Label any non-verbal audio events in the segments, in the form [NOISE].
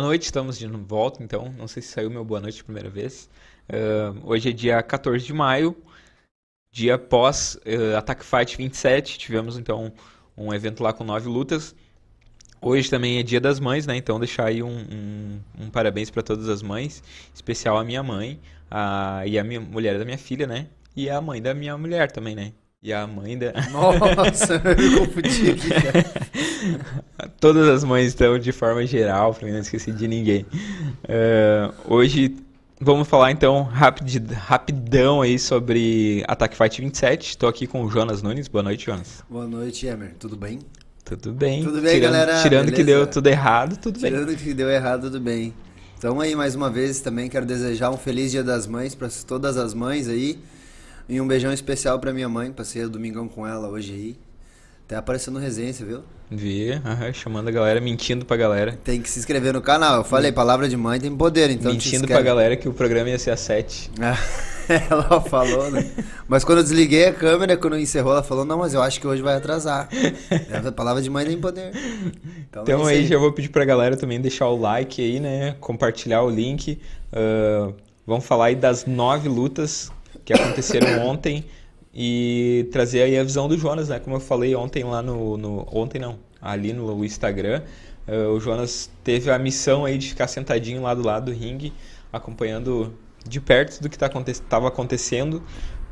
Boa noite, estamos de volta então. Não sei se saiu meu boa noite primeira vez. Uh, hoje é dia 14 de maio, dia pós uh, Attack Fight 27. Tivemos então um evento lá com nove lutas. Hoje também é dia das mães, né? Então deixar aí um, um, um parabéns para todas as mães, especial a minha mãe a, e a minha mulher da minha filha, né? E a mãe da minha mulher também, né? E a mãe da. [LAUGHS] Nossa, eu me confundi aqui, cara. [LAUGHS] Todas as mães estão de forma geral, pra mim não esqueci de ninguém. Uh, hoje vamos falar então rapid, rapidão aí sobre Attack Fight 27. Estou aqui com o Jonas Nunes. Boa noite, Jonas. Boa noite, Emer. Tudo bem? Tudo bem. Tudo bem, tirando, galera? Tirando Beleza? que deu tudo errado, tudo Tirando bem. Tirando que deu errado, tudo bem. Então aí, mais uma vez, também quero desejar um feliz Dia das Mães para todas as mães aí. E um beijão especial pra minha mãe, passei o domingão com ela hoje aí. Até apareceu no resenha, você viu? Vi, chamando a galera, mentindo pra galera. Tem que se inscrever no canal. Eu falei, palavra de mãe tem poder, então mentindo pra galera que o programa ia ser às 7. [LAUGHS] ela falou, né? Mas quando eu desliguei a câmera, quando encerrou, ela falou, não, mas eu acho que hoje vai atrasar. [LAUGHS] a palavra de mãe tem poder. Então, é isso aí já vou pedir pra galera também deixar o like aí, né? Compartilhar o link. Uh, vamos falar aí das nove lutas que aconteceram [COUGHS] ontem e trazer aí a visão do Jonas, né? Como eu falei ontem lá no, no ontem não, ali no Instagram, uh, o Jonas teve a missão aí de ficar sentadinho lá do lado do ringue, acompanhando de perto do que estava tá, acontecendo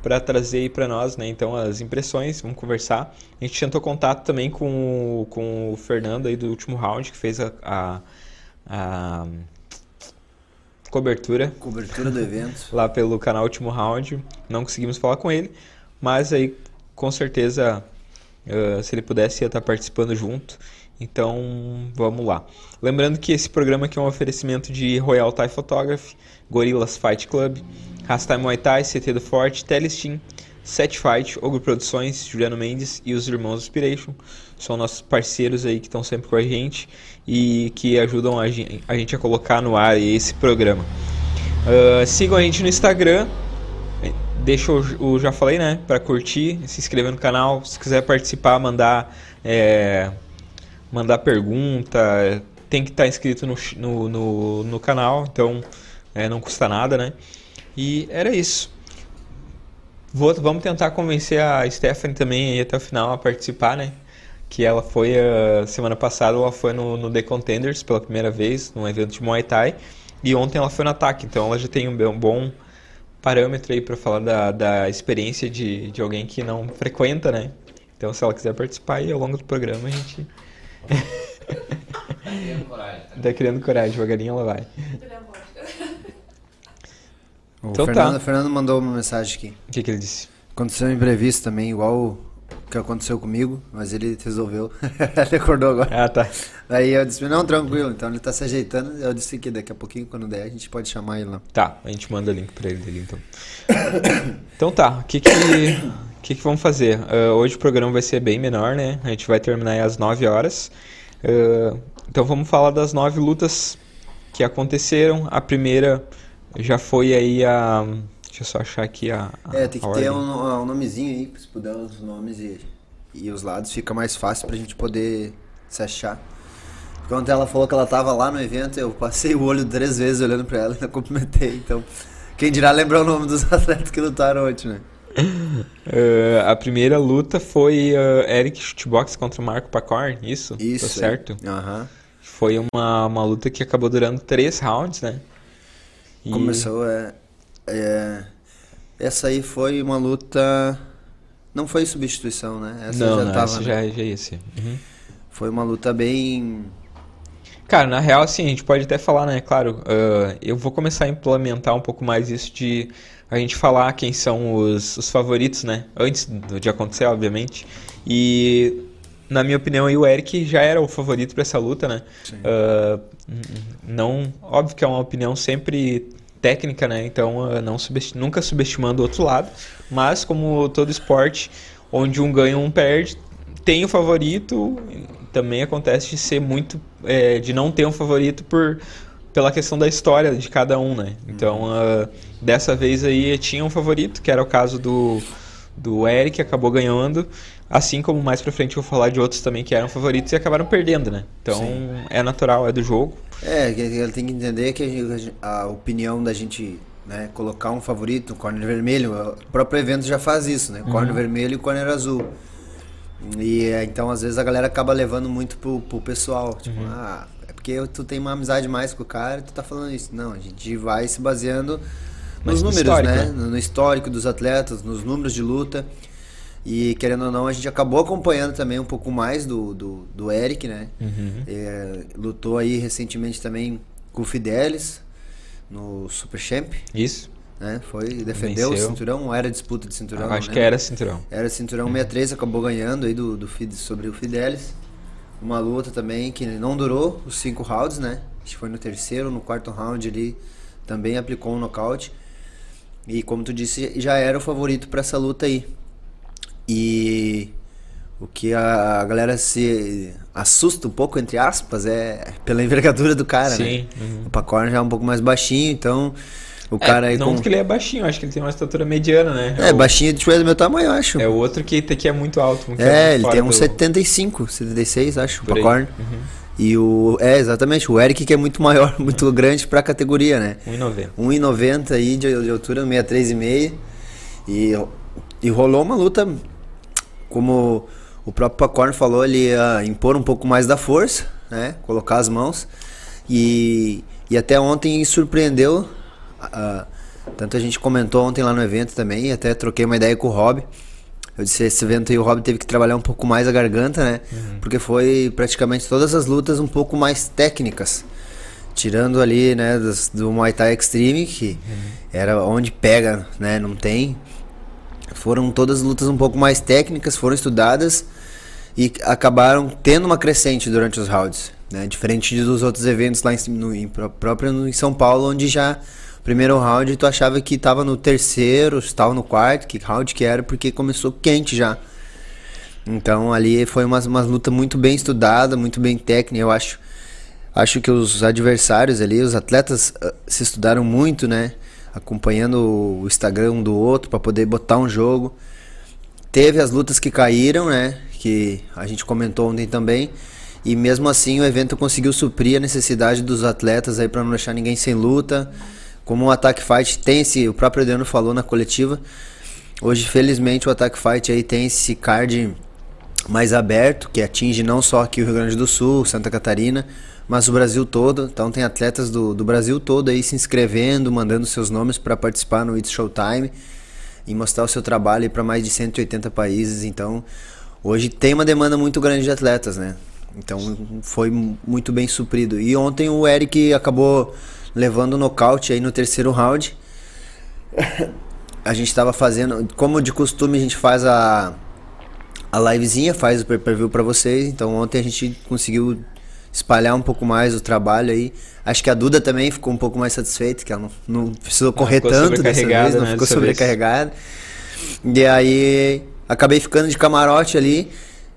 para trazer aí para nós, né? Então as impressões, vamos conversar. A gente tentou contato também com, o, com o Fernando aí do último round que fez a, a, a cobertura. Cobertura do evento. [LAUGHS] Lá pelo canal Último Round. Não conseguimos falar com ele, mas aí com certeza, uh, se ele pudesse, ia estar participando junto. Então vamos lá. Lembrando que esse programa aqui é um oferecimento de Royal Thai Photography, Gorillas Fight Club, Rastime Muay Thai, CT do Forte, Telestim, Set Fight, Ogro Produções, Juliano Mendes e os Irmãos Inspiration. São nossos parceiros aí que estão sempre com a gente e que ajudam a gente a, gente a colocar no ar esse programa. Uh, sigam a gente no Instagram. Deixa o, o já falei, né? Para curtir, se inscrever no canal. Se quiser participar, mandar, é, mandar pergunta, tem que estar tá inscrito no, no, no, no canal. Então é, não custa nada, né? E era isso. Vou, vamos tentar convencer a Stephanie também até o final a participar, né? Que ela foi a semana passada, ela foi no, no The Contenders pela primeira vez, num evento de Muay Thai, e ontem ela foi no ataque, então ela já tem um, bom parâmetro aí para falar da, da experiência de, de alguém que não frequenta, né? Então se ela quiser participar aí ao longo do programa, a gente. Tá criando coragem. Tá tá criando coragem, devagarinho ela vai. O Então Fernando, tá. Fernando mandou uma mensagem aqui. O que, que ele disse? Aconteceu um imprevisto também, igual que aconteceu comigo, mas ele resolveu. [LAUGHS] ele acordou agora. Ah, tá. Aí eu disse, não, tranquilo, então ele tá se ajeitando. Eu disse que daqui a pouquinho, quando der, a gente pode chamar ele lá. Tá, a gente manda link pra ele dele então. [COUGHS] então tá, o que que, que que vamos fazer? Uh, hoje o programa vai ser bem menor, né? A gente vai terminar aí às 9 horas. Uh, então vamos falar das nove lutas que aconteceram. A primeira já foi aí a. Deixa eu só achar aqui a. a É, tem que ter um, um nomezinho aí, se puder os nomes e, e os lados, fica mais fácil pra gente poder se achar. Quando ela falou que ela tava lá no evento, eu passei o olho três vezes olhando pra ela e ainda cumprimentei. Então, quem dirá lembrar o nome dos [LAUGHS] atletas que lutaram ontem, né? Uh, a primeira luta foi uh, Eric Shootbox contra Marco Pacorn, isso? Isso. Tá certo? Aham. Foi uma, uma luta que acabou durando três rounds, né? E- Começou, é, é. Essa aí foi uma luta. Não foi substituição, né? Essa não, já não, tava. essa né? já, já ia ser. Uhum. Foi uma luta bem. Cara, na real, assim, a gente pode até falar, né? Claro, ah, eu vou começar a implementar um pouco mais isso de a gente falar quem são os, os favoritos, né? Antes do- de acontecer, obviamente. E, na minha opinião, aí, o Eric já era o favorito para essa luta, né? N- não, óbvio que é uma opinião sempre técnica, né? Então, não subesti- nunca subestimando o outro lado. Mas, como todo esporte, onde um ganha, um perde, tem o favorito, também acontece de ser muito. é, de não ter um favorito por pela questão da história de cada um, né? Então, ah, dessa vez aí tinha um favorito, que era o caso do, do Eric, que acabou ganhando. Assim como mais pra frente eu vou falar de outros também que eram favoritos e acabaram perdendo, né? Então é natural, é do jogo. É, que ele tem que entender que a, gente- a opinião da gente né, colocar um favorito, um corner vermelho, o próprio evento já faz isso, né? Corner vermelho e corner azul. E é, então às vezes a galera acaba levando muito pro, pro pessoal. Tipo, ah, é porque tu tem uma amizade mais com o cara e tu tá falando isso. Não, a gente vai se baseando Mas nos no números, né? né? No, no histórico dos atletas, nos números de luta. E querendo ou não, a gente acabou acompanhando também um pouco mais do, do, do Eric, né? É, lutou aí recentemente também com o Fidelis no Super Champ, Isso. né? Foi, defendeu Venceu. o cinturão, ou era disputa de cinturão? Não acho que lembro. era cinturão. Era cinturão 63, acabou ganhando aí do, do sobre o Fidelis. Uma luta também que não durou os cinco rounds, né? Acho que foi no terceiro, no quarto round ele também aplicou um nocaute. E como tu disse, já era o favorito para essa luta aí. E o que a galera se assusta um pouco, entre aspas, é pela [LAUGHS] envergadura do cara, Sim, né? uhum. O Pacorn já é um pouco mais baixinho, então o É, cara aí não com... que ele é baixinho, acho que ele tem uma estatura mediana, né? É, o, baixinho tipo, é do meu tamanho, acho. É o outro que, que é muito alto. É, ele tem uns do- 75, 76, acho, o por aí. Pacorn. Uhum. E o. É, exatamente, o Eric que é muito maior, [LAUGHS] muito grande pra categoria, né? 1,90. 1,90 aí de, de altura, 63,5. E, e rolou uma luta, como o próprio Pacorn falou, ele ia impor um pouco mais da força, né? Colocar as mãos. E, e até ontem surpreendeu. ah, tanto a gente comentou ontem lá no evento também, e até troquei uma ideia com o Rob. Eu disse, esse evento aí o Rob teve que trabalhar um pouco mais a garganta, né? Porque foi praticamente todas as lutas um pouco mais técnicas. Tirando ali, né, das- do Muay Thai Extreme, que era onde pega, né, não tem. Foram todas lutas um pouco mais técnicas, foram estudadas e acabaram tendo uma crescente durante os rounds, né? Diferente dos outros eventos lá em, no, em, pró- próprio em São Paulo, onde já primeiro round tu achava que estava no terceiro, estava no quarto, que round que era, porque começou quente já. Então ali foi uma, uma luta muito bem estudada, muito bem técnica, eu acho. Acho que os adversários ali, os atletas ah, se estudaram muito, né? Acompanhando o Instagram um do outro para poder botar um jogo. Teve as lutas que caíram, né? Que a gente comentou ontem também. E mesmo assim o evento conseguiu suprir a necessidade dos atletas aí para não deixar ninguém sem luta. Como o Attack Fight tem esse, o próprio Adriano falou na coletiva. Hoje, felizmente, o Attack Fight aí tem esse card mais aberto, que atinge não só aqui o Rio Grande do Sul, Santa Catarina, mas o Brasil todo. Então tem atletas do, do Brasil todo aí se inscrevendo, mandando seus nomes para participar no It's Showtime e mostrar o seu trabalho para mais de 180 países. Então hoje tem uma demanda muito grande de atletas, né? Então foi mu- muito bem suprido. E ontem o Eric acabou levando o nocaute aí no terceiro round. A gente estava fazendo, como de costume a gente faz a a livezinha, faz o pay-per-view pra vocês. Então ontem a gente conseguiu espalhar um pouco mais o trabalho aí. Acho que a Duda também ficou um pouco mais satisfeita, que ela não, não precisou correr ficou tanto dessa sobrecarregada, vez, não né, ficou dessa vez. sobrecarregada. E aí acabei ficando de camarote ali,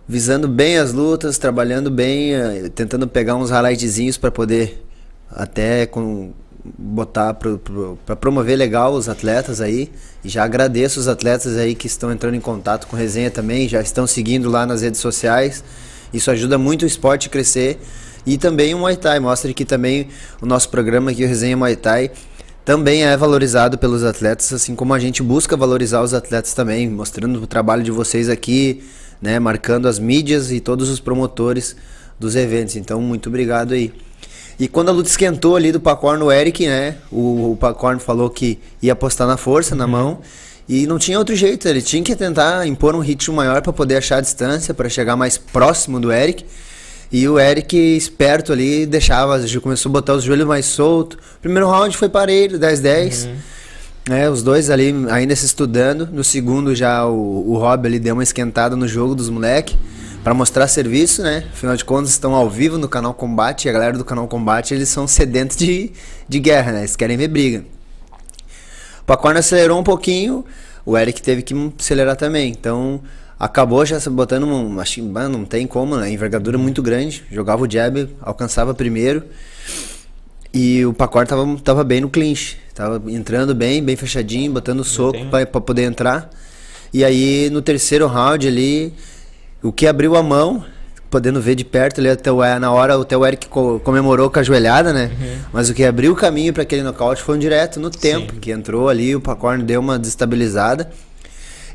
visando bem as lutas, trabalhando bem, eh, tentando pegar uns highlightzinhos para poder até com botar para promover legal os atletas aí. E já agradeço os atletas aí que estão entrando em contato com resenha também, já estão seguindo lá nas redes sociais. Isso ajuda muito o esporte a crescer. E também o Muay Thai, mostra que também o nosso programa aqui, o Resenha Muay Thai, também é valorizado pelos atletas, assim como a gente busca valorizar os atletas também, mostrando o trabalho de vocês aqui, né, marcando as mídias e todos os promotores dos eventos. Então, muito obrigado aí. E quando a luta esquentou ali do Pacorn no Eric, né, o, o Pacorn falou que ia apostar na força, na mão, e não tinha outro jeito, ele tinha que tentar impor um ritmo maior para poder achar a distância, para chegar mais próximo do Eric. E o Eric, esperto ali, deixava, já começou a botar os joelhos mais solto. Primeiro round foi parelho, 10-10. né, os dois ali ainda se estudando. No segundo já o, o Rob ali deu uma esquentada no jogo dos moleque para mostrar serviço, né? Afinal de contas estão ao vivo no canal Combate e a galera do canal Combate eles são sedentos de, de guerra, né? Eles querem ver briga. O Pacorn acelerou um pouquinho, o Eric teve que acelerar também. Então acabou já botando um. Acho não tem como, né? Envergadura muito grande. Jogava o jab, alcançava primeiro. E o Pacorn tava, tava bem no clinch. Tava entrando bem, bem fechadinho, botando soco pra poder entrar. E aí no terceiro round ali, o que abriu a mão, podendo ver de perto ali até o, na hora o Theo Eric co- comemorou com a joelhada, né? Mas o que abriu o caminho para aquele nocaute foi um direto no tempo, Sim. que entrou ali, o Pacorn deu uma desestabilizada.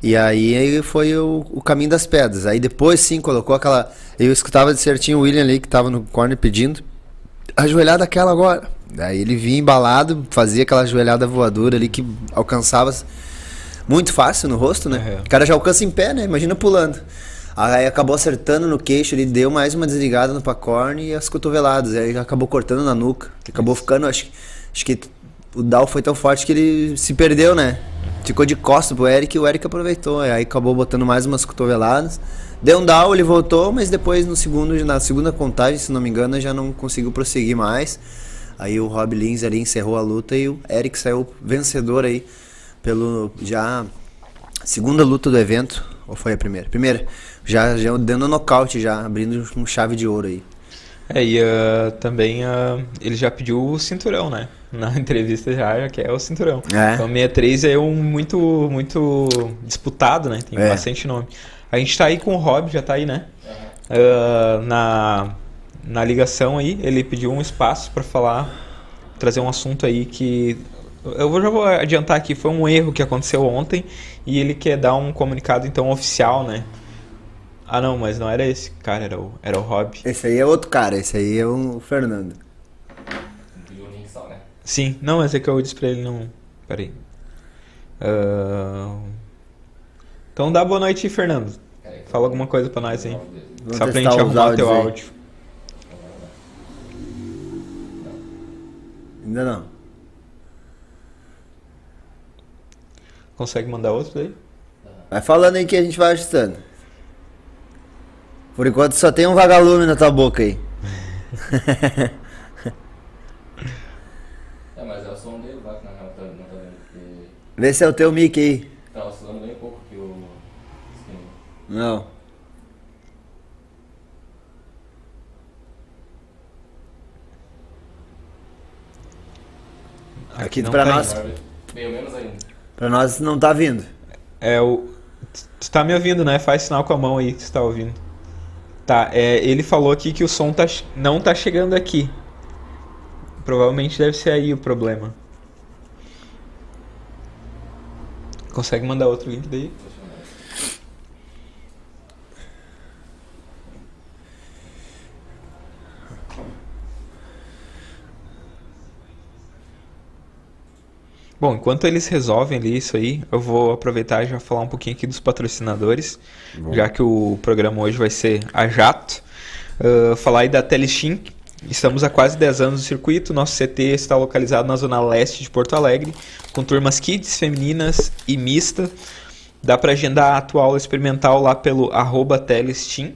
E aí foi o, o caminho das pedras. Aí depois sim colocou aquela. Eu escutava de certinho o William ali que tava no corner pedindo. A joelhada aquela agora. Daí ele vinha embalado, fazia aquela joelhada voadora ali que alcançava muito fácil no rosto, né? Uhum. O cara já alcança em pé, né? Imagina pulando. Aí acabou acertando no queixo, ele deu mais uma desligada no pacorne e as cotoveladas. Aí acabou cortando na nuca. Acabou ficando, acho, que- acho que o Dow foi tão forte que ele se perdeu, né? Ficou de costas pro Eric e o Eric aproveitou. Aí acabou botando mais umas cotoveladas. Deu um down, ele voltou, mas depois no segundo, na segunda contagem, se não me engano, já não conseguiu prosseguir mais. Aí o Rob Lins ali encerrou a luta e o Eric saiu vencedor aí pelo já segunda luta do evento, ou foi a primeira? Primeira. Já, já dando nocaute já, abrindo um chave de ouro aí. É, e ah, também ah, ele já pediu o cinturão, né? [LAUGHS] Na entrevista já, já quer o cinturão. É. Então 63 é um muito, muito disputado, né? Tem É. bastante nome. A gente tá aí com o Rob, já tá aí, né? Ah, na, na ligação aí, ele pediu um espaço pra falar, trazer um assunto aí que. Eu vou- já vou adiantar aqui, foi um erro que aconteceu ontem e ele quer dar um comunicado então oficial, né? Ah não, mas não era esse cara, era o, era o Rob. Esse aí é outro cara, esse aí é o Fernando. E um link só, né? Sim, não, mas é que eu disse pra ele não. Peraí. Ah, Então dá boa noite, Fernando. Fala alguma coisa pra nós aí. Vamos Só pra gente arrumar teu aí. áudio. Ainda não. Consegue mandar outro daí? Vai falando aí que a gente vai ajustando. Por enquanto só tem um vagalume na tua boca aí. É, mas é o som dele lá que na real tá, não tá vendo, porque Vê se é o teu mic aí. tá oscilando bem pouco que o skin. Não. Aqui não pra tá nós. Veio menos ainda. Pra nós não tá vindo. É o. Tu tá me ouvindo, né? Faz sinal com a mão aí que tu tá ouvindo. Tá, é, ele falou aqui que o som tá, não tá chegando aqui. Provavelmente deve ser aí o problema. Consegue mandar outro link daí? Bom, enquanto eles resolvem ali isso aí, eu vou aproveitar e já falar um pouquinho aqui dos patrocinadores, já que o programa hoje vai ser a jato. Ah, falar aí da Telestim. Estamos há quase 10 anos no circuito. Nosso CT está localizado na zona leste de Porto Alegre, com turmas kids, femininas e mista. Dá para agendar a tua aula experimental lá pelo arroba Telestim.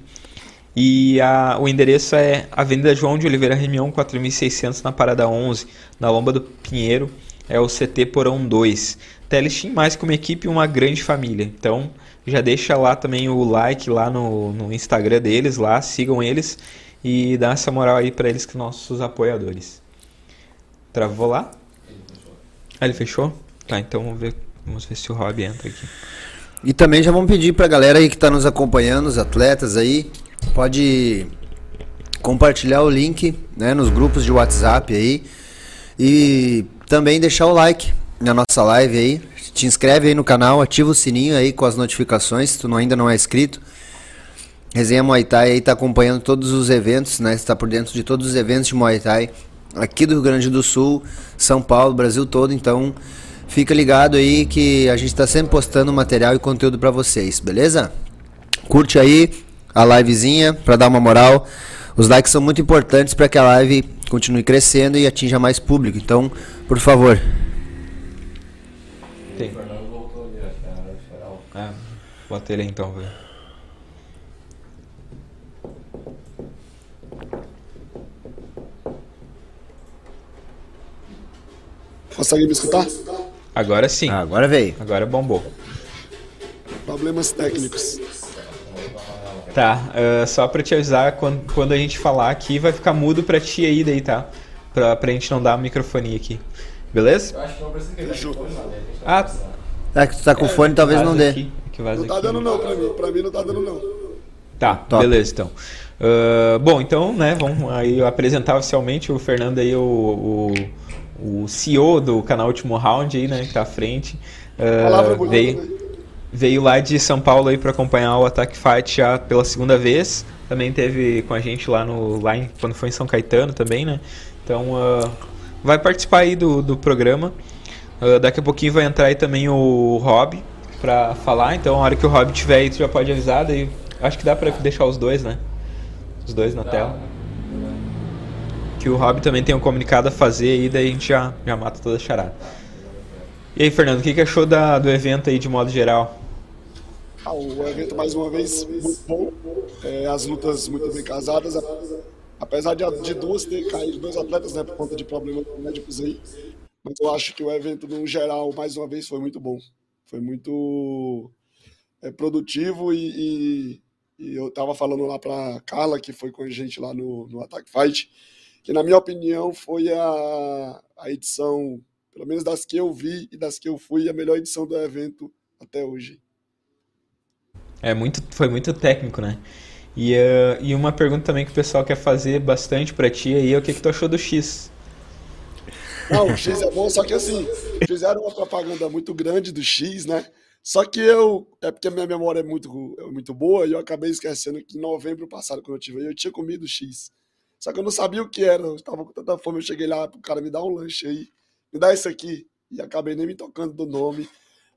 E a- o endereço é Avenida João de Oliveira Remião, 4600 na Parada 11, na Lomba do Pinheiro. É o CT Porão 2. Telestim mais que uma equipe uma grande família. Então já deixa lá também o like lá no, no Instagram deles, lá sigam eles e dá essa moral aí para eles que nossos apoiadores. Travou lá? Ah, ele fechou? Tá, então vamos ver, vamos ver se o Rob entra aqui. E também já vamos pedir pra galera aí que tá nos acompanhando, os atletas aí, pode compartilhar o link, né, nos grupos de WhatsApp aí e também deixar o like na nossa live aí. Te inscreve aí no canal, ativa o sininho aí com as notificações, se tu não- ainda não é inscrito. Resenha Muay Thai aí tá acompanhando todos os eventos, né? Está por dentro de todos os eventos de Muay Thai aqui do Rio Grande do Sul, São Paulo, Brasil todo, então fica ligado aí que a gente tá sempre postando material e conteúdo pra vocês, beleza? Curte aí a livezinha pra dar uma moral. Os likes são muito importantes para que a live continue crescendo e atinja mais público. Então, por favor, Tem. O Fernando voltou ali, acho que é a hora de esperar o. Ah, bota ele aí então, velho. Consegue me escutar? Agora sim. agora veio. Agora bombou. Problemas técnicos. Tá, ah, só pra te avisar, quando, quando a gente falar aqui, vai ficar mudo pra ti aí daí, tá? Pra, pra gente não dar a microfonia aqui. Beleza? Eu acho que não precisa tá né? Ah, É que tu tá com fone, talvez não dê. aqui, que Não tá aqui. dando não pra mim. Pra mim não tá dando não. Tá, Top. beleza então. Ah, bom, então, né, vamos aí apresentar oficialmente o Fernando aí, o, o, o CEO do canal Último Round aí, né, que tá à frente. Ah, Palavra bonita, veio, né? Veio lá de São Paulo aí para acompanhar o Attack Fight já pela segunda vez. Também teve com a gente lá no lá em- quando foi em São Caetano também, né? Então, ah, vai participar aí do, do programa. Ah, daqui a pouquinho vai entrar aí também o Rob pra falar. Então, a hora que o Rob tiver aí, tu já pode avisar. Daí, acho que dá pra deixar os dois, né? Os dois na tela. Que o Rob também tem um comunicado a fazer aí, daí a gente já, já mata toda a charada. E aí, Fernando, o que, que achou da, do evento aí de modo geral? Ah, o evento, mais uma vez, muito bom. É, as lutas muito bem casadas. Apesar de, de duas ter caído, dois atletas, né, por conta de problemas médicos aí. Mas eu acho que o evento, no geral, mais uma vez, foi muito bom. Foi muito é, produtivo e, e- e eu tava falando lá pra Carla, que foi com a gente lá no, no Attack Fight, que na minha opinião foi a, a edição, pelo menos das que eu vi e das que eu fui, a melhor edição do evento até hoje. É muito, foi muito técnico, né? E, eh, e uma pergunta também que o pessoal quer fazer bastante pra ti aí é o que, que tu achou do X? Não, o X é bom, só que assim, fizeram uma propaganda muito grande do X, né? Só que eu, é porque a minha memória é muito, é muito boa e eu acabei esquecendo que em novembro passado, quando eu tive aí, eu tinha comido X. Só que eu não sabia o que era, eu tava com tanta fome, eu cheguei lá pro cara me dar um lanche aí, me dá isso aqui. E acabei nem me tocando do nome,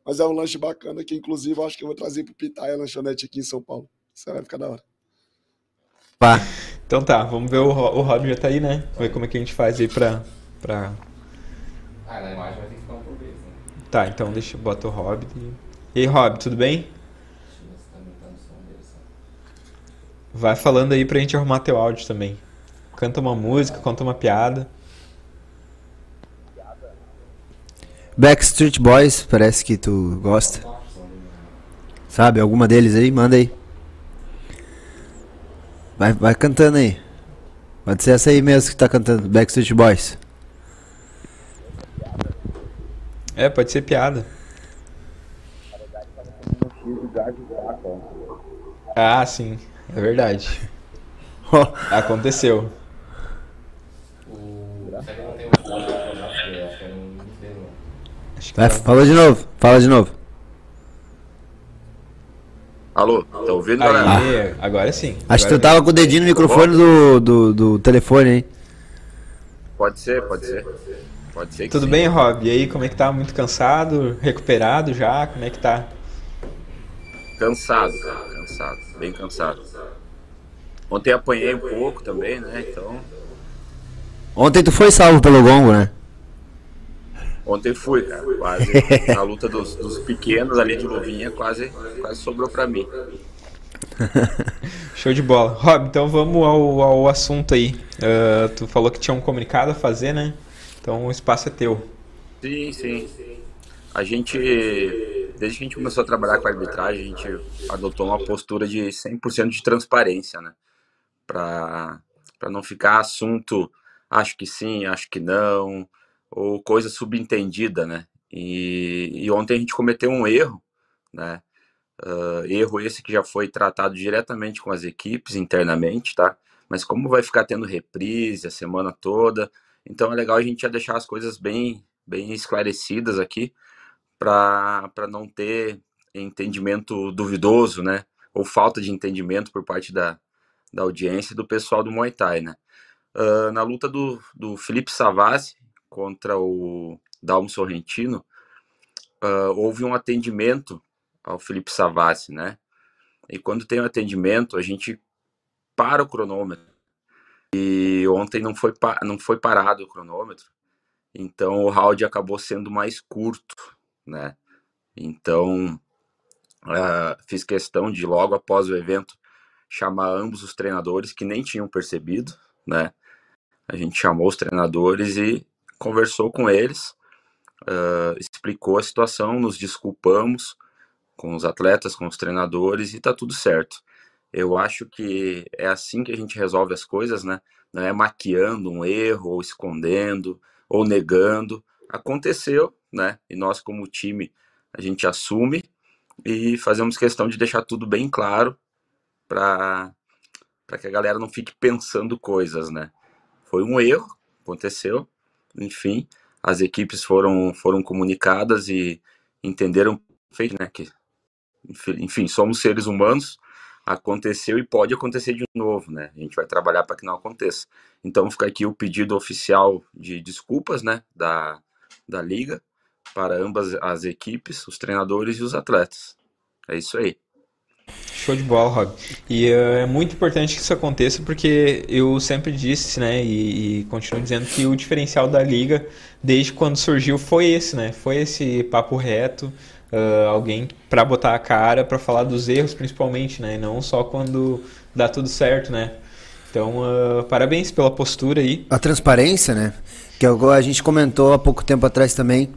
mas é um lanche bacana que inclusive eu acho que eu vou trazer pro Pitaia Lanchonete aqui em São Paulo. Isso vai ficar da hora. Pá. Então tá, vamos ver o, o Rob já tá aí, né? Ver como é que a gente faz aí pra, pra... Ah, na imagem vai ter que ficar um por vez, né? Tá, então deixa eu botar o Rob. E aí, Rob, tudo bem? Deixa eu ver se tá aumentando o som dele, sabe? Vai falando aí pra gente arrumar teu áudio também. Canta uma música, conta uma piada. Backstreet Boys, parece que tu gosta. Sabe, alguma deles aí? Manda aí. Vai, vai cantando aí. Pode ser essa aí mesmo que tá cantando, Backstreet Boys. É, pode ser piada. Ah, sim, é verdade. [LAUGHS] Aconteceu. Vai, tá- fala de novo, fala de novo. Alô, tá ouvindo, galera? Aí, agora sim. Acho que tu tava com o dedinho no microfone do, do, do telefone aí. Pode ser, pode ser. Pode ser que Tudo sim. bem, Rob? E aí, como é que tá? Muito cansado? Recuperado já? Como é que tá? Cansado, cara, cansado, bem cansado. Ontem apanhei um pouco também, né? Então, Ontem tu foi salvo pelo gongo, né? Ontem fui, cara, quase. Na luta dos, dos pequenos ali de luvinha, quase, quase sobrou pra mim. [LAUGHS] Show de bola. Rob, então vamos ao, ao assunto aí. Ah, tu falou que tinha um comunicado a fazer, né? Então o espaço é teu. Sim, sim. A gente, desde que a gente começou a trabalhar com a arbitragem, a gente adotou uma postura de 100% de transparência, né? Para não ficar assunto, acho que sim, acho que não, ou coisa subentendida, né? E, e ontem a gente cometeu um erro, né? Ah, erro esse que já foi tratado diretamente com as equipes internamente, tá? Mas como vai ficar tendo reprise a semana toda, então é legal a gente já deixar as coisas bem, bem esclarecidas aqui para não ter entendimento duvidoso, né? Ou falta de entendimento por parte da, da audiência e do pessoal do Muay Thai, né? Ah, na luta do, do Felipe Savassi contra o Dalmo Sorrentino, ah, houve um atendimento ao Felipe Savassi, né? E quando tem um atendimento, a gente para o cronômetro. E ontem não foi, não foi parado o cronômetro. Então o round acabou sendo mais curto, né? Então ah, fiz questão de logo após o evento chamar ambos os treinadores que nem tinham percebido, né? A gente chamou os treinadores e conversou com eles, ah, explicou a situação, nos desculpamos com os atletas, com os treinadores e tá tudo certo. Eu acho que é assim que a gente resolve as coisas, né? Não é maquiando um erro, ou escondendo, ou negando. Aconteceu, né? E nós, como time, a gente assume e fazemos questão de deixar tudo bem claro para que a galera não fique pensando coisas, né? Foi um erro, aconteceu, enfim, as equipes foram, foram comunicadas e entenderam, né, que, enfim, somos seres humanos, aconteceu e pode acontecer de novo, né? A gente vai trabalhar para que não aconteça. Então fica aqui o pedido oficial de desculpas, né, da, da liga para ambas as equipes, os treinadores e os atletas. É isso aí. Show de bola, Rob. E uh, é muito importante que isso aconteça porque eu sempre disse, né, e, e, continuo dizendo que o diferencial da liga, desde quando surgiu, foi esse, né? Foi esse papo reto, uh, alguém para botar a cara, para falar dos erros principalmente, né? E não só quando dá tudo certo, né? Então, uh, parabéns pela postura aí. A transparência, né? Que a gente comentou há pouco tempo atrás também,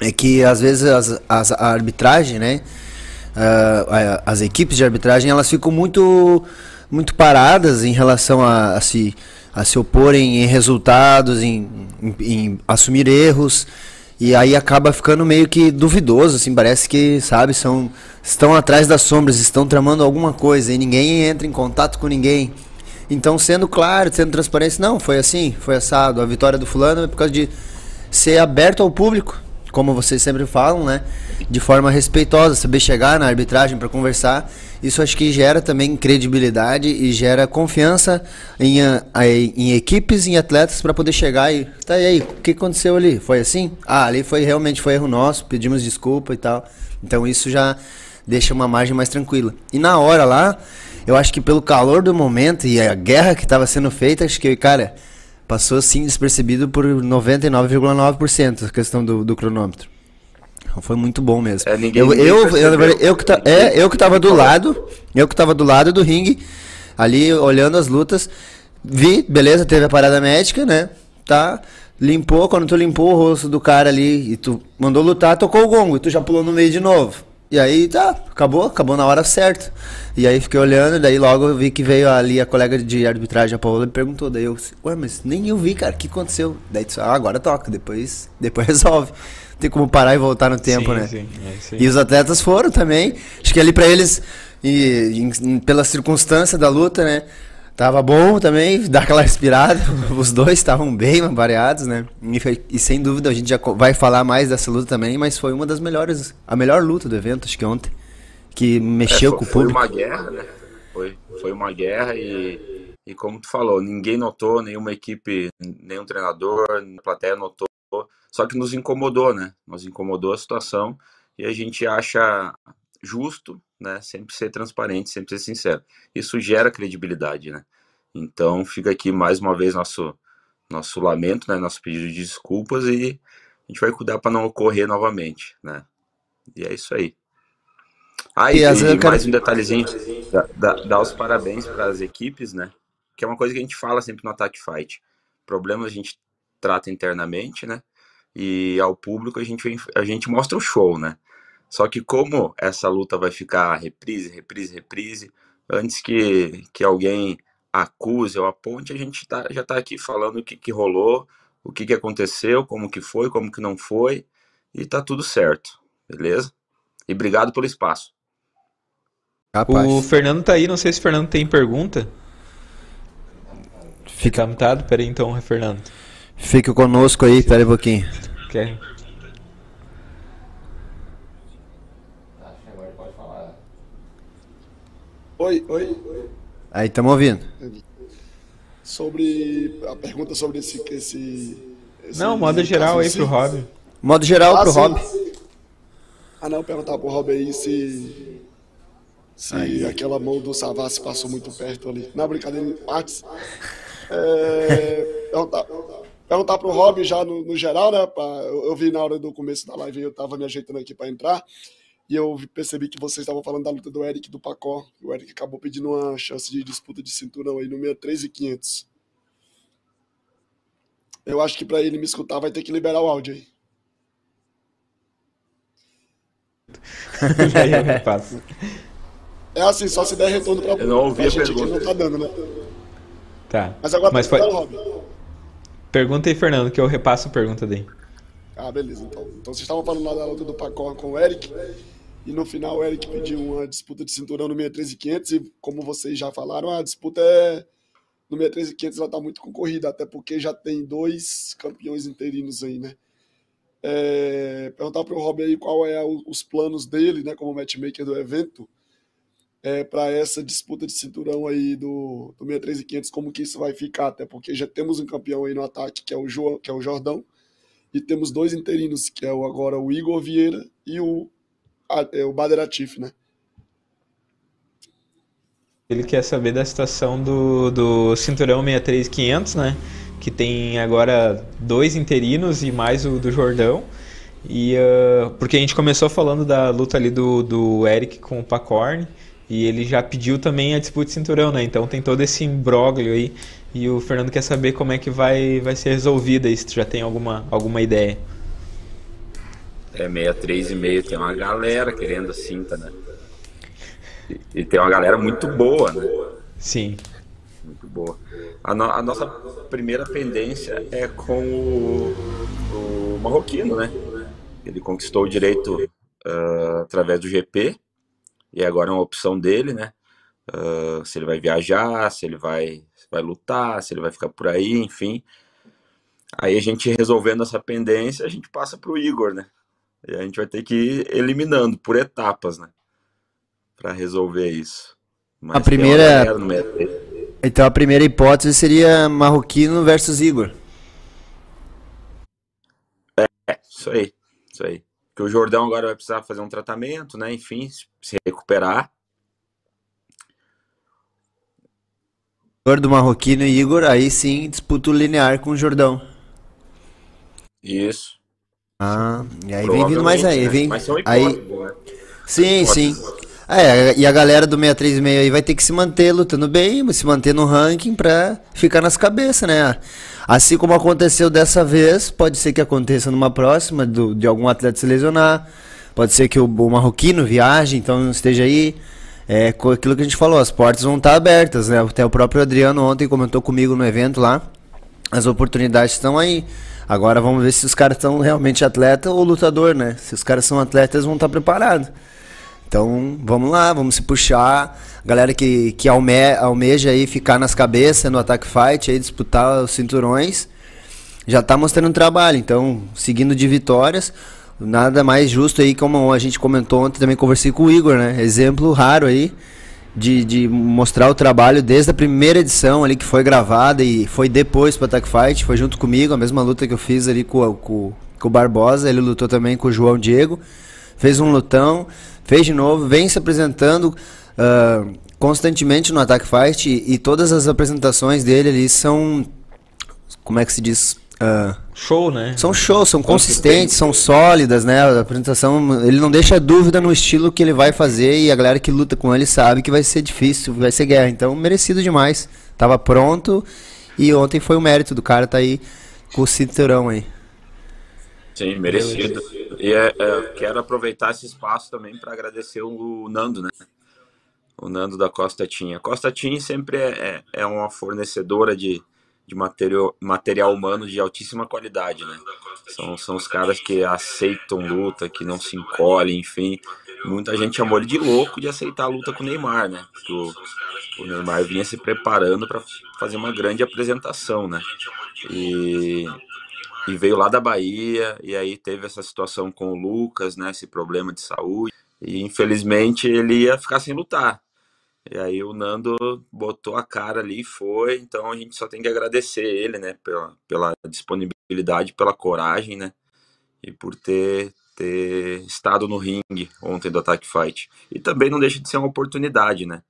é que às vezes as, as, a arbitragem, né? Uh, as equipes de arbitragem elas ficam muito muito paradas em relação a, a se a se oporem em resultados, em, em, em, assumir erros e aí acaba ficando meio que duvidoso, assim, parece que, sabe, são estão atrás das sombras, estão tramando alguma coisa e ninguém entra em contato com ninguém. Então, sendo claro, sendo transparente, não, foi assim, foi assado. A vitória do fulano é por causa de ser aberto ao público como vocês sempre falam, né? De forma respeitosa, saber chegar na arbitragem para conversar. Isso acho que gera também credibilidade e gera confiança em, em equipes, em atletas para poder chegar e tá e aí, o que aconteceu ali? Foi assim? Ah, ali foi realmente foi erro nosso, pedimos desculpa e tal. Então isso já deixa uma margem mais tranquila. E na hora lá, eu acho que pelo calor do momento e a guerra que estava sendo feita, acho que, cara, passou assim despercebido por 99,9% a questão do, do cronômetro. Então, foi muito bom mesmo. É, ninguém, eu, ninguém eu, eu, eu, que tá, é, eu que tava do lado, eu que tava do lado do ringue, ali olhando as lutas, vi, beleza, teve a parada médica, né? Tá, limpou, quando tu limpou o rosto do cara ali e tu mandou lutar, tocou o gongo e tu já pulou no meio de novo. E aí tá, acabou, acabou na hora certa. E aí fiquei olhando, daí logo eu vi que veio ali a colega de arbitragem, a Paola, me perguntou. Daí eu, ué, mas nem eu vi, cara, o que aconteceu? Daí tu, ah, agora toca, depois, [LAUGHS] depois resolve. Tem como parar e voltar no tempo, sim, né? Sim, é e os atletas foram também. Acho que ali para eles, e, e, pela circunstância da luta, né? Tava bom também, [LAUGHS] dar aquela respirada. [LAUGHS] Os dois estavam bem variados, né? E, sem dúvida a gente já vai falar mais dessa luta também, mas foi uma das melhores, a melhor luta do evento, acho que ontem. Que mexeu é, foi, com o público. Foi uma guerra, né? Foi, foi uma guerra e, e como tu falou, ninguém notou, nenhuma equipe, nenhum treinador, a plateia notou. Só que nos incomodou, né? Nos incomodou a situação e a gente acha justo, né? Sempre ser transparente, sempre ser sincero. Isso gera credibilidade, né? Então fica aqui mais uma vez nosso nosso lamento, né? Nosso pedido de desculpas e a gente vai cuidar para não ocorrer novamente, né? E é isso aí. Ah, e, mais um detalhezinho, dar, dar os parabéns para as equipes, né? Que é uma coisa que a gente fala sempre no Attack Fight. Problemas a gente trata internamente, né? E ao público a gente, a gente mostra o show, né? Só que como essa luta vai ficar reprise, reprise, reprise, antes que, que alguém acuse ou aponte, a gente tá, já está aqui falando o que, que rolou, o que, que aconteceu, como que foi, como que não foi, e tá tudo certo, beleza? E obrigado pelo espaço. Rapaz. O Fernando tá aí, não sei se o Fernando tem pergunta. Fica mutado? Peraí então, Fernando. Fique conosco aí, peraí um pouquinho. Quer? Oi, oi, oi. Aí, estamos ouvindo. Sobre a pergunta sobre esse. esse, esse não, modo geral aí pro Rob. Modo geral ah, pro sim. Rob. Ah, não, perguntar pro Rob aí se. Se aí. aquela mão do Savassi passou muito perto ali. Na brincadeira, partes. É, [LAUGHS] perguntar, perguntar pro Rob já no, no geral, né? Pra, eu, eu, vi na hora do começo da live, eu tava me ajeitando aqui para entrar. E eu percebi que vocês estavam falando da luta do Eric do Pacó. O Eric acabou pedindo uma chance de disputa de cinturão aí no 63 e 500. Eu acho que para ele me escutar vai ter que liberar o áudio aí. aí eu repasso. É assim, só se der retorno pra, eu não ouvi pra a gente pergunta. não tá dando, né? Tá. Mas agora Mas foi... Pergunta aí, Fernando, que eu repasso a pergunta dele. Ah, beleza. Então, então vocês estavam falando lá da luta do Pacó com o Eric. E no final o Eric pediu uma disputa de cinturão no 63500 e como vocês já falaram, a disputa é no 63500 ela tá muito concorrida, até porque já tem dois campeões interinos aí, né? É, perguntar para o Rob aí qual é o, os planos dele, né, como matchmaker do evento, é, para essa disputa de cinturão aí do, do 63500, como que isso vai ficar, até porque já temos um campeão aí no ataque, que é o, jo, que é o Jordão, e temos dois interinos, que é o, agora o Igor Vieira e o, o Bader Atif, né? Ele quer saber da situação do, do cinturão 63500, né? Que tem agora dois interinos e mais o do Jordão. E, uh, porque a gente começou falando da luta ali do, do Eric com o Pacorn. E ele já pediu também a disputa de cinturão, né? Então tem todo esse imbróglio aí. E o Fernando quer saber como é que vai, vai ser resolvida isso. Já tem alguma, alguma ideia? É 63 e meio, tem uma galera querendo a cinta, né? E, tem uma galera muito boa, né? Sim. Muito boa. A, no, a nossa primeira pendência é com o, o Marroquino, né? Ele conquistou o direito uh, através do GP e agora é uma opção dele, né? Uh, se ele vai viajar, se ele vai, vai lutar, se ele vai ficar por aí, enfim. Aí a gente resolvendo essa pendência, a gente passa para o Igor, né? E a gente vai ter que ir eliminando por etapas, né? para resolver isso. Mas a primeira. Então a primeira hipótese seria Marroquino versus Igor. É, isso aí. Isso aí. Que o Jordão agora vai precisar fazer um tratamento, né? Enfim, se recuperar. do Marroquino e Igor, aí sim disputa o linear com o Jordão. Isso. Ah, e aí vem vindo mais aí. Né? Vem, Mas são aí... né? Sim, sim. É, e a galera do 636 aí vai ter que se manter lutando bem, se manter no ranking pra ficar nas cabeças, né? Assim como aconteceu dessa vez, pode ser que aconteça numa próxima, do, de algum atleta se lesionar, pode ser que o, o marroquino viaje, então esteja aí. É aquilo que a gente falou, as portas vão estar abertas, né? Até o próprio Adriano ontem comentou comigo no evento lá. As oportunidades estão aí. Agora vamos ver se os caras estão realmente atleta ou lutador, né? Se os caras são atletas, vão estar preparados. Então, vamos lá, vamos se puxar. Galera que, que alme, almeja aí ficar nas cabeças no Attack Fight, aí disputar os cinturões, já está mostrando trabalho. Então, seguindo de vitórias, nada mais justo aí, como a gente comentou ontem, também conversei com o Igor, né? Exemplo raro aí de, de mostrar o trabalho desde a primeira edição ali que foi gravada e foi depois para Attack Fight, foi junto comigo, a mesma luta que eu fiz ali com, com, com o Barbosa, ele lutou também com o João Diego, fez um lutão fez de novo, vem se apresentando uh, constantemente no Attack Fight e, e, todas as apresentações dele ali são. Como é que se diz? Uh, show, né? São shows, são consistentes, são sólidas, né? A apresentação, ele não deixa dúvida no estilo que ele vai fazer e a galera que luta com ele sabe que vai ser difícil, vai ser guerra. Então, merecido demais. Tava pronto e ontem foi o mérito do cara tá aí com o cinturão aí. Sim, merecido. E é, é, quero aproveitar esse espaço também para agradecer o Nando, né? O Nando da Costa Tinha. Costa Tinha sempre é, é, é uma fornecedora de, de material, material humano de altíssima qualidade, né? São, são os caras que aceitam luta, que não se encolhem, enfim. Muita gente chamou ele de louco de aceitar a luta com o Neymar, né? Porque o, o Neymar vinha se preparando para fazer uma grande apresentação, né? E e veio lá da Bahia, e aí teve essa situação com o Lucas, né, esse problema de saúde, e infelizmente ele ia ficar sem lutar. E aí o Nando botou a cara ali e foi, então a gente só tem que agradecer ele, né, pela, pela disponibilidade, pela coragem, né, e por ter, ter estado no ringue ontem do Attack Fight. E também não deixa de ser uma oportunidade, né,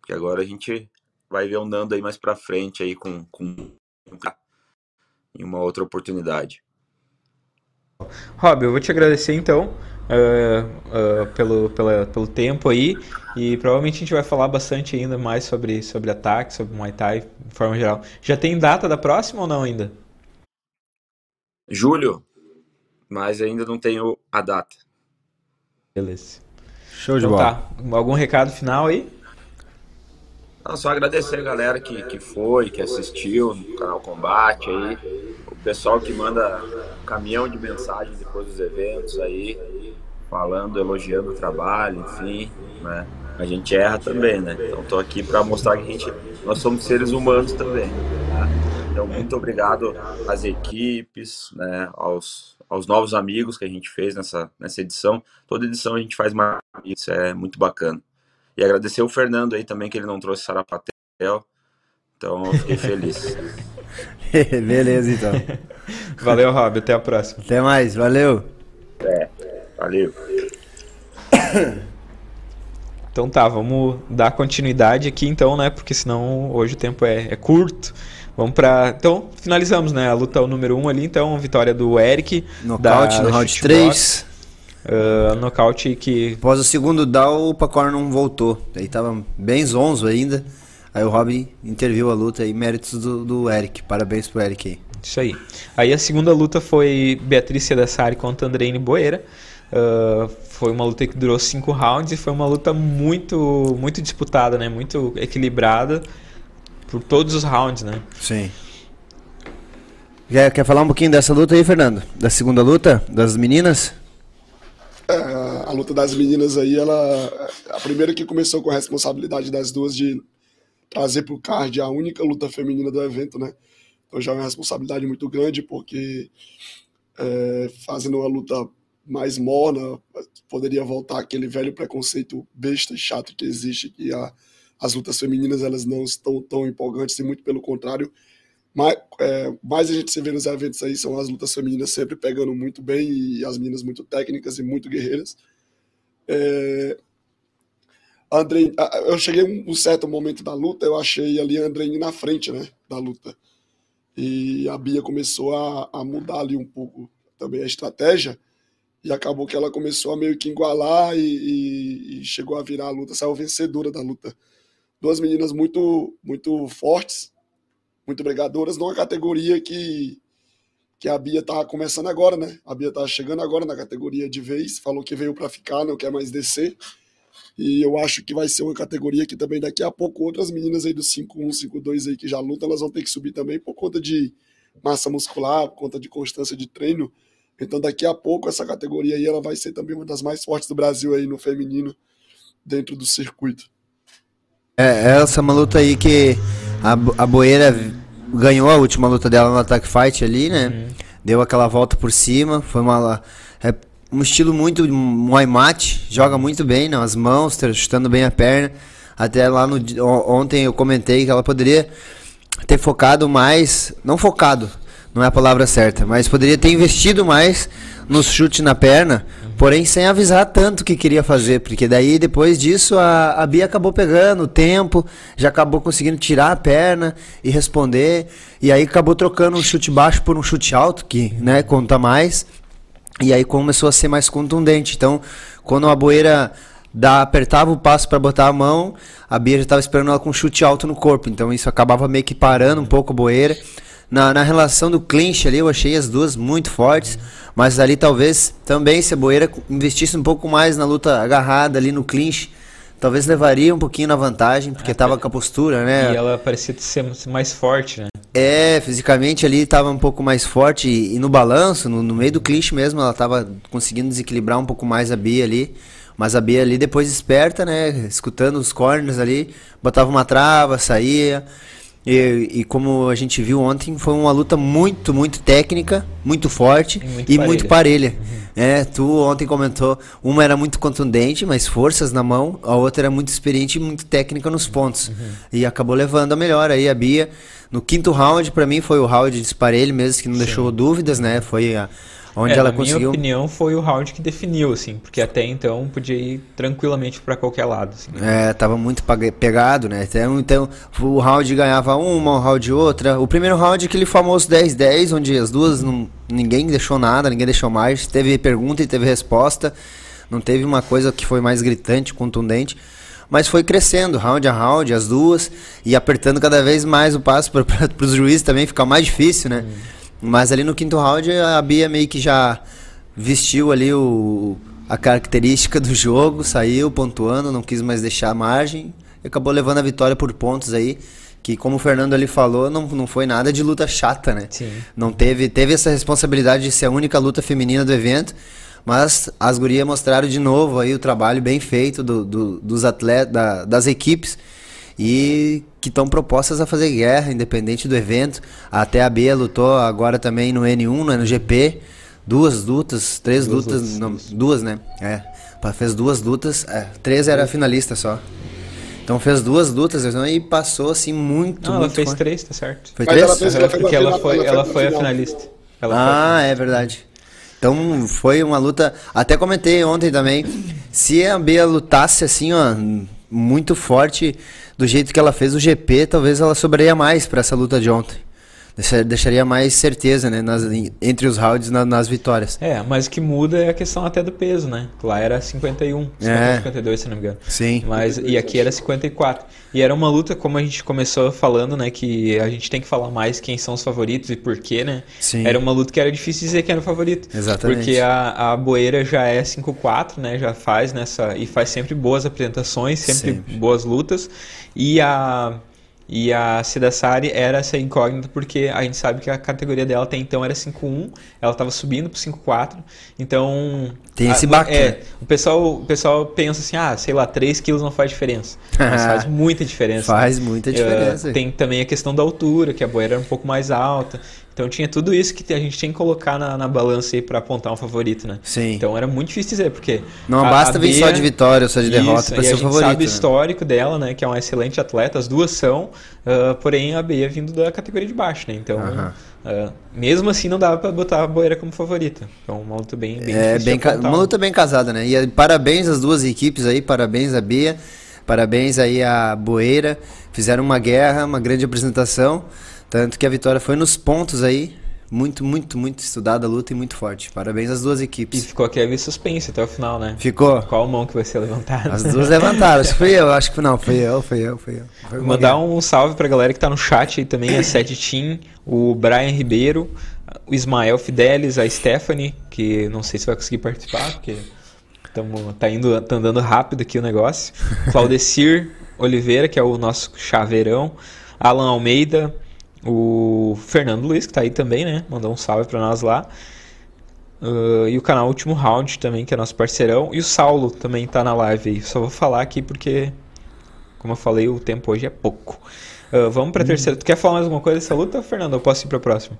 porque agora a gente vai ver o Nando aí mais pra frente aí com, com em uma outra oportunidade. Rob, eu vou te agradecer então uh, uh, pelo, pela, pelo tempo aí e provavelmente a gente vai falar bastante ainda mais sobre, sobre ataque, sobre Muay Thai de forma geral. Já tem data da próxima ou não ainda? Julho, mas ainda não tenho a data. Beleza. Show de então, bola. Tá. Algum recado final aí? Não, só agradecer a galera que, que foi, que assistiu no canal Combate aí, o pessoal que manda caminhão de mensagem depois dos eventos aí. Falando, elogiando o trabalho, enfim, né? A gente erra também, né? Então tô aqui para mostrar que a gente, nós somos seres humanos também. Né? Então muito obrigado às equipes, né? Aos, aos novos amigos que a gente fez nessa, nessa edição. Toda edição a gente faz mais, isso é muito bacana. E agradecer o Fernando aí também que ele não trouxe Sarapatel. Então eu fiquei [LAUGHS] feliz. Beleza, então. Valeu, Rob. Até a próxima. Até mais. Valeu. É, valeu. [COUGHS] Então tá, vamos dar continuidade aqui então, né? Porque senão hoje o tempo é, é curto. Vamos pra. Então, finalizamos, né? A luta número 1 um ali, então, vitória do Eric. Nocaute da, no round Shootbox. 3. Uh, nocaute que. Após o segundo down, o Pacor não voltou. Aí tava bem zonzo ainda. Aí o Robin interviu a luta aí, méritos do, do Eric. Parabéns pro Eric aí. Isso aí. Aí a segunda luta foi Beatriz Cedassari contra Andreine Boeira. Uh, foi uma luta que durou cinco rounds e foi uma luta muito muito disputada, né? Muito equilibrada por todos os rounds, né? Sim. Quer, quer falar um pouquinho dessa luta aí, Fernando? Da segunda luta, das meninas? É, a luta das meninas aí, ela. A primeira que começou com a responsabilidade das duas de trazer pro card a única luta feminina do evento, né? Então já é uma responsabilidade muito grande, porque é, fazendo uma luta mais morna, poderia voltar aquele velho preconceito besta e chato que existe, que a, as lutas femininas elas não estão tão empolgantes, e muito pelo contrário. Mais, é, mais a gente se vê nos eventos aí são as lutas femininas sempre pegando muito bem e as meninas muito técnicas e muito guerreiras. É, Andrei, eu cheguei um, um certo momento da luta, eu achei ali a Andrei na frente, né, da luta. E a Bia começou a, a mudar ali um pouco também a estratégia e acabou que ela começou a meio que igualar e, e, e, chegou a virar a luta, saiu vencedora da luta. Duas meninas muito muito fortes, muito brigadoras, numa categoria que que a Bia tá começando agora, né? A Bia tá chegando agora na categoria de vez, falou que veio para ficar, não quer mais descer. E eu acho que vai ser uma categoria que também daqui a pouco outras meninas aí do 5-1, 5-2 aí que já lutam, elas vão ter que subir também por conta de massa muscular, por conta de constância de treino. Então daqui a pouco essa categoria aí ela vai ser também uma das mais fortes do Brasil aí no feminino dentro do circuito. É, essa é uma luta aí que a, a Boeira ganhou a última luta dela no Attack Fight ali, né? Uhum. Deu aquela volta por cima, foi uma é, um estilo muito Muay Mate, joga muito bem nas né, mãos, chutando bem a perna. Até lá no ontem eu comentei que ela poderia ter focado mais, não focado, não é a palavra certa, mas poderia ter investido mais no chute na perna, porém sem avisar tanto que queria fazer, porque daí depois disso a, a Bia acabou pegando o tempo, já acabou conseguindo tirar a perna e responder, e aí acabou trocando um chute baixo por um chute alto, que né, conta mais, e aí começou a ser mais contundente. Então, quando a boeira da, apertava o passo para botar a mão, a Bia já estava esperando ela com um chute alto no corpo. Então isso acabava meio que parando um pouco a boeira. Na, na relação do clinch ali, eu achei as duas muito fortes. Mas ali talvez também se a boeira investisse um pouco mais na luta agarrada ali no clinch, talvez levaria um pouquinho na vantagem, porque estava com a postura, né? E ela parecia ser mais forte, né? É, fisicamente ali estava um pouco mais forte e, e no balanço, no, no, meio do clinch mesmo, ela estava conseguindo desequilibrar um pouco mais a Bia ali. Mas a Bia ali depois esperta, né? Escutando os corners ali, botava uma trava, saía. E, e, como a gente viu ontem, foi uma luta muito, muito técnica, muito forte e muito e parelha. Muito parelha. Uhum. É, tu ontem comentou, uma era muito contundente, mas forças na mão, a outra era muito experiente e muito técnica nos pontos. Uhum. E acabou levando a melhor aí a Bia. No quinto round, para mim, foi o round de disparelho mesmo, que não Sim. deixou dúvidas, né? Foi a, onde é, ela na conseguiu. minha opinião, foi o round que definiu, assim, porque até então podia ir tranquilamente para qualquer lado. Assim. É, tava muito pegado, né? Então, então o round ganhava uma, o round outra. O primeiro round aquele famoso 10-10, onde as duas não, ninguém deixou nada, ninguém deixou mais. Teve pergunta e teve resposta. Não teve uma coisa que foi mais gritante, contundente. Mas foi crescendo, round a round, as duas, e apertando cada vez mais o passo para [LAUGHS] os juízes também ficar mais difícil, né? Hum. Mas ali no quinto round a Bia meio que já vestiu ali o, a característica do jogo, saiu pontuando, não quis mais deixar a margem e acabou levando a vitória por pontos aí. Que como o Fernando ali falou, não, não foi nada de luta chata, né? Sim. Não teve, teve essa responsabilidade de ser a única luta feminina do evento, Mas as gurias mostraram de novo aí o trabalho bem feito do, do- dos atletas, da- das equipes e que estão propostas a fazer guerra, independente do evento. Até a Bia lutou agora também no N1, né, no GP. Duas lutas, três Duas lutas, lutas, não, duas, né? É. Fez duas lutas, é, três era finalista só. Então fez duas lutas então, e passou assim muito, Não, ela muito fez forte. três, tá certo. Foi Mas três? ela fez- Aham, ela foi porque ela final, foi, ela ela foi foi a final. finalista. Ela foi a Ah, é verdade. Então foi uma luta. Até comentei ontem também. Se a Bia lutasse assim, ó, muito forte, do jeito que ela fez o GP, talvez ela sobraria mais pra essa luta de ontem. Deixa- Deixaria mais certeza, né? nas- entre os rounds na- nas vitórias. É, mas o que muda é a questão até do peso, né? Lá era 51, 50, É. 52, se não me engano. Sim. Mas, e aqui era 54. E era uma luta, como a gente começou falando, né? Que a gente tem que falar mais quem são os favoritos e por quê, né? Sim. Era uma luta que era difícil dizer quem era o favorito. Exatamente. Porque a, a Boeira já é 5-4, né? Já faz nessa. E faz sempre boas apresentações, sempre, Sempre. boas lutas. E a. E a Sidassari era essa incógnita porque a gente sabe que a categoria dela até então era 5-1, ela estava subindo pro 5-4, então... Tem esse baque, É, né? o pessoal, o pessoal pensa assim, ah, sei lá, 3 quilos não faz diferença. Mas faz [LAUGHS] muita diferença. Faz muita Eh, diferença. tem também a questão da altura, que a boeira era um pouco mais alta. Então tinha tudo isso que a gente tem que colocar na, na balança aí pra apontar um favorito, né? Sim. Então era muito difícil dizer, porque. Não a- basta a vir só de vitória ou só de derrota e ser o favorito. sabe o né? histórico dela, né? Que é uma excelente atleta, as duas são, ah, porém a Bia vindo da categoria de baixo, né? Então, Aham. Ah, mesmo assim, não dava pra botar a Boeira como favorita. Então, uma luta bem, bem É bem uma luta bem casada, né? E eh, parabéns às duas equipes aí, parabéns a Bia, parabéns aí a Boeira. Fizeram uma guerra, uma grande apresentação. Tanto que a vitória foi nos pontos aí. Muito, muito, muito estudada a luta e muito forte. Parabéns às duas E equipes. ficou aquele suspense até o final, né? Ficou? Qual mão que vai ser levantada? As duas levantaram. Acho que fui eu, acho que não, fui eu, fui eu, fui eu. Foi Mandar um salve pra galera que tá no chat aí também, a Sete Team, o Brian Ribeiro, o Ismael Fidelis, a Stephanie, que não sei se vai conseguir participar, porque tamo, tá, indo, tá andando rápido aqui o negócio. Claudecir [LAUGHS] Oliveira, que é o nosso chaveirão, Alan Almeida, o Fernando Luiz, que tá aí também, né? Mandou um salve pra nós lá. Uh, e o canal Último Round também, que é nosso parceirão. E o Saulo também tá na live aí. Só vou falar aqui porque, como eu falei, o tempo hoje é pouco. Uh, vamos pra terceira. Tu quer falar mais alguma coisa dessa luta, Fernando? Eu posso ir pra próxima?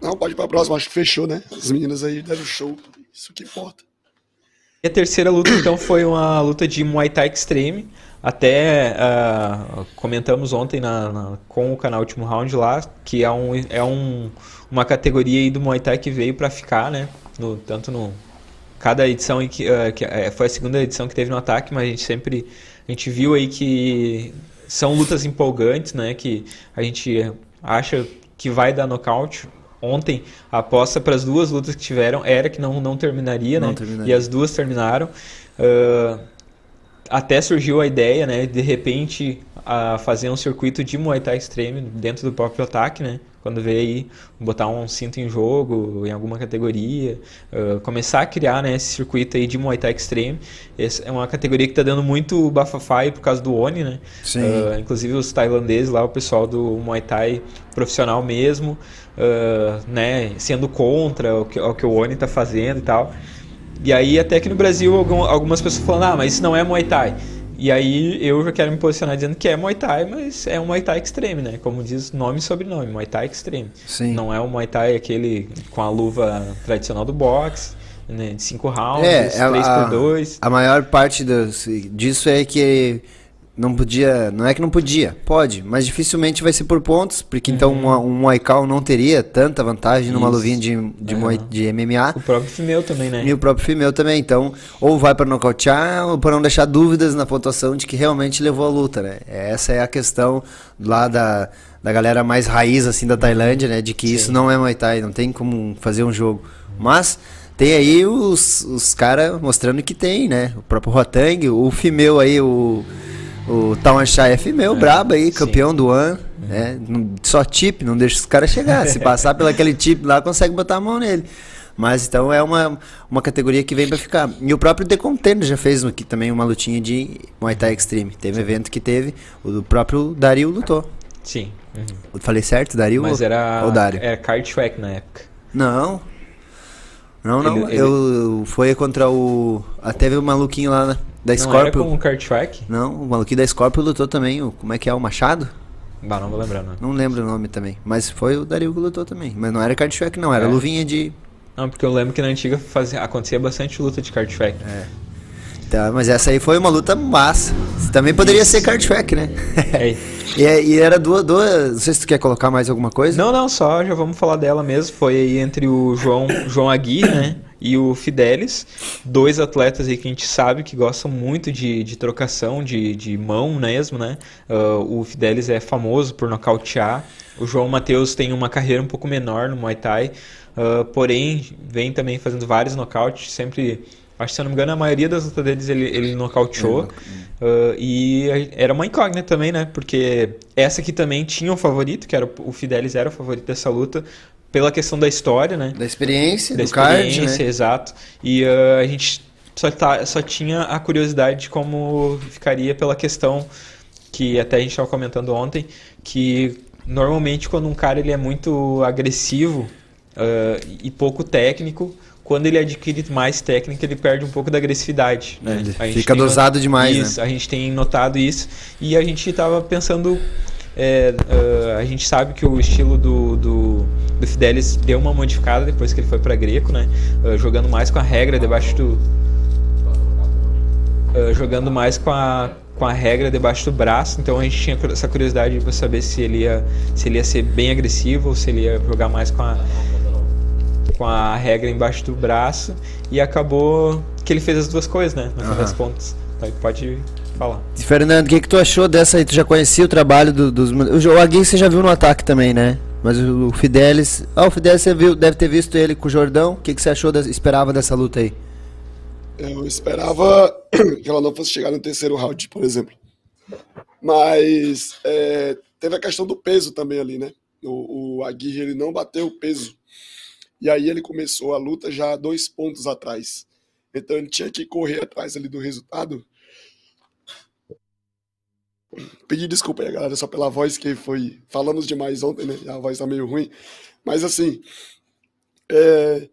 Não, pode ir pra próxima, acho que fechou, né? As meninas aí deram show. Isso que importa. E a terceira luta, então, foi uma luta de Muay Thai Extreme. Até ah, comentamos ontem na, na- com o canal Último Round lá, que é, um, é um, uma categoria aí do Muay Thai que veio pra ficar, né? No, tanto no. Cada edição em que, ah, que eh, foi a segunda edição que teve no ataque, mas a gente sempre. A gente viu aí que são lutas empolgantes, né? Que a gente acha que vai dar nocaute. Ontem, a aposta para as duas lutas que tiveram era que não, não terminaria, Não né? terminaria. E as duas terminaram. Ah, até surgiu a ideia, né, de repente a fazer um circuito de Muay Thai Extreme dentro do próprio ataque, né? Quando veio aí botar um cinto em jogo em alguma categoria, ah, começar a criar, né, esse circuito aí de Muay Thai Extreme. Essa é uma categoria que está dando muito bafafá aí por causa do ONI, né? Sim. Ah, inclusive os tailandeses lá, o pessoal do Muay Thai profissional mesmo, ah, né, sendo contra o que, o que o ONI está fazendo e tal. E aí até que no Brasil algum- algumas pessoas falando, ah, mas isso não é Muay Thai. E aí eu já quero me posicionar dizendo que é Muay Thai, mas é um Muay Thai Extreme, né? Como diz nome e sobrenome, Muay Thai Extreme. Sim. Não é o Muay Thai aquele com a luva tradicional do boxe, né? De cinco rounds, É, três a, por dois. a maior parte dos- disso é que não podia, não é que não podia, pode, mas dificilmente vai ser por pontos, porque então um, um Muay Thai não teria tanta vantagem numa Uhum. Isso. luvinha de, de, Aham. de MMA. O próprio Fimeu também, né? E o próprio female também, então, ou vai para nocautear, ou para não deixar dúvidas na pontuação de que realmente levou a luta, né? Essa é a questão lá da, da galera mais raiz, assim, da Tailândia, né? De que isso não é Muay Thai, não tem como fazer um jogo. Mas tem aí os, os caras mostrando que tem, né? O próprio Rotang, o female aí, o, o Tawan Shai é female, brabo aí, sim. campeão do ano, né? Não- Só tip, não deixa os caras chegar. Se [LAUGHS] passar pelo aquele tip lá, consegue botar a mão nele. Mas então é uma, uma categoria que vem pra ficar. E o próprio The Contender já fez aqui também uma lutinha de Muay Thai Extreme. Teve um evento que teve, o próprio Dario lutou. Sim. uhum. Eu falei certo, Dario Mas ou, era, ou Dario? era Card Track na época. Não. Não, não, Ele- eu foi contra o. Até teve o maluquinho lá na- da Não era Scorpio. com o Kurt? Não, o maluquinho da Scorpio lutou também. O, como é que é? O Machado? Bah, não vou lembrar, não. Não lembro o nome também. Mas foi o Dario que lutou também. Mas não era card track, não. Era É. luvinha de. Não, porque eu lembro que na antiga fazia, acontecia bastante luta de Kurt Schweik. Tá, mas essa aí foi uma luta massa. Também poderia ser card track, né? É. [LAUGHS] e, é- e era duas, duas. Não sei se tu quer colocar mais alguma coisa. Não, não, só já vamos falar dela mesmo. Foi aí entre o João, João Aguirre, né? E o Fidelis, dois atletas aí que a gente sabe que gostam muito de, de trocação, de, de mão mesmo, né? Ah, o Fidelis é famoso por nocautear. O João Matheus tem uma carreira um pouco menor no Muay Thai, ah, porém vem também fazendo vários nocautes, sempre. Acho que se eu não me engano, a maioria das lutas deles ele, ele nocauteou. Ah, e era uma incógnita também, né? Porque essa aqui também tinha um favorito, que era o- o Fidelis era o favorito dessa luta, pela questão da história, né? Da experiência, Da do card, experiência, né? exato. E ah, a gente só, tá, só tinha a curiosidade de como ficaria pela questão que até a gente estava comentando ontem, que normalmente quando um cara ele é muito agressivo ah, e pouco técnico, quando ele adquire mais técnica, ele perde um pouco da agressividade. Né? Fica dosado demais, né? Isso, a gente tem notado isso e a gente estava pensando. É, ah, a gente sabe que o estilo do, do, do Fidelis deu uma modificada depois que ele foi para Greco, né? Ah, jogando mais com a regra debaixo do. ah, jogando mais com a, com a regra debaixo do braço, então a gente tinha essa curiosidade para saber se ele, ia, se ele ia ser bem agressivo ou se ele ia jogar mais com a, com a regra embaixo do braço e acabou que ele fez as duas coisas, né? No fim Aham. das contas. Então pode falar. E, Fernando, o que, que tu achou dessa aí? Tu já conhecia o trabalho do- dos. O Aguirre você já viu no ataque também, né? Mas o, o Fidelis. Ah, o Fidelis você viu, deve ter visto ele com o Jordão. O que, que você achou, esperava dessa luta aí? Eu esperava [COUGHS] que ela não fosse chegar no terceiro round, por exemplo. Mas é, teve a questão do peso também ali, né? O, o Aguirre ele não bateu o peso. E aí ele começou a luta já dois pontos atrás. Então ele tinha que correr atrás ali do resultado. Pedir desculpa aí, galera, só pela voz que foi. Falamos demais ontem, né? A voz tá meio ruim. Mas assim, é,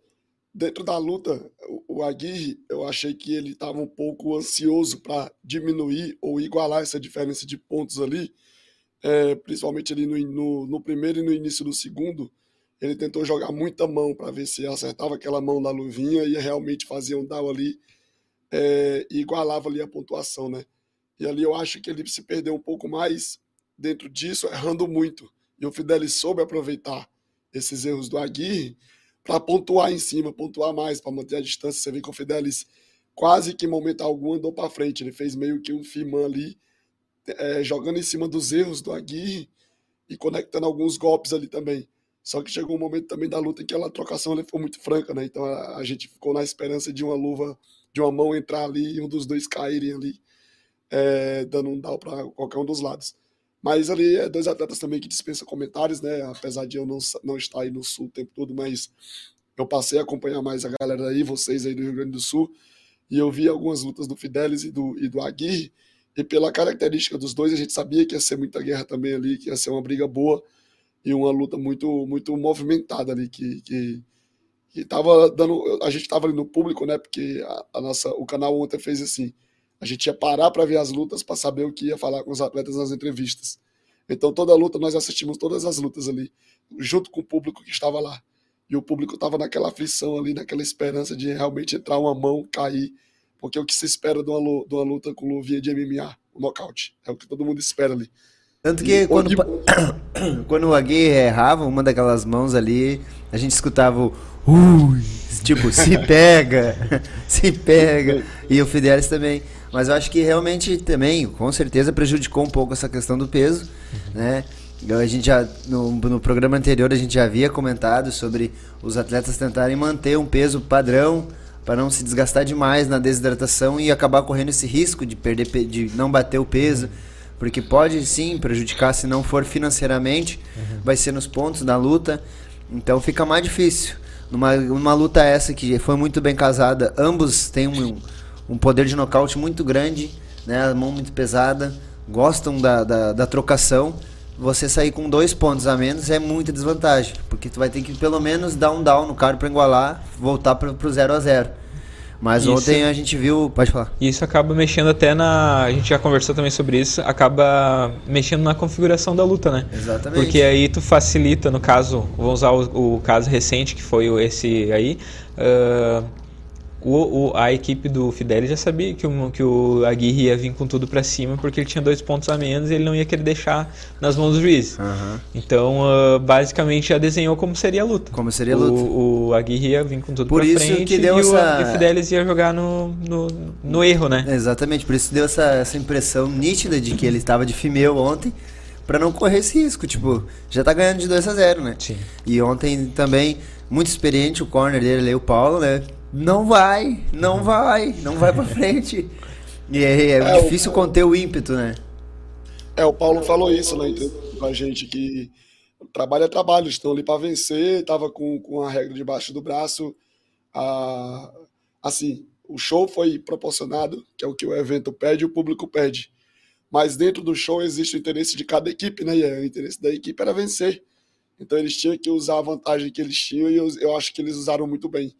dentro da luta, o- Aguirre, eu achei que ele estava um pouco ansioso para diminuir ou igualar essa diferença de pontos ali, é, principalmente ali no, no, no primeiro e no início do segundo. Ele tentou jogar muita mão para ver se acertava aquela mão na luvinha e realmente fazia um down ali é, e igualava ali a pontuação, né? E ali eu acho que ele se perdeu um pouco mais dentro disso, errando muito. E o Fidelis soube aproveitar esses erros do Aguirre para pontuar em cima, pontuar mais, para manter a distância. Você vê que o Fidelis quase que em momento algum andou para frente. Ele fez meio que um Fiman ali, é, jogando em cima dos erros do Aguirre e conectando alguns golpes ali também. Só que chegou um momento também da luta em que a trocação ali foi muito franca, né? Então a, a gente ficou na esperança de uma luva, de uma mão entrar ali e um dos dois caírem ali, é, dando um down para qualquer um dos lados. Mas ali é dois atletas também que dispensam comentários, né? Apesar de eu não, não estar aí no sul o tempo todo, mas eu passei a acompanhar mais a galera aí, vocês aí do Rio Grande do Sul, e eu vi algumas lutas do Fidelis e do, e do Aguirre, e pela característica dos dois, a gente sabia que ia ser muita guerra também ali, que ia ser uma briga boa e uma luta muito muito movimentada ali, que, que, que tava dando. A gente tava ali no público, né? Porque a, a nossa, o canal ontem fez assim. A gente ia parar para ver as lutas, para saber o que ia falar com os atletas nas entrevistas. Então, toda luta, nós assistimos todas as lutas ali, junto com o público que estava lá. E o público estava naquela aflição ali, naquela esperança de realmente entrar uma mão, cair. Porque é o que se espera de uma, lu- de uma luta com luvinha de MMA, o nocaute. É o que todo mundo espera ali. Tanto que E quando, onde- [COUGHS] quando o Aguirre errava uma daquelas mãos ali, a gente escutava o ui, tipo, se pega, [LAUGHS] se pega. E o Fidelis também. Mas eu acho que realmente também, com certeza, prejudicou um pouco essa questão do peso, né? A gente já, no, no programa anterior, a gente já havia comentado sobre os atletas tentarem manter um peso padrão para não se desgastar demais na desidratação e acabar correndo esse risco de perder, pe- de não bater o peso. Porque pode sim prejudicar se não for financeiramente, vai ser nos pontos da luta, então fica mais difícil. Numa, numa luta essa que foi muito bem casada, ambos têm um, um poder de nocaute muito grande, né, a mão muito pesada, gostam da, da, da trocação. você sair com dois pontos a menos é muita desvantagem. Porque tu vai ter que pelo menos dar um down no cara pra igualar, voltar pro, pro 0 a 0 Mas Isso. ontem a gente viu. Pode falar. E isso acaba mexendo até na. A gente já conversou também sobre isso, acaba mexendo na configuração da luta, né? Exatamente. Porque aí tu facilita, no caso, vou usar o, o caso recente, que foi o- esse aí. ah, o, o- a equipe do Fidelis já sabia que o, que o Aguirre ia vir com tudo pra cima, porque ele tinha dois pontos a menos e ele não ia querer deixar nas mãos do juiz. Aham. Então, ah, basicamente, já desenhou como seria a luta. Como seria a luta. O, o Aguirre ia vir com tudo Por pra isso frente que deu e, o, essa- e o Fidelis ia jogar no, no, no erro, né? Exatamente, por isso deu essa, essa impressão nítida de que ele estava de fimeu ontem, pra não correr esse risco. Tipo, já tá ganhando de 2 a 0 né? Sim. E ontem também, muito experiente, o corner dele o Paulo, né? Não vai, não vai, não vai pra frente. E é, é É, o- difícil conter o ímpeto, né? É, o Paulo falou isso na entrevista com a gente, que trabalho é trabalho, estão ali para vencer, estava com, com a regra debaixo do braço. A, assim, o show foi proporcionado, que é o que o evento pede e o público pede. Mas dentro do show existe o interesse de cada equipe, né? E o interesse da equipe era vencer. Então eles tinham que usar a vantagem que eles tinham e eu, eu acho que eles usaram muito bem.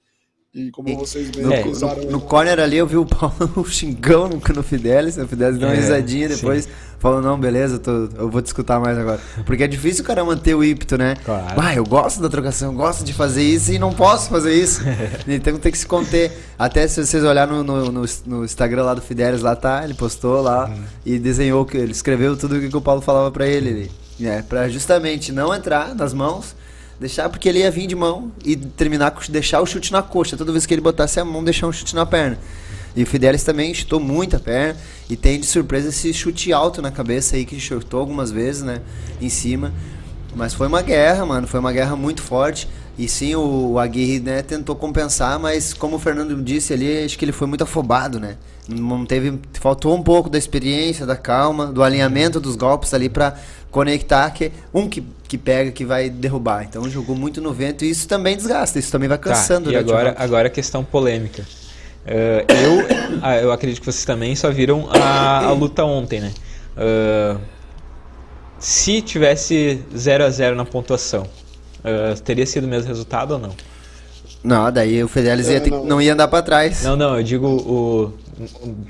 E como vocês bem No, É, usaram. no, no corner ali eu vi o Paulo [LAUGHS] xingão no, no Fidelis, o Fidelis deu uma É, risadinha depois, falou, não, beleza, eu, tô- eu vou te escutar mais agora. Porque é difícil o cara manter o ímpeto, né? Claro. Ah, eu gosto da trocação, eu gosto de fazer isso e não posso fazer isso. [LAUGHS] então tem que se conter. Até se vocês olharem no, no, no- no Instagram lá do Fidelis, lá tá, ele postou lá Uhum. e desenhou, que ele escreveu tudo o que o Paulo falava pra ele. ele é, pra justamente não entrar nas mãos, deixar porque ele ia vir de mão e terminar com deixar o chute na coxa. Toda vez que ele botasse a mão, deixar um chute na perna. E o Fidelis também chutou muita perna e tem de surpresa esse chute alto na cabeça aí que chutou algumas vezes, né, em cima. Mas foi uma guerra, mano, foi uma guerra muito forte. E sim, o, Aguirre, né, tentou compensar, mas como o Fernando disse ali, acho que ele foi muito afobado, né? Não teve, faltou um pouco da experiência, da calma, do alinhamento dos golpes ali pra conectar que um que, que pega que vai derrubar. Então jogou muito no vento e isso também desgasta, isso também vai cansando, Tá, e né? agora, agora a questão polêmica. Eh, eu, [COUGHS] ah, eu acredito que vocês também só viram a, a [COUGHS] luta ontem, né? Ah, se tivesse 0 a 0 na pontuação, ah, teria sido o mesmo resultado ou não? Não, daí o Fidelis ia ter- não. não ia andar pra trás. Não, não, eu digo o,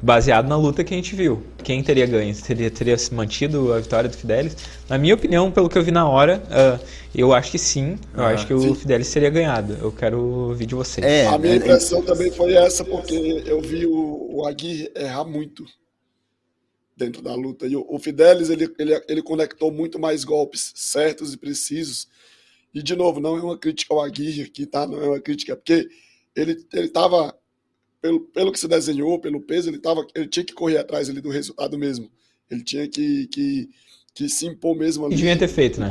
baseado na luta que a gente viu. Quem teria ganho? Teria, teria se mantido a vitória do Fidelis? Na minha opinião, pelo que eu vi na hora, ah, eu acho que sim. Eu Ah, acho que o sim. Fidelis teria ganhado. Eu quero ouvir de vocês. É, A minha é- impressão também foi essa, porque eu vi o, o Aguirre errar muito dentro da luta. E o, o Fidelis, ele, ele, ele conectou muito mais golpes certos e precisos. E, de novo, não é uma crítica ao Aguirre aqui, tá? Não é uma crítica, porque ele, ele tava, pelo, pelo que se desenhou, pelo peso, ele, tava, ele tinha que correr atrás ali do resultado mesmo. Ele tinha que, que, que se impor mesmo ali. E devia ter feito, né?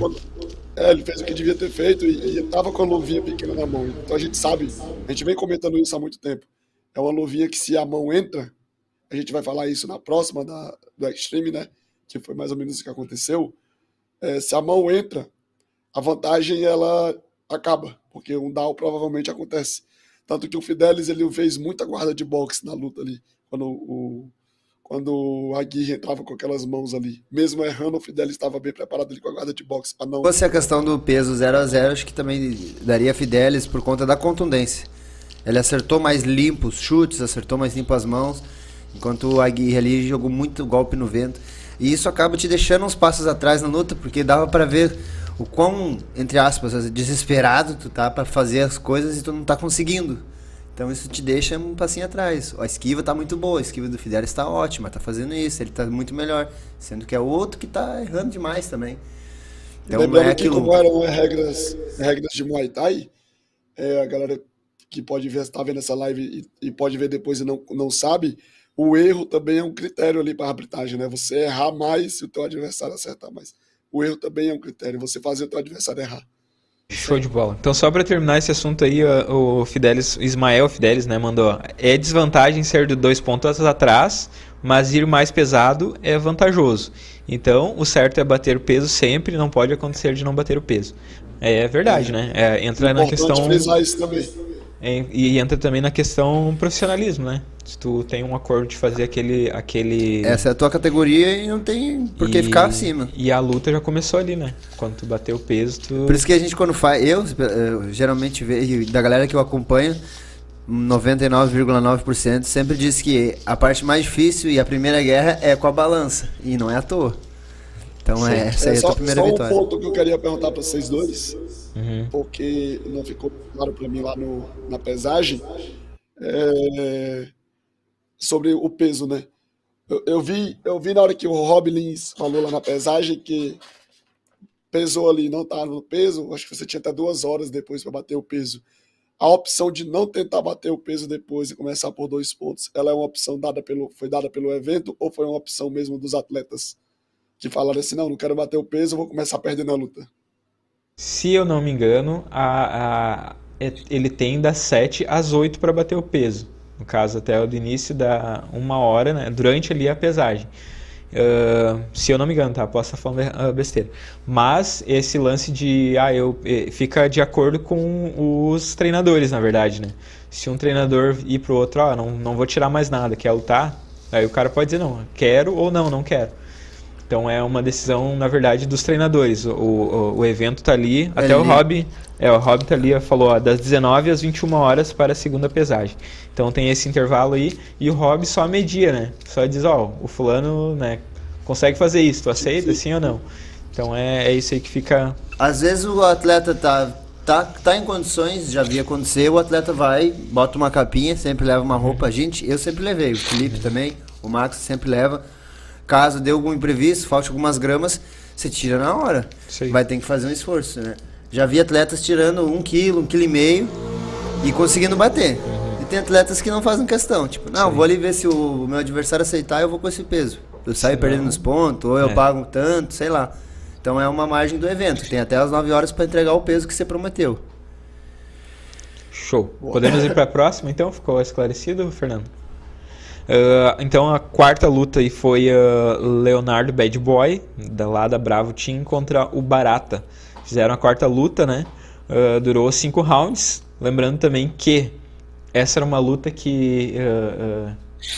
É, ele fez o que devia ter feito e, e ele tava com a luvinha pequena na mão. Então a gente sabe, a gente vem comentando isso há muito tempo. É uma luvinha que se a mão entra, a gente vai falar isso na próxima da, do Extreme, né? Que foi mais ou menos o que aconteceu. É, se a mão entra, a vantagem ela acaba, porque um down provavelmente acontece. Tanto que o Fidelis ele fez muita guarda de boxe na luta ali, quando o, quando o Aguirre entrava com aquelas mãos ali. Mesmo errando, o Fidelis estava bem preparado ali com a guarda de boxe para não fosse a questão do peso 0 a 0 acho que também daria Fidelis por conta da contundência. Ele acertou mais limpo os chutes, acertou mais limpo as mãos, enquanto o Aguirre ali jogou muito golpe no vento. E isso acaba te deixando uns passos atrás na luta, porque dava pra ver o quão, entre aspas, desesperado tu tá pra fazer as coisas e tu não tá conseguindo. Então isso te deixa um passinho atrás. A esquiva tá muito boa, a esquiva do Fidelis está ótima, tá fazendo isso, ele tá muito melhor. Sendo que é o outro que tá errando demais também. Então Lembrando é que aquilo. como eram as regras, regras de Muay Thai, é, a galera que pode ver, está vendo essa live e, e pode ver depois e não, não sabe, o erro também é um critério ali para arbitragem, né? Você errar mais se o teu adversário acertar mais. O erro também é um critério, você fazer o teu adversário errar. Show de bola. Então, só pra terminar esse assunto aí, o Fidelis, o Ismael Fidelis, né, mandou. É desvantagem ser de dois pontos atrás, mas ir mais pesado é vantajoso. Então, o certo é bater o peso sempre, não pode acontecer de não bater o peso. É verdade, né? É, entra na questão. frisar isso também. É, E entra também na questão profissionalismo, né? Se tu tem um acordo de fazer aquele. aquele Essa é a tua categoria e não tem por que e- ficar acima. E a luta já começou ali, né? Quando tu bateu o peso, tu. Por isso que a gente quando faz, eu, eu geralmente vejo, da galera que eu acompanho, 99,9% sempre diz que a parte mais difícil e a primeira guerra é com a balança. E não é à toa. Então é, essa aí é a só, tua primeira só um vitória. ponto que eu queria perguntar para vocês dois, Uhum. porque não ficou claro para mim lá no, na pesagem, é, sobre o peso, né? Eu, eu vi, eu vi na hora que o Rob Lins falou lá na pesagem que pesou ali, não tá no peso, acho que você tinha até duas horas depois para bater o peso. A opção de não tentar bater o peso depois e começar por dois pontos, ela é uma opção dada pelo, foi dada pelo evento ou foi uma opção mesmo dos atletas que falaram assim, não, não quero bater o peso, vou começar perdendo a luta. Se eu não me engano, a, a- é- ele tem das 7 às 8 para bater o peso. No caso, até o início da uma hora, né? Durante ali a pesagem. Ah, se eu não me engano, tá? Posso estar falando ah, besteira. Mas esse lance de. Ah, eu. eh, Fica de acordo com os treinadores, na verdade, né? Se um treinador ir pro outro, ó, não, não vou tirar mais nada, quer lutar? Aí o cara pode dizer, não, quero ou não, não quero. Então é uma decisão, na verdade, dos treinadores. O, o, o evento tá ali, até o ali. Rob, é, o Rob tá ali, falou, ó, das 19 às 21 horas para a segunda pesagem. Então tem esse intervalo aí e o Rob só media, né? Só diz, ó, o fulano, né, consegue fazer isso, tu aceita, sim ou não? Então é, é isso aí que fica Às vezes o atleta tá, tá, tá em condições, já vi acontecer, o atleta vai, bota uma capinha, sempre leva uma roupa. Gente, eu sempre levei, o Felipe também, o Max sempre leva. Caso dê algum imprevisto, falte algumas gramas, você tira na hora. Aí. Vai ter que fazer um esforço, né? Já vi atletas tirando um quilo, um quilo e meio e conseguindo bater. E tem atletas que não fazem questão, tipo, não, Sim. vou ali ver se o meu adversário aceitar, eu vou com esse peso. Eu saio Senão- perdendo os pontos, ou eu É. pago tanto, sei lá. Então é uma margem do evento. Tem até as 9 horas para entregar o peso que você prometeu. Show. Podemos ir para a próxima, então? Ficou esclarecido, Fernando? Ah, então a quarta luta aí foi ah, Leonardo Bad Boy, da lá da Bravo Team, contra o Barata. Fizeram a quarta luta, né? Ah, durou cinco rounds. Lembrando também que essa era uma luta que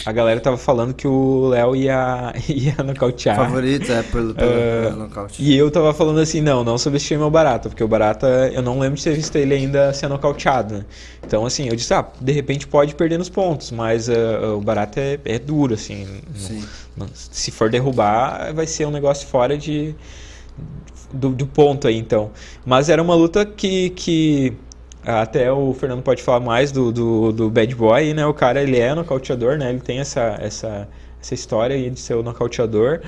a galera tava falando que o Léo ia, [LAUGHS] ia nocautear. Favorito é pelo, pelo, Ah, pelo nocaute. E eu tava falando assim, não, não subestime o Barata, porque o Barata, eu não lembro de ter visto ele ainda ser nocauteado, né? Então, assim, eu disse, ah, de repente pode perder nos pontos, mas ah, o Barata é, é duro, assim. não- Sim. não- se for derrubar, vai ser um negócio fora de do, do ponto aí, então. Mas era uma luta que, que até o Fernando pode falar mais do, do, do Bad Boy, né? O cara, ele é nocauteador, né? Ele tem essa, essa, essa história aí de ser o nocauteador.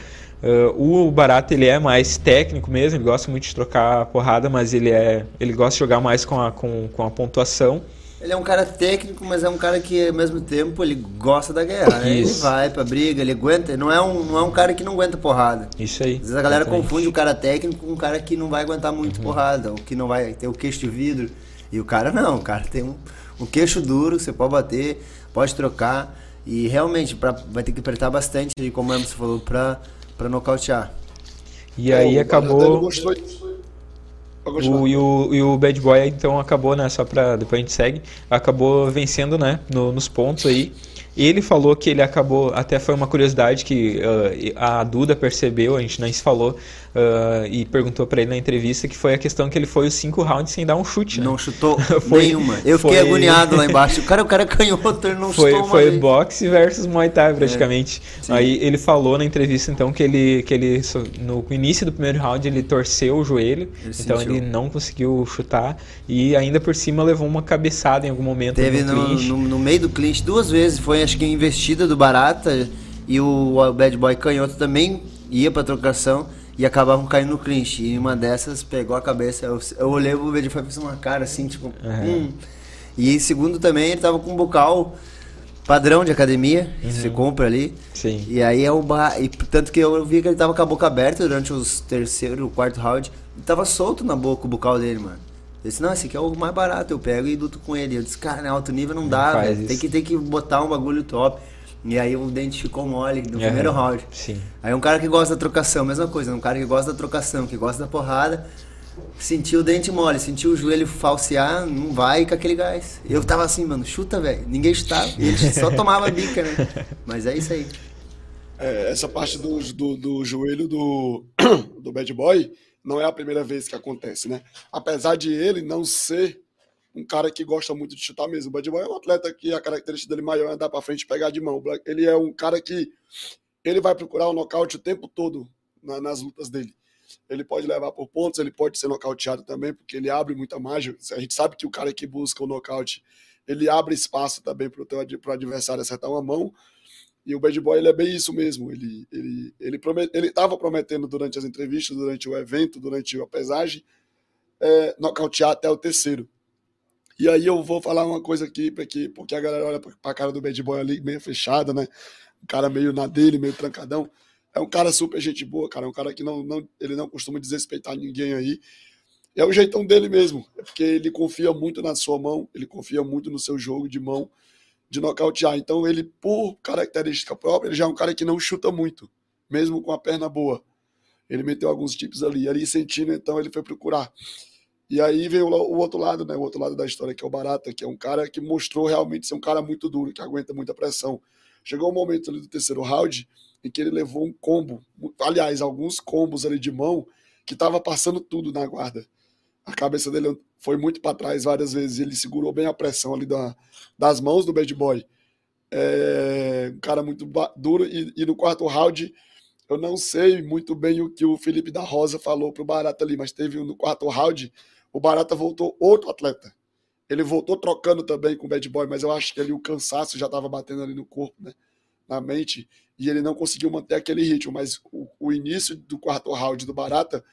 Ah, o Barata, ele é mais técnico mesmo, ele gosta muito de trocar porrada, mas ele é ele gosta de jogar mais com a, com, com a pontuação. Ele é um cara técnico, mas é um cara que ao mesmo tempo ele gosta da guerra. né? Ele vai pra briga, ele aguenta. Não é um, não é um cara que não aguenta porrada. Isso aí. Às vezes a galera exatamente. confunde o cara técnico com um cara que não vai aguentar muito Uhum. porrada, ou que não vai ter o queixo de vidro. E o cara não, o cara tem um, um queixo duro, você pode bater, pode trocar. E realmente pra, vai ter que apertar bastante, aí, como o Emerson falou, pra, pra nocautear. E aí o acabou. mostrou... O, e, o, e o Bad Boy então acabou, né? Só pra depois a gente segue. Acabou vencendo, né? no- nos pontos aí. Ele falou que ele acabou. Até foi uma curiosidade que ah, a Duda percebeu, a gente nem se falou. Ah, e perguntou pra ele na entrevista que foi a questão que ele foi os cinco rounds sem dar um chute, né? Não chutou [LAUGHS] Foi- nenhuma. Eu fiquei foi- agoniado lá embaixo. O [LAUGHS] cara, o cara é canhoto, ele não Foi, chutou foi vez. boxe versus Muay Thai praticamente. sim. Aí ele falou na entrevista então que ele, que ele no início do primeiro round ele torceu o joelho, Ele então sentiu. ele não conseguiu chutar e ainda por cima levou uma cabeçada em algum momento Teve no no, no, no meio do clinch duas vezes, foi acho que a investida do Barata e o, o Bad Boy Canhoto também ia pra trocação e acabavam caindo no clinch. E uma dessas pegou a cabeça, eu, eu olhei o Boy fez uma cara assim, tipo, hum. E segundo também, ele tava com um bocal padrão de academia, que você compra ali. Sim. E aí é o ba... e tanto que eu vi que ele tava com a boca aberta durante os terceiro, quarto round, e tava solto na boca o bocal dele, mano. Eu disse, não, esse aqui é o mais barato, eu pego e luto com ele. Eu disse, cara, né, alto nível não dá, faz velho. Tem que, tem que botar um bagulho top. E aí o dente ficou mole no Aham. primeiro round. Sim. Aí um cara que gosta da trocação, mesma coisa, um cara que gosta da trocação, que gosta da porrada, sentiu o dente mole, sentiu o joelho falsear, não vai com aquele gás. Eu tava assim, mano, chuta, velho. Ninguém chutava. E ele só [LAUGHS] tomava bica, né? Mas é isso aí. É, essa parte do, do, do joelho do, [CLEARS THROAT] do bad boy não é a primeira vez que acontece, né? Apesar de ele não ser um cara que gosta muito de chutar mesmo. O Bad Boy é um atleta que a característica dele maior é andar para frente e pegar de mão. Ele é um cara que ele vai procurar o nocaute o tempo todo na, nas lutas dele. Ele pode levar por pontos, ele pode ser nocauteado também, porque ele abre muita margem. A gente sabe que o cara que busca o nocaute, ele abre espaço também para o adversário acertar uma mão. E o Bad Boy ele é bem isso mesmo. Ele ele ele ele estava prometendo durante as entrevistas, durante o evento, durante a pesagem, é, nocautear até o terceiro. E aí eu vou falar uma coisa aqui, porque, porque a galera olha para a cara do Bad Boy ali meio fechada, né? Um cara meio na dele, meio trancadão. É um cara super gente boa, cara. É um cara que não, não, ele não costuma desrespeitar ninguém aí. É o jeitão dele mesmo. É porque ele confia muito na sua mão, ele confia muito no seu jogo de mão de nocautear. Então, ele, por característica própria, ele já é um cara que não chuta muito, mesmo com a perna boa. Ele meteu alguns tips ali. Ali sentindo, então, ele foi procurar. E aí veio o outro lado, né? O outro lado da história, que é o Barata, que é um cara que mostrou realmente ser um cara muito duro, que aguenta muita pressão. Chegou um momento ali do terceiro round em que ele levou um combo, aliás, alguns combos ali de mão, que tava passando tudo na guarda. A cabeça dele foi muito para trás várias vezes, ele segurou bem a pressão ali da, das mãos do Bad Boy. É, um cara muito duro, e, e no quarto round eu não sei muito bem o que o Felipe da Rosa falou pro Barata ali, mas teve no quarto round o Barata voltou outro atleta. Ele voltou trocando também com o Bad Boy, mas eu acho que ali o cansaço já estava batendo ali no corpo, né? Na mente, e ele não conseguiu manter aquele ritmo. Mas o, o início do quarto round do Barata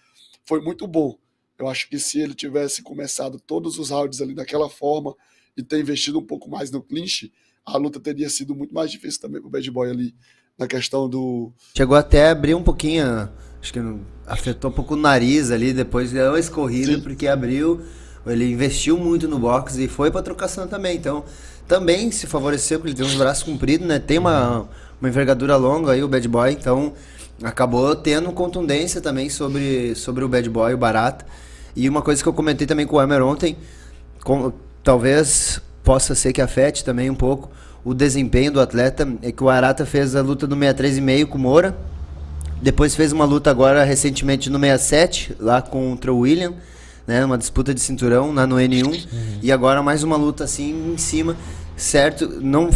foi muito bom. Eu acho que se ele tivesse começado todos os rounds ali daquela forma e ter investido um pouco mais no clinch, a luta teria sido muito mais difícil também para o Bad Boy ali, na questão do. Chegou até a abrir um pouquinho acho que afetou um pouco o nariz ali, depois deu uma escorrida, Sim. porque abriu, ele investiu muito no boxe e foi pra trocação também, então também se favoreceu, porque ele tem uns braços compridos, né, tem uma, uma envergadura longa aí, o Bad Boy, então acabou tendo contundência também sobre, sobre o Bad Boy, o Barata, e uma coisa que eu comentei também com o Emer ontem, com, talvez possa ser que afete também um pouco o desempenho do atleta, é que o Arata fez a luta do 63,5 com o Moura, depois fez uma luta agora recentemente no 67, lá contra o William, né? Uma disputa de cinturão lá no N1. Uhum. E agora mais uma luta assim em cima, certo? Não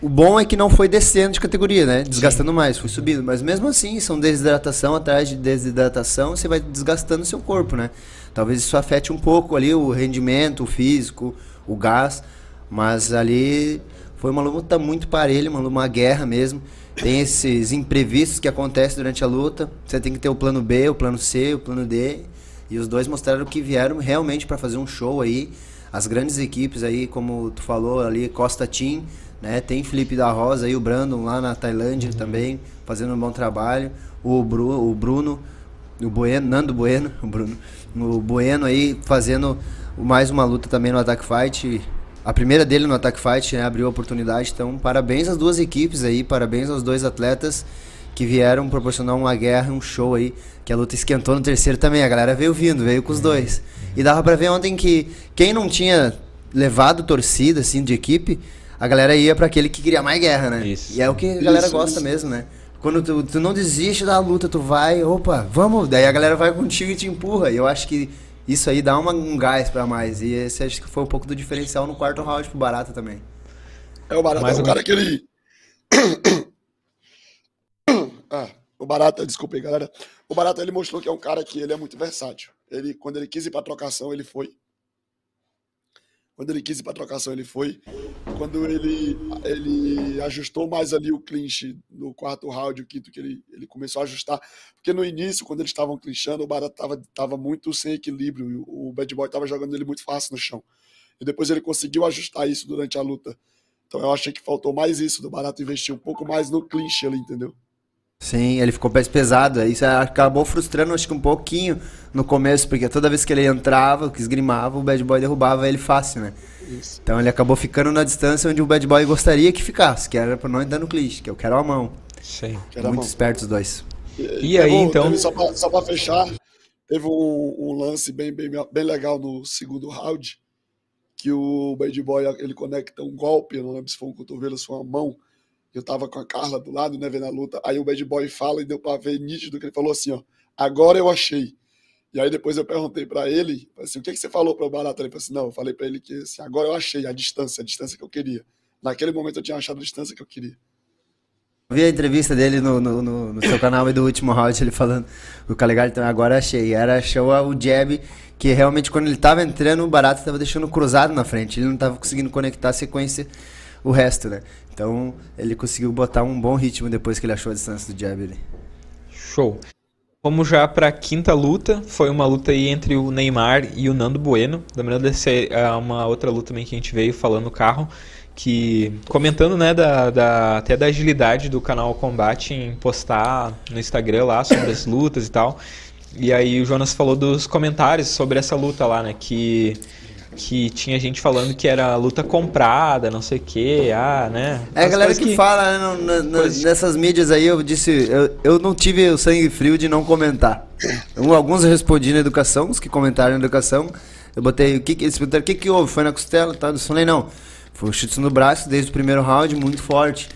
o bom é que não foi descendo de categoria, né? Desgastando Sim. mais, foi subindo. Mas mesmo assim, são desidratação atrás de desidratação, você vai desgastando o seu corpo, né? Talvez isso afete um pouco ali o rendimento, o físico, o gás. Mas ali foi uma luta muito parelha, uma, uma guerra mesmo tem esses imprevistos que acontecem durante a luta. Você tem que ter o plano B, o plano C, o plano D. E os dois mostraram que vieram realmente para fazer um show aí. As grandes equipes aí, como tu falou ali, Costa Team, né? Tem Felipe da Rosa aí, o Brandon lá na Tailândia uhum. também, fazendo um bom trabalho. O, Bru, o Bruno, o Bueno, Nando Bueno, [LAUGHS] o Bruno, o Bueno aí fazendo mais uma luta também no Attack Fight a primeira dele no Attack Fight né, abriu a oportunidade. Então, parabéns às duas equipes aí, parabéns aos dois atletas que vieram proporcionar uma guerra, um show aí, que a luta esquentou no terceiro também. A galera veio vindo, veio com os dois. E dava pra ver ontem que quem não tinha levado torcida, assim, de equipe, a galera ia para aquele que queria mais guerra, né? Isso. E é o que a galera isso, gosta isso. mesmo, né? Quando tu, tu não desiste da luta, tu vai, opa, vamos, daí a galera vai contigo e te empurra. E eu acho que isso aí dá uma, um gás para mais. E esse acho que foi um pouco do diferencial no quarto round pro Barata também. É, o Barata Mais é um cara que ele. [COUGHS] ah, o Barata, desculpa aí, galera. O Barata ele mostrou que é um cara que ele é muito versátil. Ele, quando ele quis ir pra trocação, ele foi. Quando ele quis ir para trocação, ele foi. Quando ele, ele ajustou mais ali o clinch no quarto round, o quinto, que ele, ele começou a ajustar. Porque no início, quando eles estavam clinchando, o Barata estava tava muito sem equilíbrio. o Bad Boy estava jogando ele muito fácil no chão. E depois ele conseguiu ajustar isso durante a luta. Então eu achei que faltou mais isso do Barato investir um pouco mais no clinch ali, entendeu? Sim, ele ficou mais pesado. Isso acabou frustrando, acho que um pouquinho no começo, porque toda vez que ele entrava, que esgrimava, o Bad Boy derrubava ele fácil, né? Isso. Então ele acabou ficando na distância onde o Bad Boy gostaria que ficasse, que era pra não entrar no clichê, que eu quero a mão. Sim. Muito espertos os dois. E, e aí, bom, então. Só pra, só pra fechar, Teve um, um lance bem, bem, bem legal no segundo round, que o Bad Boy ele conecta um golpe, não lembro se foi um cotovelo, se foi uma mão. Eu tava com a Carla do lado, né, vendo a luta. Aí o Bad Boy fala e deu pra ver nítido que ele falou assim, ó, agora eu achei. E aí depois eu perguntei para ele, assim, o que, que você falou para o Barata? Ele falou assim, não, eu falei para ele que assim, agora eu achei a distância, a distância que eu queria. Naquele momento eu tinha achado a distância que eu queria. Vi a entrevista dele no, no, no, no seu canal e do último round, ele falando o Calegari, então agora achei. Era achou o jab que realmente quando ele tava entrando, o Barata tava deixando cruzado na frente. Ele não tava conseguindo conectar a sequência, o resto, né? Então ele conseguiu botar um bom ritmo depois que ele achou a distância do jab ali. Show. Vamos já para a quinta luta. Foi uma luta aí entre o Neymar e o Nando Bueno. Lembrando dessa é uma outra luta também que a gente veio falando no carro. Que comentando né, da, da, até da agilidade do canal Combate em postar no Instagram lá sobre as lutas e tal. E aí o Jonas falou dos comentários sobre essa luta lá, né? Que que tinha gente falando que era luta comprada, não sei o que, ah, né? É a galera que, que, fala né, no, nessas mídias aí, eu disse, eu, eu não tive o sangue frio de não comentar. Eu, alguns eu respondi na educação, os que comentaram na educação, eu botei, o que, eles perguntaram, o que que houve? Foi na costela? Tá? Eu falei, não, foi um chute no braço desde o primeiro round, muito forte.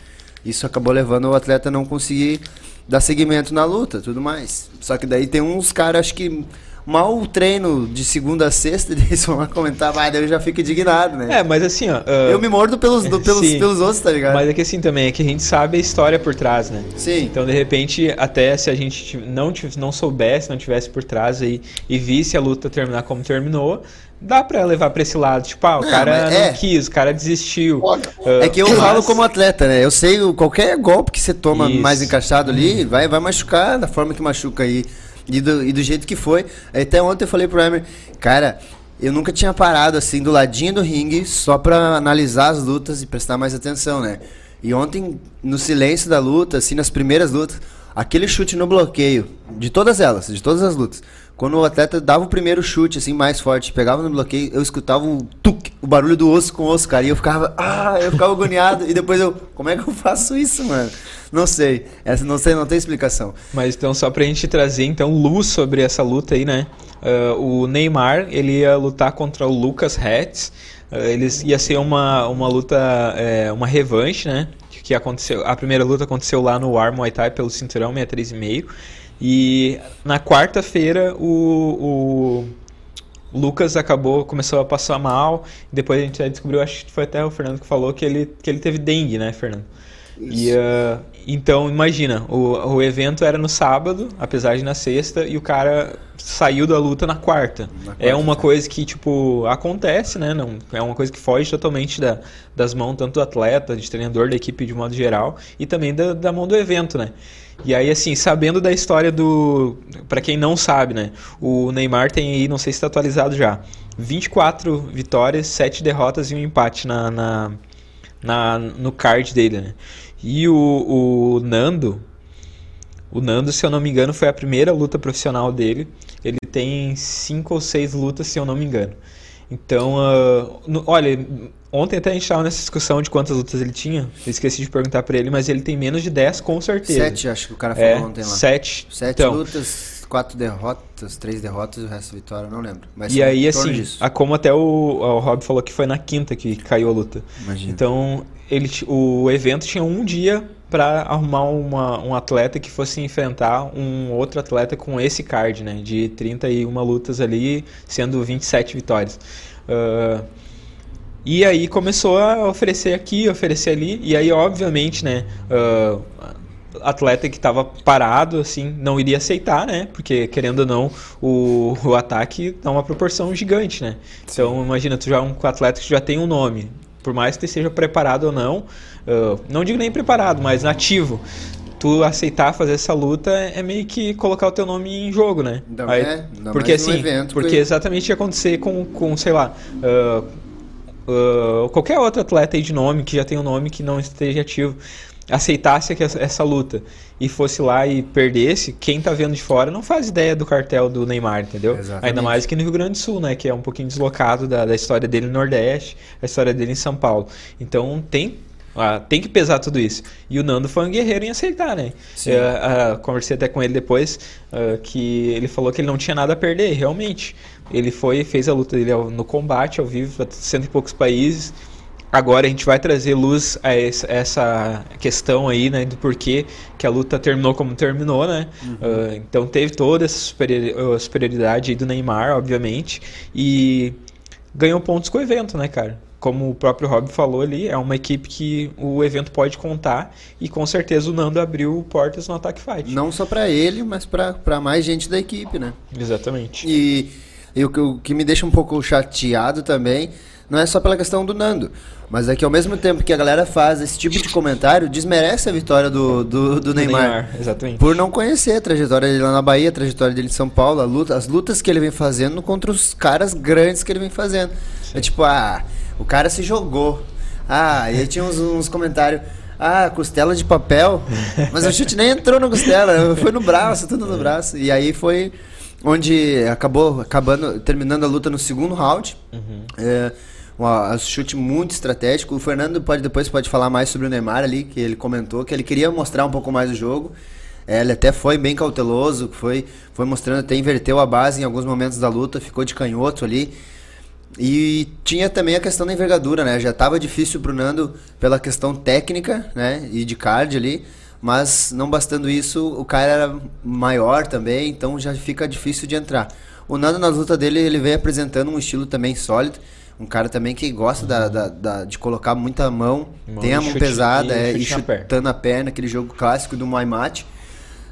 Isso acabou levando o atleta a não conseguir dar seguimento na luta, tudo mais. Só que daí tem uns caras, acho que mal o treino de segunda a sexta, [LAUGHS] e eles vão lá comentar, mas daí eu já fico indignado, né? É, mas assim, ó. Uh, eu me mordo pelos, do, pelos, [LAUGHS] pelos outros, tá ligado? Mas é que assim também, é que a gente sabe a história por trás, né? Sim. Então, de repente, até se a gente não, não soubesse, não tivesse por trás aí e visse a luta terminar como terminou, dá pra levar pra esse lado. Tipo, ah, o não, cara não é. quis, o cara desistiu. Uh, é que eu mas... falo como atleta, né? Eu sei qualquer golpe que você toma Isso. mais encaixado ali, hum. vai, vai machucar da forma que machuca aí. E do, e do jeito que foi. Até ontem eu falei pro Emer, cara, eu nunca tinha parado assim do ladinho do ringue só pra analisar as lutas e prestar mais atenção, né? E ontem, no silêncio da luta, assim, nas primeiras lutas, aquele chute no bloqueio, de todas elas, de todas as lutas, quando o atleta dava o primeiro chute, assim, mais forte, pegava no bloqueio, eu escutava o tuc, o barulho do osso com osso, cara, e eu ficava, [LAUGHS] ah, eu ficava agoniado, e depois eu, como é que eu faço isso, mano? Não sei, essa não sei, não tem explicação. Mas então, só pra gente trazer, então, luz sobre essa luta aí, né, uh, o Neymar, ele ia lutar contra o Lucas Hetz, uh, eles ia ser uma, uma luta, é, uma revanche, né, que aconteceu, a primeira luta aconteceu lá no War Muay Thai pelo cinturão 63,5, e na quarta-feira o, o, Lucas acabou, começou a passar mal. Depois a gente descobriu, acho que foi até o Fernando que falou que ele, que ele teve dengue, né, Fernando? E, uh, então, imagina, o, o evento era no sábado, apesar de na sexta, e o cara saiu da luta na quarta. Na quarta é uma coisa que, tipo, acontece, né? Não, é uma coisa que foge totalmente da, das mãos tanto do atleta, de treinador, da equipe de modo geral, e também da, da mão do evento, né? E aí, assim, sabendo da história do. para quem não sabe, né? O Neymar tem aí, não sei se está atualizado já, 24 vitórias, 7 derrotas e um empate na, na, na no card dele, né? E o, o Nando. O Nando, se eu não me engano, foi a primeira luta profissional dele. Ele tem cinco ou seis lutas, se eu não me engano. Então, uh, no, olha, Ontem até a gente estava nessa discussão de quantas lutas ele tinha. Eu esqueci de perguntar para ele, mas ele tem menos de 10 com certeza. Sete, acho que o cara falou é, ontem lá. Sete. Sete então, lutas, quatro derrotas, três derrotas e o resto vitória, não lembro. Mas e aí, assim, a, como até o, o Rob falou que foi na quinta que caiu a luta. Imagina. Então, ele, o evento tinha um dia para arrumar uma, um atleta que fosse enfrentar um outro atleta com esse card, né? De 31 lutas ali, sendo 27 vitórias. Uh, e aí começou a oferecer aqui, oferecer ali, e aí obviamente, né, uh, atleta que estava parado, assim, não iria aceitar, né, porque querendo ou não, o, o ataque dá uma proporção gigante, né. Sim. Então imagina, tu já é um atleta que já tem um nome, por mais que tu esteja preparado ou não, uh, não digo nem preparado, mas nativo, tu aceitar fazer essa luta é meio que colocar o teu nome em jogo, né? Não Aí, é, não porque assim, evento, porque que... exatamente ia acontecer com, com sei lá, uh, uh, qualquer outro atleta aí de nome, que já tem um nome que não esteja ativo, aceitasse essa luta e fosse lá e perdesse, quem tá vendo de fora não faz ideia do cartel do Neymar, entendeu? Exatamente. Ainda mais que no Rio Grande do Sul, né? Que é um pouquinho deslocado da, da história dele no Nordeste, a história dele em São Paulo. Então tem Ah, tem que pesar tudo isso. E o Nando foi um guerreiro em aceitar, né? Eu, ah, conversei até com ele depois ah, que ele falou que ele não tinha nada a perder, realmente. Ele foi fez a luta dele no combate, ao vivo, para cento e poucos países. Agora a gente vai trazer luz a essa questão aí, né, do porquê que a luta terminou como terminou, né? Ah, então teve toda essa superiori- superioridade aí do Neymar, obviamente, e ganhou pontos com o evento, né, cara? Como o próprio Rob falou ali, é uma equipe que o evento pode contar e com certeza o Nando abriu portas no Attack Fight. Não só pra ele, mas pra pra mais gente da equipe, né? Exatamente. E, e o, que- o que me deixa um pouco chateado também não é só pela questão do Nando, mas é que ao mesmo tempo que a galera faz esse tipo de comentário, desmerece a vitória do, do, do Neymar. exatamente. Por não conhecer a trajetória dele lá na Bahia, a trajetória dele em São Paulo, a luta, as lutas que ele vem fazendo contra os caras grandes que ele vem fazendo. É tipo, ah, o cara se jogou. Ah, e aí tinha uns, uns comentários. Ah, costela de papel. [LAUGHS] Mas o chute nem entrou na costela, foi no braço, tudo no braço. E aí foi onde acabou acabando, terminando a luta no segundo round. É, um chute muito estratégico. O Fernando pode depois pode falar mais sobre o Neymar ali, que ele comentou que ele queria mostrar um pouco mais o jogo. É, ele até foi bem cauteloso, foi, foi mostrando, até inverteu a base em alguns momentos da luta, ficou de canhoto ali. E tinha também a questão da envergadura, né? Já estava difícil pro Nando pela questão técnica, né? E de card ali. Mas não bastando isso, o cara era maior também, então já fica difícil de entrar. O Nando na luta dele, ele vem apresentando um estilo também sólido. Um cara também que gosta da, da- da- de colocar muita mão, Mão tem a mão chute- pesada e é, chute e na perna. chutando a perna, aquele jogo clássico do Maimate.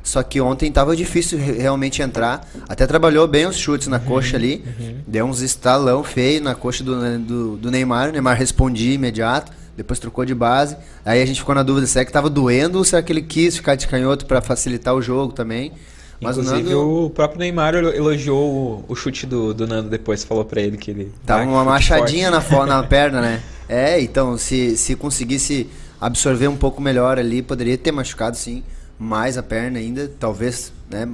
Só que ontem tava difícil re- realmente entrar. Até trabalhou bem os chutes na coxa ali. Deu uns estalão feio na coxa do, do, do Neymar. O Neymar respondia imediato. Depois trocou de base. Aí a gente ficou na dúvida se é que tava doendo ou se é que ele quis ficar de canhoto para facilitar o jogo também. Mas Inclusive, o Nando o próprio Neymar elo- elogiou o, o chute do, do Nando depois, falou pra ele que ele. Tava uma machadinha forte. na, na [LAUGHS] perna, né? É, então, se, se conseguisse absorver um pouco melhor ali, poderia ter machucado sim mais a perna ainda. Talvez, né?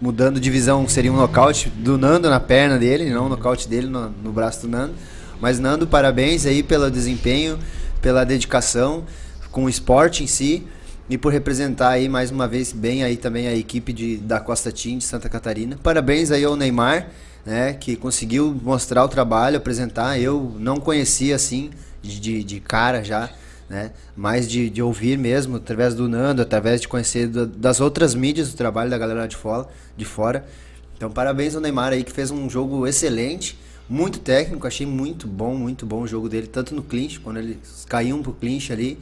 Mudando de visão, seria um nocaute do Nando na perna dele, não um nocaute dele no, no braço do Nando. Mas, Nando, parabéns aí pelo desempenho, pela dedicação com o esporte em si. E por representar aí mais uma vez bem aí também a equipe de, da Costa Team de Santa Catarina. Parabéns aí ao Neymar, né, que conseguiu mostrar o trabalho, apresentar. Eu não conhecia assim de, de, cara já, né, mais de, de ouvir mesmo através do Nando, através de conhecer da- das outras mídias do trabalho da galera de fora, de fora. Então parabéns ao Neymar aí que fez um jogo excelente, muito técnico, achei muito bom, muito bom o jogo dele, tanto no clinch, quando eles caíam pro clinch ali,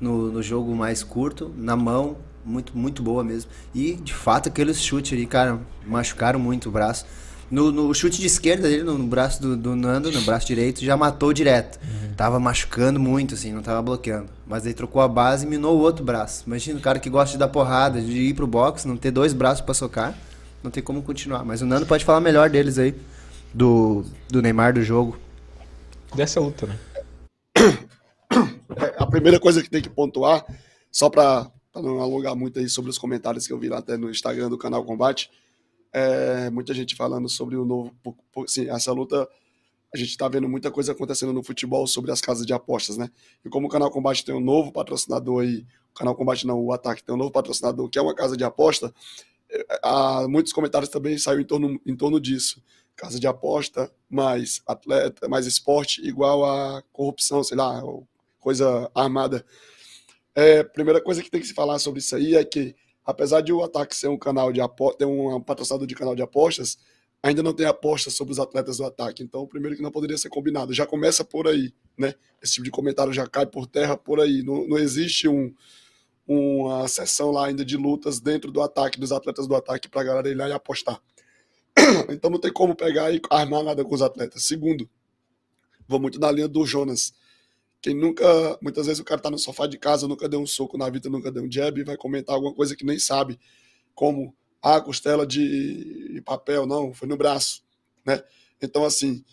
no, no jogo mais curto, na mão, muito, muito boa mesmo. E, de fato, aqueles chutes ali, cara, machucaram muito o braço. No, no chute de esquerda dele, no, no braço do, do Nando, no braço direito, já matou direto. Tava machucando muito, assim, não tava bloqueando. Mas aí trocou a base e minou o outro braço. Imagina o cara que gosta de dar porrada, de ir pro boxe, não ter dois braços pra socar, não tem como continuar. Mas o Nando pode falar melhor deles aí, do, do Neymar do jogo. Dessa luta, né? [COUGHS] É, a primeira coisa que tem que pontuar, só para não alongar muito aí sobre os comentários que eu vi lá até no Instagram do canal Combate, é, muita gente falando sobre o novo. Assim, essa luta, a gente está vendo muita coisa acontecendo no futebol sobre as casas de apostas, né? E como o canal Combate tem um novo patrocinador aí, o canal Combate não, o Ataque tem um novo patrocinador que é uma casa de aposta, é, há muitos comentários também saíram em torno, em torno disso. Casa de aposta, mais atleta, mais esporte, igual a corrupção, sei lá, coisa armada. É, primeira coisa que tem que se falar sobre isso aí é que, apesar de o Ataque ser um canal de aposta, ter um patrocinador de canal de apostas, ainda não tem apostas sobre os atletas do Ataque. Então, primeiro que não poderia ser combinado. Já começa por aí, né? Esse tipo de comentário já cai por terra por aí. Não, não existe um, uma sessão lá ainda de lutas dentro do ataque, dos atletas do ataque, para a galera ir lá e apostar. [COUGHS] Então não tem como pegar e armar nada com os atletas. Segundo, vou muito na linha do Jonas. Quem nunca, muitas vezes o cara tá no sofá de casa, nunca deu um soco na vida, nunca deu um jab, e vai comentar alguma coisa que nem sabe, como ah, costela de papel, não, foi no braço, né? Então assim,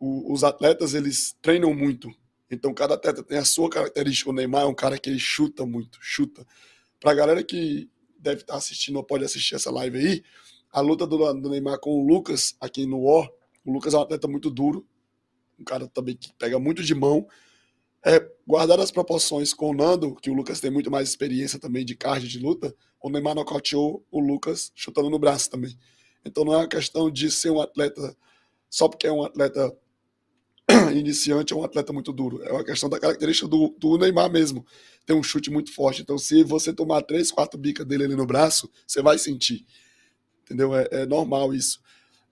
o- os atletas eles treinam muito. Então cada atleta tem a sua característica. O Neymar é um cara que ele chuta muito, chuta. Pra galera que deve estar assistindo ou pode assistir essa live aí, a luta do, do Neymar com o Lucas aqui no War, o Lucas é um atleta muito duro, um cara também que pega muito de mão, É, guardar as proporções com o Nando, que o Lucas tem muito mais experiência também de card de luta, o Neymar nocauteou o Lucas chutando no braço também. Então não é uma questão de ser um atleta só porque é um atleta [CLEARS THROAT] iniciante, é um atleta muito duro. É uma questão da característica do, do Neymar mesmo. Tem um chute muito forte. Então, se você tomar três, quatro bicas dele ali no braço, você vai sentir. Entendeu? É, é normal isso.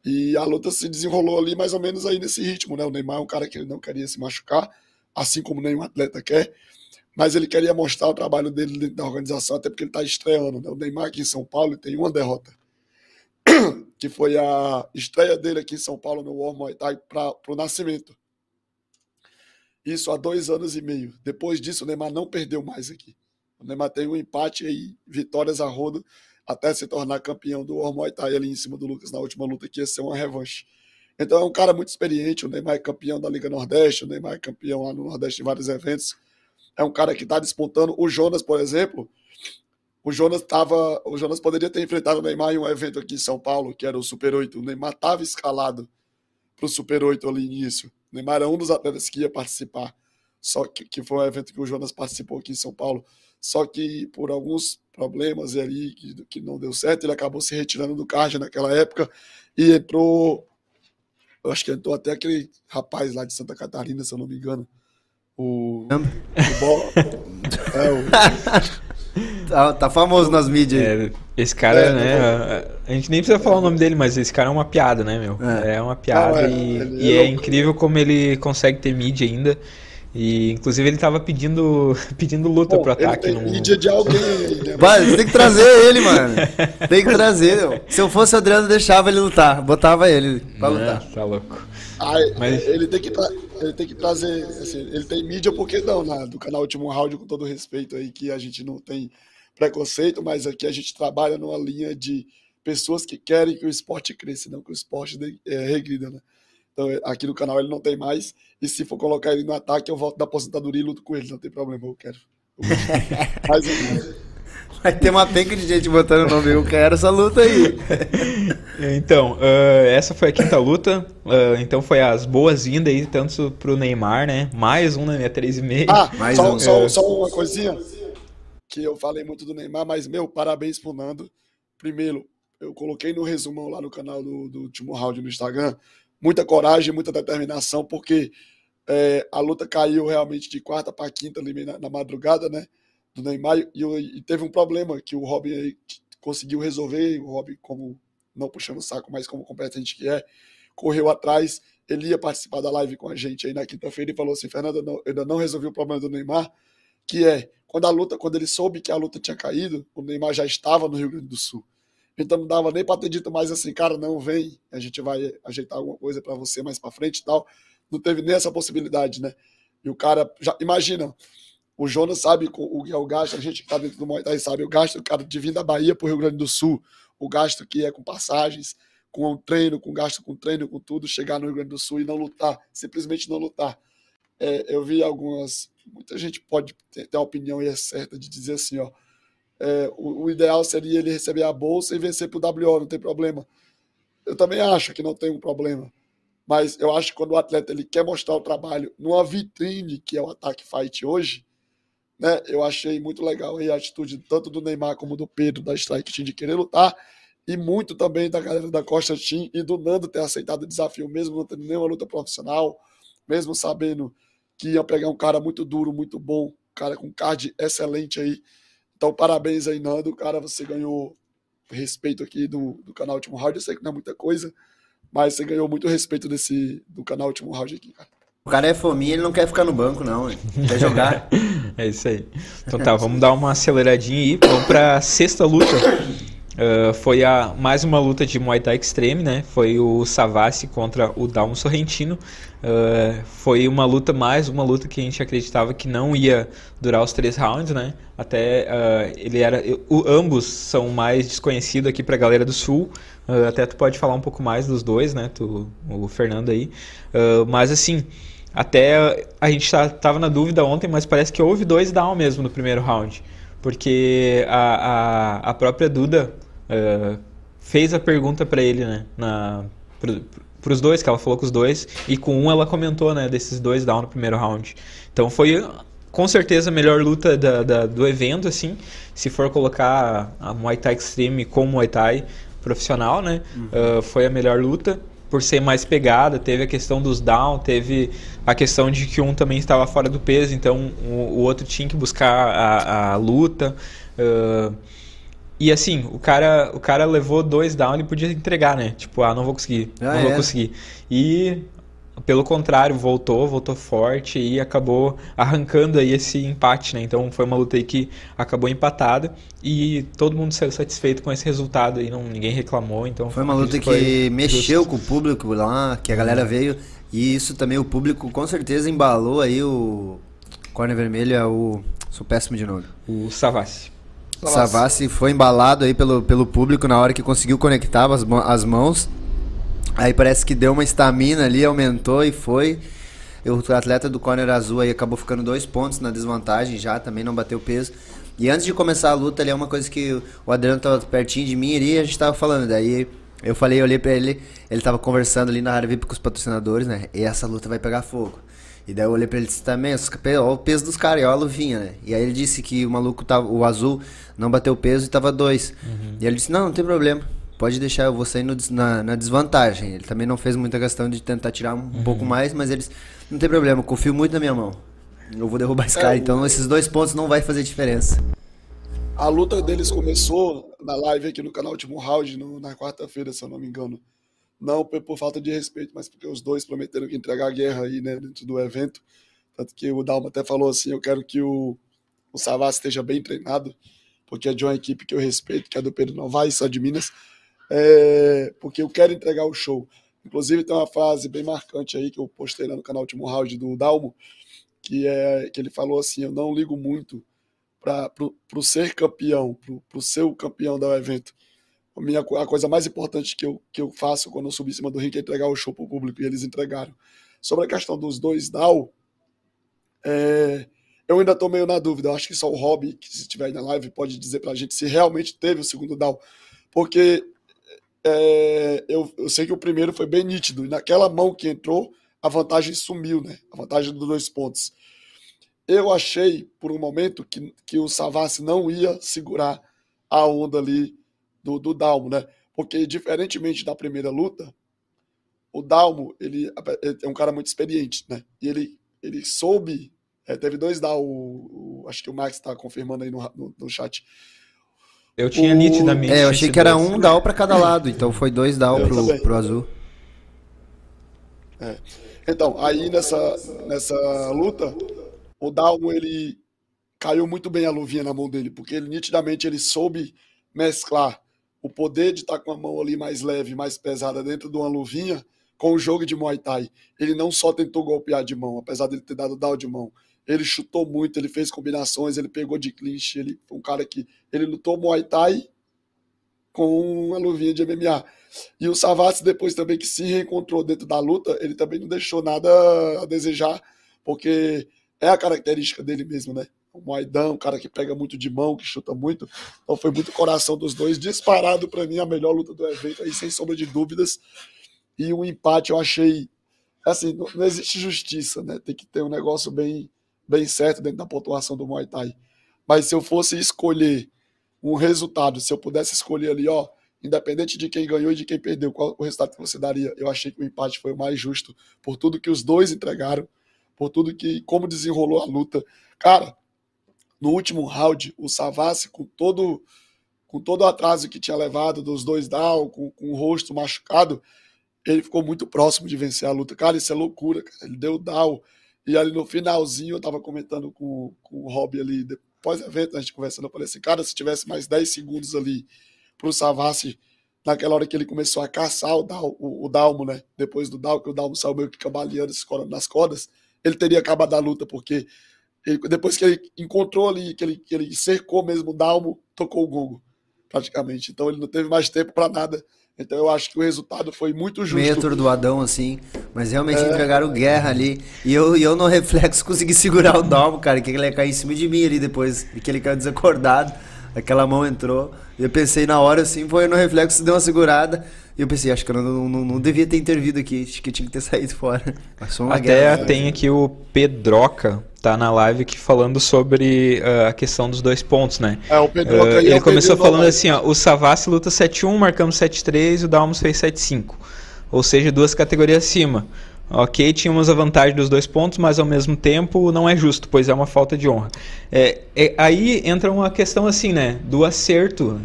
E a luta se desenrolou ali mais ou menos aí nesse ritmo, né? O Neymar é um cara que ele não queria se machucar, assim como nenhum atleta quer, mas ele queria mostrar o trabalho dele dentro da organização, até porque ele está estreando, né? O Neymar aqui em São Paulo tem uma derrota, [COUGHS] que foi a estreia dele aqui em São Paulo no War Muay Thai para o Nascimento. Isso há dois anos e meio. Depois disso, o Neymar não perdeu mais aqui. O Neymar tem um empate aí, vitórias a rodo, até se tornar campeão do War Muay Thai ali em cima do Lucas na última luta, que ia ser uma revanche. Então é um cara muito experiente, o Neymar é campeão da Liga Nordeste, o Neymar é campeão lá no Nordeste em vários eventos. É um cara que está despontando. O Jonas, por exemplo, o Jonas tava, o Jonas poderia ter enfrentado o Neymar em um evento aqui em São Paulo, que era o Super 8. O Neymar estava escalado para o Super 8 ali início. O Neymar era um dos atletas que ia participar. Só que, que foi um evento que o Jonas participou aqui em São Paulo. Só que por alguns problemas ali que, que não deu certo, ele acabou se retirando do card naquela época e entrou. Eu acho que entrou até aquele rapaz lá de Santa Catarina, se eu não me engano. O. o Bo... [LAUGHS] é, o... Tá, tá, famoso nas mídias. É, esse cara, é, né? A, a, gente nem precisa falar o nome dele, mas esse cara é uma piada, né, meu? É, é uma piada é, e, e é incrível como ele consegue ter mídia ainda. E inclusive ele tava pedindo, [LAUGHS] pedindo luta Bom, pro ataque. Ele tem no... mídia de alguém né? Vai, tem que trazer ele, mano. [LAUGHS] Tem que trazer. Se eu fosse o Adriano, deixava ele lutar. Botava ele pra lutar. tá louco. Ah, Mas... ele, tem que ele tem que trazer. Assim, ele tem mídia, porque não, né? Do canal Último Round, com todo respeito aí, que a gente não tem preconceito, mas aqui a gente trabalha numa linha de pessoas que querem que o esporte cresça, não que o esporte é, regrida, né? Então, aqui no canal ele não tem mais. E se for colocar ele no ataque, eu volto da aposentadoria e luto com ele. Não tem problema, eu quero. Eu Mas, Vai ter uma penca de gente botando o nome. Eu quero essa luta aí. então, uh, essa foi a quinta luta. Uh, então foi as boas-vindas aí, tanto pro Neymar, né? Mais um na minha 3,5. Ah, mais só, um. só, só uma coisinha. Que eu falei muito do Neymar, mas, meu, parabéns pro Nando. Primeiro, eu coloquei no resumão lá no canal do, do último round no Instagram muita coragem, muita determinação, porque é, a luta caiu realmente de quarta para quinta ali na, na, madrugada, né? Do Neymar, e, e, teve um problema que o Robin conseguiu resolver, o Robin, como não puxando o saco, mas como competente que é, correu atrás, ele ia participar da live com a gente aí na quinta-feira e falou assim, Fernando, eu ainda não resolvi o problema do Neymar, que é, quando a luta, quando ele soube que a luta tinha caído, o Neymar já estava no Rio Grande do Sul. Então não dava nem para ter dito mais assim, cara, não vem, a gente vai ajeitar alguma coisa para você mais para frente e tal. Não teve nem essa possibilidade, né? E o cara, já imagina, o Jonas sabe o que é o gasto, a gente que tá dentro do Muay Thai sabe o gasto, o cara de vir da Bahia para o Rio Grande do Sul, o gasto que é com passagens, com treino, com gasto com treino, com tudo, chegar no Rio Grande do Sul e não lutar, simplesmente não lutar. É, eu vi algumas, muita gente pode ter, ter a opinião e é certa de dizer assim, ó, é, o, o, ideal seria ele receber a bolsa e vencer para o WO, não tem problema. Eu também acho que não tem um problema. Mas eu acho que quando o atleta ele quer mostrar o trabalho numa vitrine, que é o Ataque Fight hoje, né, eu achei muito legal a atitude tanto do Neymar como do Pedro, da Strike Team, de querer lutar, e muito também da galera da Costa Team e do Nando ter aceitado o desafio, mesmo não tendo nenhuma luta profissional, mesmo sabendo que ia pegar um cara muito duro, muito bom, um cara com card excelente aí, então, parabéns aí, Nando. Cara, você ganhou respeito aqui do, do canal Último Round. Eu sei que não é muita coisa, mas você ganhou muito respeito desse, do canal Último Round aqui, cara. O cara é fominha, ele não quer ficar no banco, não. Ele quer jogar. [LAUGHS] é isso aí. Então tá, vamos dar uma aceleradinha aí. Vamos pra sexta luta. [LAUGHS] Uh, foi a, mais uma luta de Muay Thai Extreme, né? Foi o Savassi contra o Dalmo Sorrentino. Uh, foi uma luta, mais uma luta que a gente acreditava que não ia durar os três rounds, né? Até uh, ele era. O, ambos são mais desconhecidos aqui pra galera do sul. até tu pode falar um pouco mais dos dois, né? Tu, o Fernando aí. mas assim. Até a gente tá, tava na dúvida ontem, mas parece que houve dois down mesmo no primeiro round. Porque a, a, a própria Duda uh, fez a pergunta para ele, né? Na, pros dois, que ela falou com os dois, e com um ela comentou, né, desses dois down no primeiro round. Então foi com certeza a melhor luta da, da, do evento, assim, se for colocar a Muay Thai Extreme com Muay Thai profissional, né, uhum. uh, foi a melhor luta por ser mais pegada, teve a questão dos down, teve a questão de que um também estava fora do peso, então o, o outro tinha que buscar a, a luta. Uh, e assim, o cara, o cara levou dois down e podia entregar, né? Tipo, ah, não vou conseguir, ah, não é? vou conseguir. E pelo contrário, voltou, voltou forte e acabou arrancando aí esse empate, né? Então foi uma luta aí que acabou empatada e todo mundo saiu satisfeito com esse resultado aí, não, ninguém reclamou, então... Foi uma luta que mexeu com o público lá, que a galera veio e isso também o público com certeza embalou aí o Corner Vermelho, é o... sou péssimo de nome. O Savassi. Savassi foi embalado aí pelo, pelo público na hora que conseguiu conectar as, as mãos. Aí parece que deu uma estamina ali, aumentou e foi. O atleta do corner azul aí acabou ficando dois pontos na desvantagem já, também não bateu peso. E antes de começar a luta ali, é uma coisa que o Adriano tava pertinho de mim ali e a gente tava falando. Daí eu falei, eu olhei pra ele, ele tava conversando ali na área VIP com os patrocinadores, né? E essa luta vai pegar fogo. E daí eu olhei pra ele e disse também, olha o peso dos caras, olha a luvinha, né? E aí ele disse que o maluco tava, o azul não bateu peso e tava dois. Uhum. E ele disse, não, não tem problema. Pode deixar, eu vou sair no, na, na, desvantagem. Ele também não fez muita questão de tentar tirar um uhum. pouco mais, mas eles. Não tem problema, confio muito na minha mão. Eu vou derrubar esse é, cara, então esses dois pontos não vai fazer diferença. A luta deles começou na live aqui no canal Último Round, no, na quarta-feira, se eu não me engano não por, por, falta de respeito, mas porque os dois prometeram que entregar a guerra aí, né, dentro do evento. Tanto que o Dalma até falou assim: eu quero que o, o Savas esteja bem treinado, porque é de uma equipe que eu respeito, que é do Pedro Novaes, só de Minas, é, porque eu quero entregar o show. Inclusive, tem uma frase bem marcante aí que eu postei lá no canal Último Round do Dalmo, que, é, que ele falou assim: Eu não ligo muito para o ser campeão, para o ser o campeão do evento a, minha, a coisa mais importante que eu, que eu faço quando eu subi em cima do ringue é entregar o show para o público, e eles entregaram. Sobre a questão dos dois DAO, é, eu ainda estou meio na dúvida. Eu acho que só o Rob, que se estiver aí na live, pode dizer para a gente se realmente teve o segundo DAO. Porque é, eu, eu sei que o primeiro foi bem nítido, e naquela mão que entrou, a vantagem sumiu, né? A vantagem dos dois pontos. Eu achei, por um momento, que, que o Savassi não ia segurar a onda ali do, do Dalmo, né? Porque, diferentemente da primeira luta, o Dalmo, ele é um cara muito experiente, né? E ele, ele soube. É, teve dois Dal, acho que o Max está confirmando aí no, no, no, chat. Eu tinha o, nitidamente. É, eu achei que era um Dal para cada lado, então foi dois Dal pro, pro azul. É. Então, aí nessa, nessa luta, o Dalmo ele caiu muito bem a luvinha na mão dele, porque ele nitidamente ele soube mesclar o poder de estar com a mão ali mais leve, mais pesada dentro de uma luvinha, com o jogo de Muay Thai. Ele não só tentou golpear de mão, apesar de ele ter dado down de mão. Ele chutou muito, ele fez combinações, ele pegou de clinch, ele foi um cara que ele lutou Muay Thai com uma luvinha de MMA. E o Savassi depois também que se reencontrou dentro da luta, ele também não deixou nada a desejar, porque é a característica dele mesmo, né? o Moidão, um cara que pega muito de mão, que chuta muito. Então foi muito coração dos dois. Disparado para mim a melhor luta do evento, aí sem sombra de dúvidas. E o empate eu achei. Assim, não, não, existe justiça, né? Tem que ter um negócio bem, bem certo dentro da pontuação do Muay Thai. Mas se eu fosse escolher um resultado, se eu pudesse escolher ali, ó, independente de quem ganhou e de quem perdeu, qual o resultado que você daria? Eu achei que o empate foi o mais justo por tudo que os dois entregaram, por tudo que como desenrolou a luta. Cara, no último round, o Savassi, com todo, com todo o atraso que tinha levado dos dois down, com, com o rosto machucado, ele ficou muito próximo de vencer a luta. Cara, isso é loucura, cara. Ele deu down. E ali no finalzinho, eu tava comentando com, com o Rob ali, depois do evento, a gente conversando, eu falei assim, cara, se tivesse mais 10 segundos ali pro Savassi, naquela hora que ele começou a caçar o, Dal, o, o Dalmo, né? Depois do Dalmo, que o Dalmo saiu meio que cambaleando, nas cordas, ele teria acabado a luta, porque ele, depois que ele encontrou ali, que ele, que ele cercou mesmo o Dalmo, tocou o Google, praticamente. Então ele não teve mais tempo para nada. Então eu acho que o resultado foi muito justo. Meio do Adão, assim. Mas realmente é... entregaram guerra ali. E eu, eu no reflexo [LAUGHS] consegui segurar o Dalmo, cara. Que ele ia cair em cima de mim ali depois. E que ele caiu desacordado. aquela mão entrou. E eu pensei na hora assim, foi no reflexo, deu uma segurada. E eu pensei, acho que eu não, não, não devia ter intervido aqui, acho que eu tinha que ter [LAUGHS] saído fora. Mas foi uma Até guerra. tem aqui o Pedroca, tá na live aqui falando sobre uh, a questão dos dois pontos, né? É, o Pedroca Uh, é ele o começou falando do assim, ó, o Savassi luta 7-1, marcamos 7-3 e o Dalmos fez 7-5. Ou seja, duas categorias acima. Ok, tínhamos a vantagem dos dois pontos, mas ao mesmo tempo não é justo, pois é uma falta de honra. É, é- aí entra uma questão assim, né? Do acerto.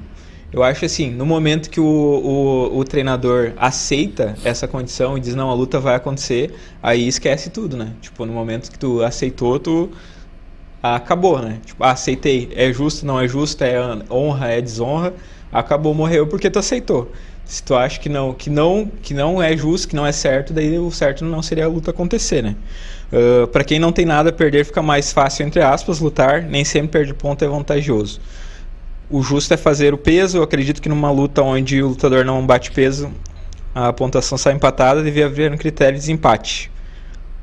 Eu acho assim, no momento que o, o, o treinador aceita essa condição e diz, não, a luta vai acontecer, aí esquece tudo, né? Tipo, no momento que tu aceitou, tu acabou, né? Tipo, ah, aceitei, é justo, não é justo, é honra, é desonra, acabou, morreu porque tu aceitou. Se tu acha que não, que não, que não é justo, que não é certo, daí o certo não seria a luta acontecer, né? Uh, para quem não tem nada a perder, fica mais fácil entre aspas lutar, nem sempre perder ponto é vantajoso. O justo é fazer o peso. Eu acredito que numa luta onde o lutador não bate peso, a pontuação sai empatada, devia haver um critério de desempate.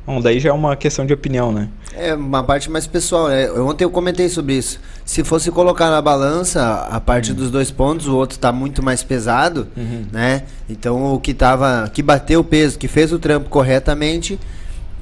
Bom, daí já é uma questão de opinião, né? É uma parte mais pessoal, né? Ontem eu comentei sobre isso. Se fosse colocar na balança a parte dos dois pontos, o outro tá muito mais pesado, né? Então o que tava, que bateu o peso, que fez o trampo corretamente,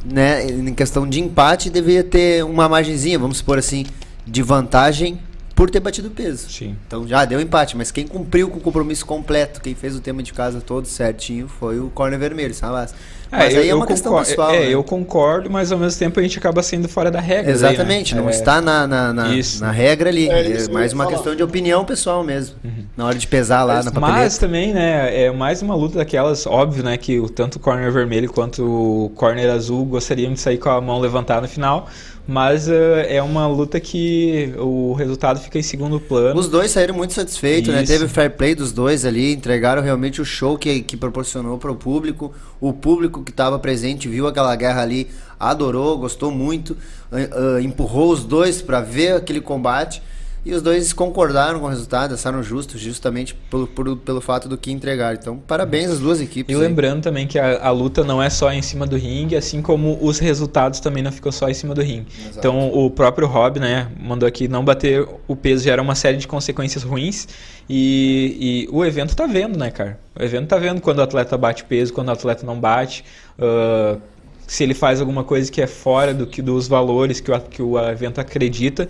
né? Em questão de empate, deveria ter uma margenzinha, vamos supor assim, de vantagem por ter batido o peso. Sim. Então já deu empate, mas quem cumpriu com o compromisso completo, quem fez o tema de casa todo certinho, foi o corner vermelho, sabe? Mas aí é uma questão concordo, pessoal. É, né? eu concordo, mas ao mesmo tempo a gente acaba saindo fora da regra. daí, Exatamente, né? não É, está na, na, na, na regra ali. É É, eu mais uma falar. questão de opinião pessoal mesmo. Na hora de pesar lá na papeleta. Mas também, né, é mais uma luta daquelas, óbvio, né, que o, tanto o corner vermelho quanto o corner azul gostariam de sair com a mão levantada no final, mas eh, é uma luta que o resultado fica em segundo plano. Os dois saíram muito satisfeitos, né? Teve fair play dos dois ali, entregaram realmente o show que, que proporcionou para o público. O público que estava presente viu aquela guerra ali, adorou, gostou muito, ah, ah, empurrou os dois para ver aquele combate. E os dois concordaram com o resultado, acharam justo, justamente pelo, por- pelo fato do que entregaram. Então, parabéns às duas equipes. E aí. lembrando também que a, a luta não é só em cima do ringue, assim como os resultados também não ficam só em cima do ringue. Exato. Então o próprio Rob, né, mandou aqui não bater o peso gera uma série de consequências ruins e, e o evento tá vendo, né, cara? O evento tá vendo quando o atleta bate peso, quando o atleta não bate, ah, se ele faz alguma coisa que é fora do que dos valores que o, que o evento acredita,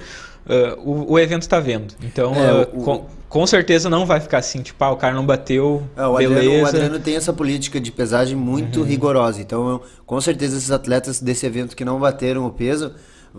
ah, o, o evento tá vendo. Então, É, ah, o- com, com certeza não vai ficar assim, tipo, ah, o cara não bateu, É, o, beleza. Adriano, o Adriano tem essa política de pesagem muito rigorosa. Então, eu- com certeza, esses atletas desse evento que não bateram o peso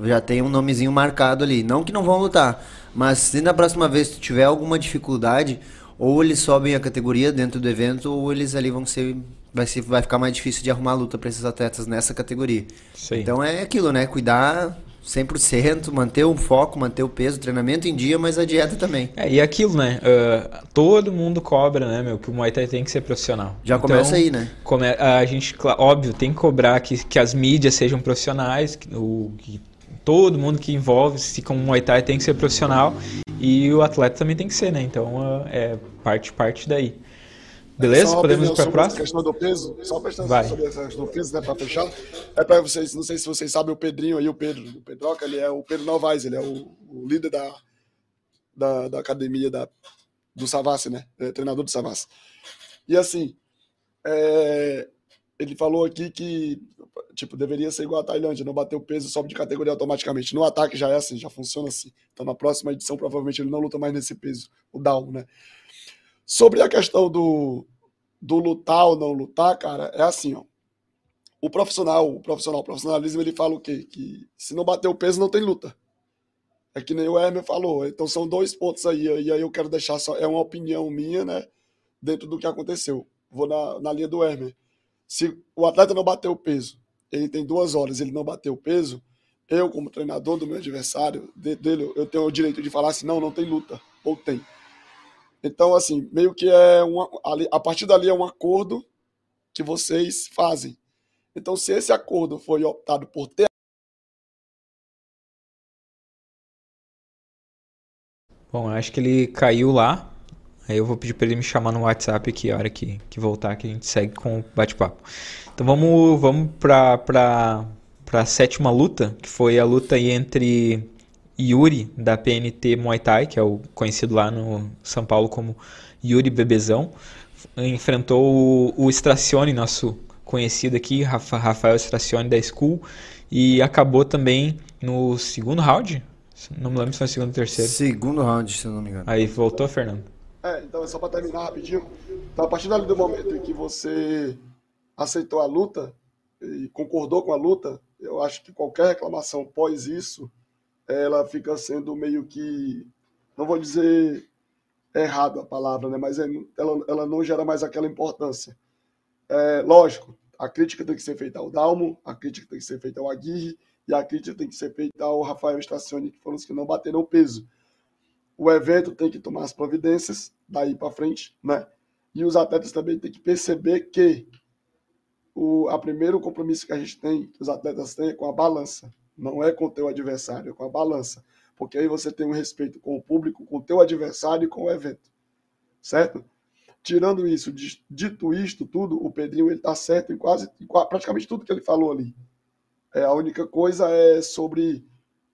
já tem um nomezinho marcado ali. Não que não vão lutar, mas se na próxima vez tu tiver alguma dificuldade, ou eles sobem a categoria dentro do evento, ou eles ali vão ser. Vai, ser, vai ficar mais difícil de arrumar luta para esses atletas nessa categoria. Aí. Então é aquilo, né? Cuidar 100%, manter o foco, manter o peso, treinamento em dia, mas a dieta também. É, e aquilo, né? ah, todo mundo cobra, né, meu? Que o Muay Thai tem que ser profissional. Já começa aí, né? come- a gente, óbvio, tem que cobrar que, que as mídias sejam profissionais, que, o, que todo mundo que envolve-se com o Muay Thai tem que ser profissional e o atleta também tem que ser, né? Então ah, é parte, parte daí. Beleza? Só Podemos ir para a próxima? questão do peso, só prestando Vai. sobre essa questão do peso, né, para fechar. É para vocês, não sei se vocês sabem o Pedrinho aí, o Pedro, o Pedroca, ele é o Pedro Novaes, ele é o, o líder da, da, da academia da, do Savassi, né? É, treinador do Savassi. E assim, é, ele falou aqui que tipo, deveria ser igual a Tailândia, não bater o peso, sobe de categoria automaticamente. No ataque já é assim, já funciona assim. Então na próxima edição provavelmente ele não luta mais nesse peso, o down, né? Sobre a questão do, do lutar ou não lutar, cara, é assim, ó. O profissional, o profissional, o profissionalismo, ele fala o quê? Que se não bater o peso, não tem luta. É que nem o Hermes falou. Então são dois pontos aí. E aí eu quero deixar só. É uma opinião minha, né? Dentro do que aconteceu. Vou na, na linha do Hermes. Se o atleta não bateu o peso, ele tem duas horas, ele não bateu o peso, eu, como treinador do meu adversário, de- dele, eu tenho o direito de falar assim: não, não tem luta. Ou tem. Então, assim, meio que é uma. A partir dali é um acordo que vocês fazem. Então, se esse acordo foi optado por ter. Bom, acho que ele caiu lá. Aí eu vou pedir para ele me chamar no WhatsApp aqui, a hora que, que voltar, que a gente segue com o bate-papo. Então vamos, vamos para pra sétima luta, que foi a luta entre Yuri, da PNT Muay Thai, que é o conhecido lá no São Paulo como Yuri Bebezão. Enfrentou o, o Stracione, nosso conhecido aqui, Rafael Stracione da School, e acabou também no segundo round. Não me lembro se foi segundo ou terceiro. Segundo round, se eu não me engano. Aí voltou, Fernando. É, então é só para terminar rapidinho. Então, a partir do momento em que você aceitou a luta e concordou com a luta, eu acho que qualquer reclamação pós isso, ela fica sendo meio que, não vou dizer errado a palavra, né? mas é, ela, ela não gera mais aquela importância. É, lógico, a crítica tem que ser feita ao Dalmo, a crítica tem que ser feita ao Aguirre e a crítica tem que ser feita ao Rafael Estacioni, que foram os que não bateram peso. O evento tem que tomar as providências daí para frente, né? E os atletas também têm que perceber que o a primeiro compromisso que a gente tem, que os atletas têm, é com a balança. Não é com o teu adversário, é com a balança. Porque aí você tem um respeito com o público, com o teu adversário e com o evento. Certo? Tirando isso, dito isto tudo, o Pedrinho ele tá certo em quase em praticamente tudo que ele falou ali. É, a única coisa é sobre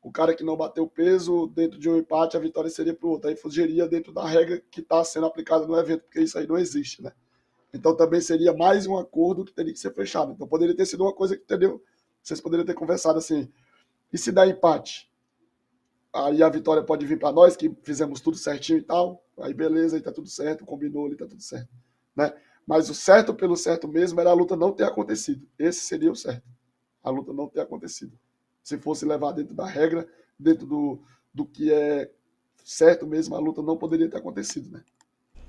o cara que não bateu peso dentro de um empate, a vitória seria para o outro. Aí fugiria dentro da regra que está sendo aplicada no evento, porque isso aí não existe, né? Então também seria mais um acordo que teria que ser fechado. Então poderia ter sido uma coisa que entendeu? Vocês poderiam ter conversado assim. E se dá empate? Aí a vitória pode vir para nós, que fizemos tudo certinho e tal. Aí beleza, aí tá tudo certo, combinou ali, tá tudo certo. Né? Mas o certo pelo certo mesmo era a luta não ter acontecido. Esse seria o certo. A luta não ter acontecido. Se fosse levar dentro da regra, dentro do, do que é certo mesmo, a luta não poderia ter acontecido, né?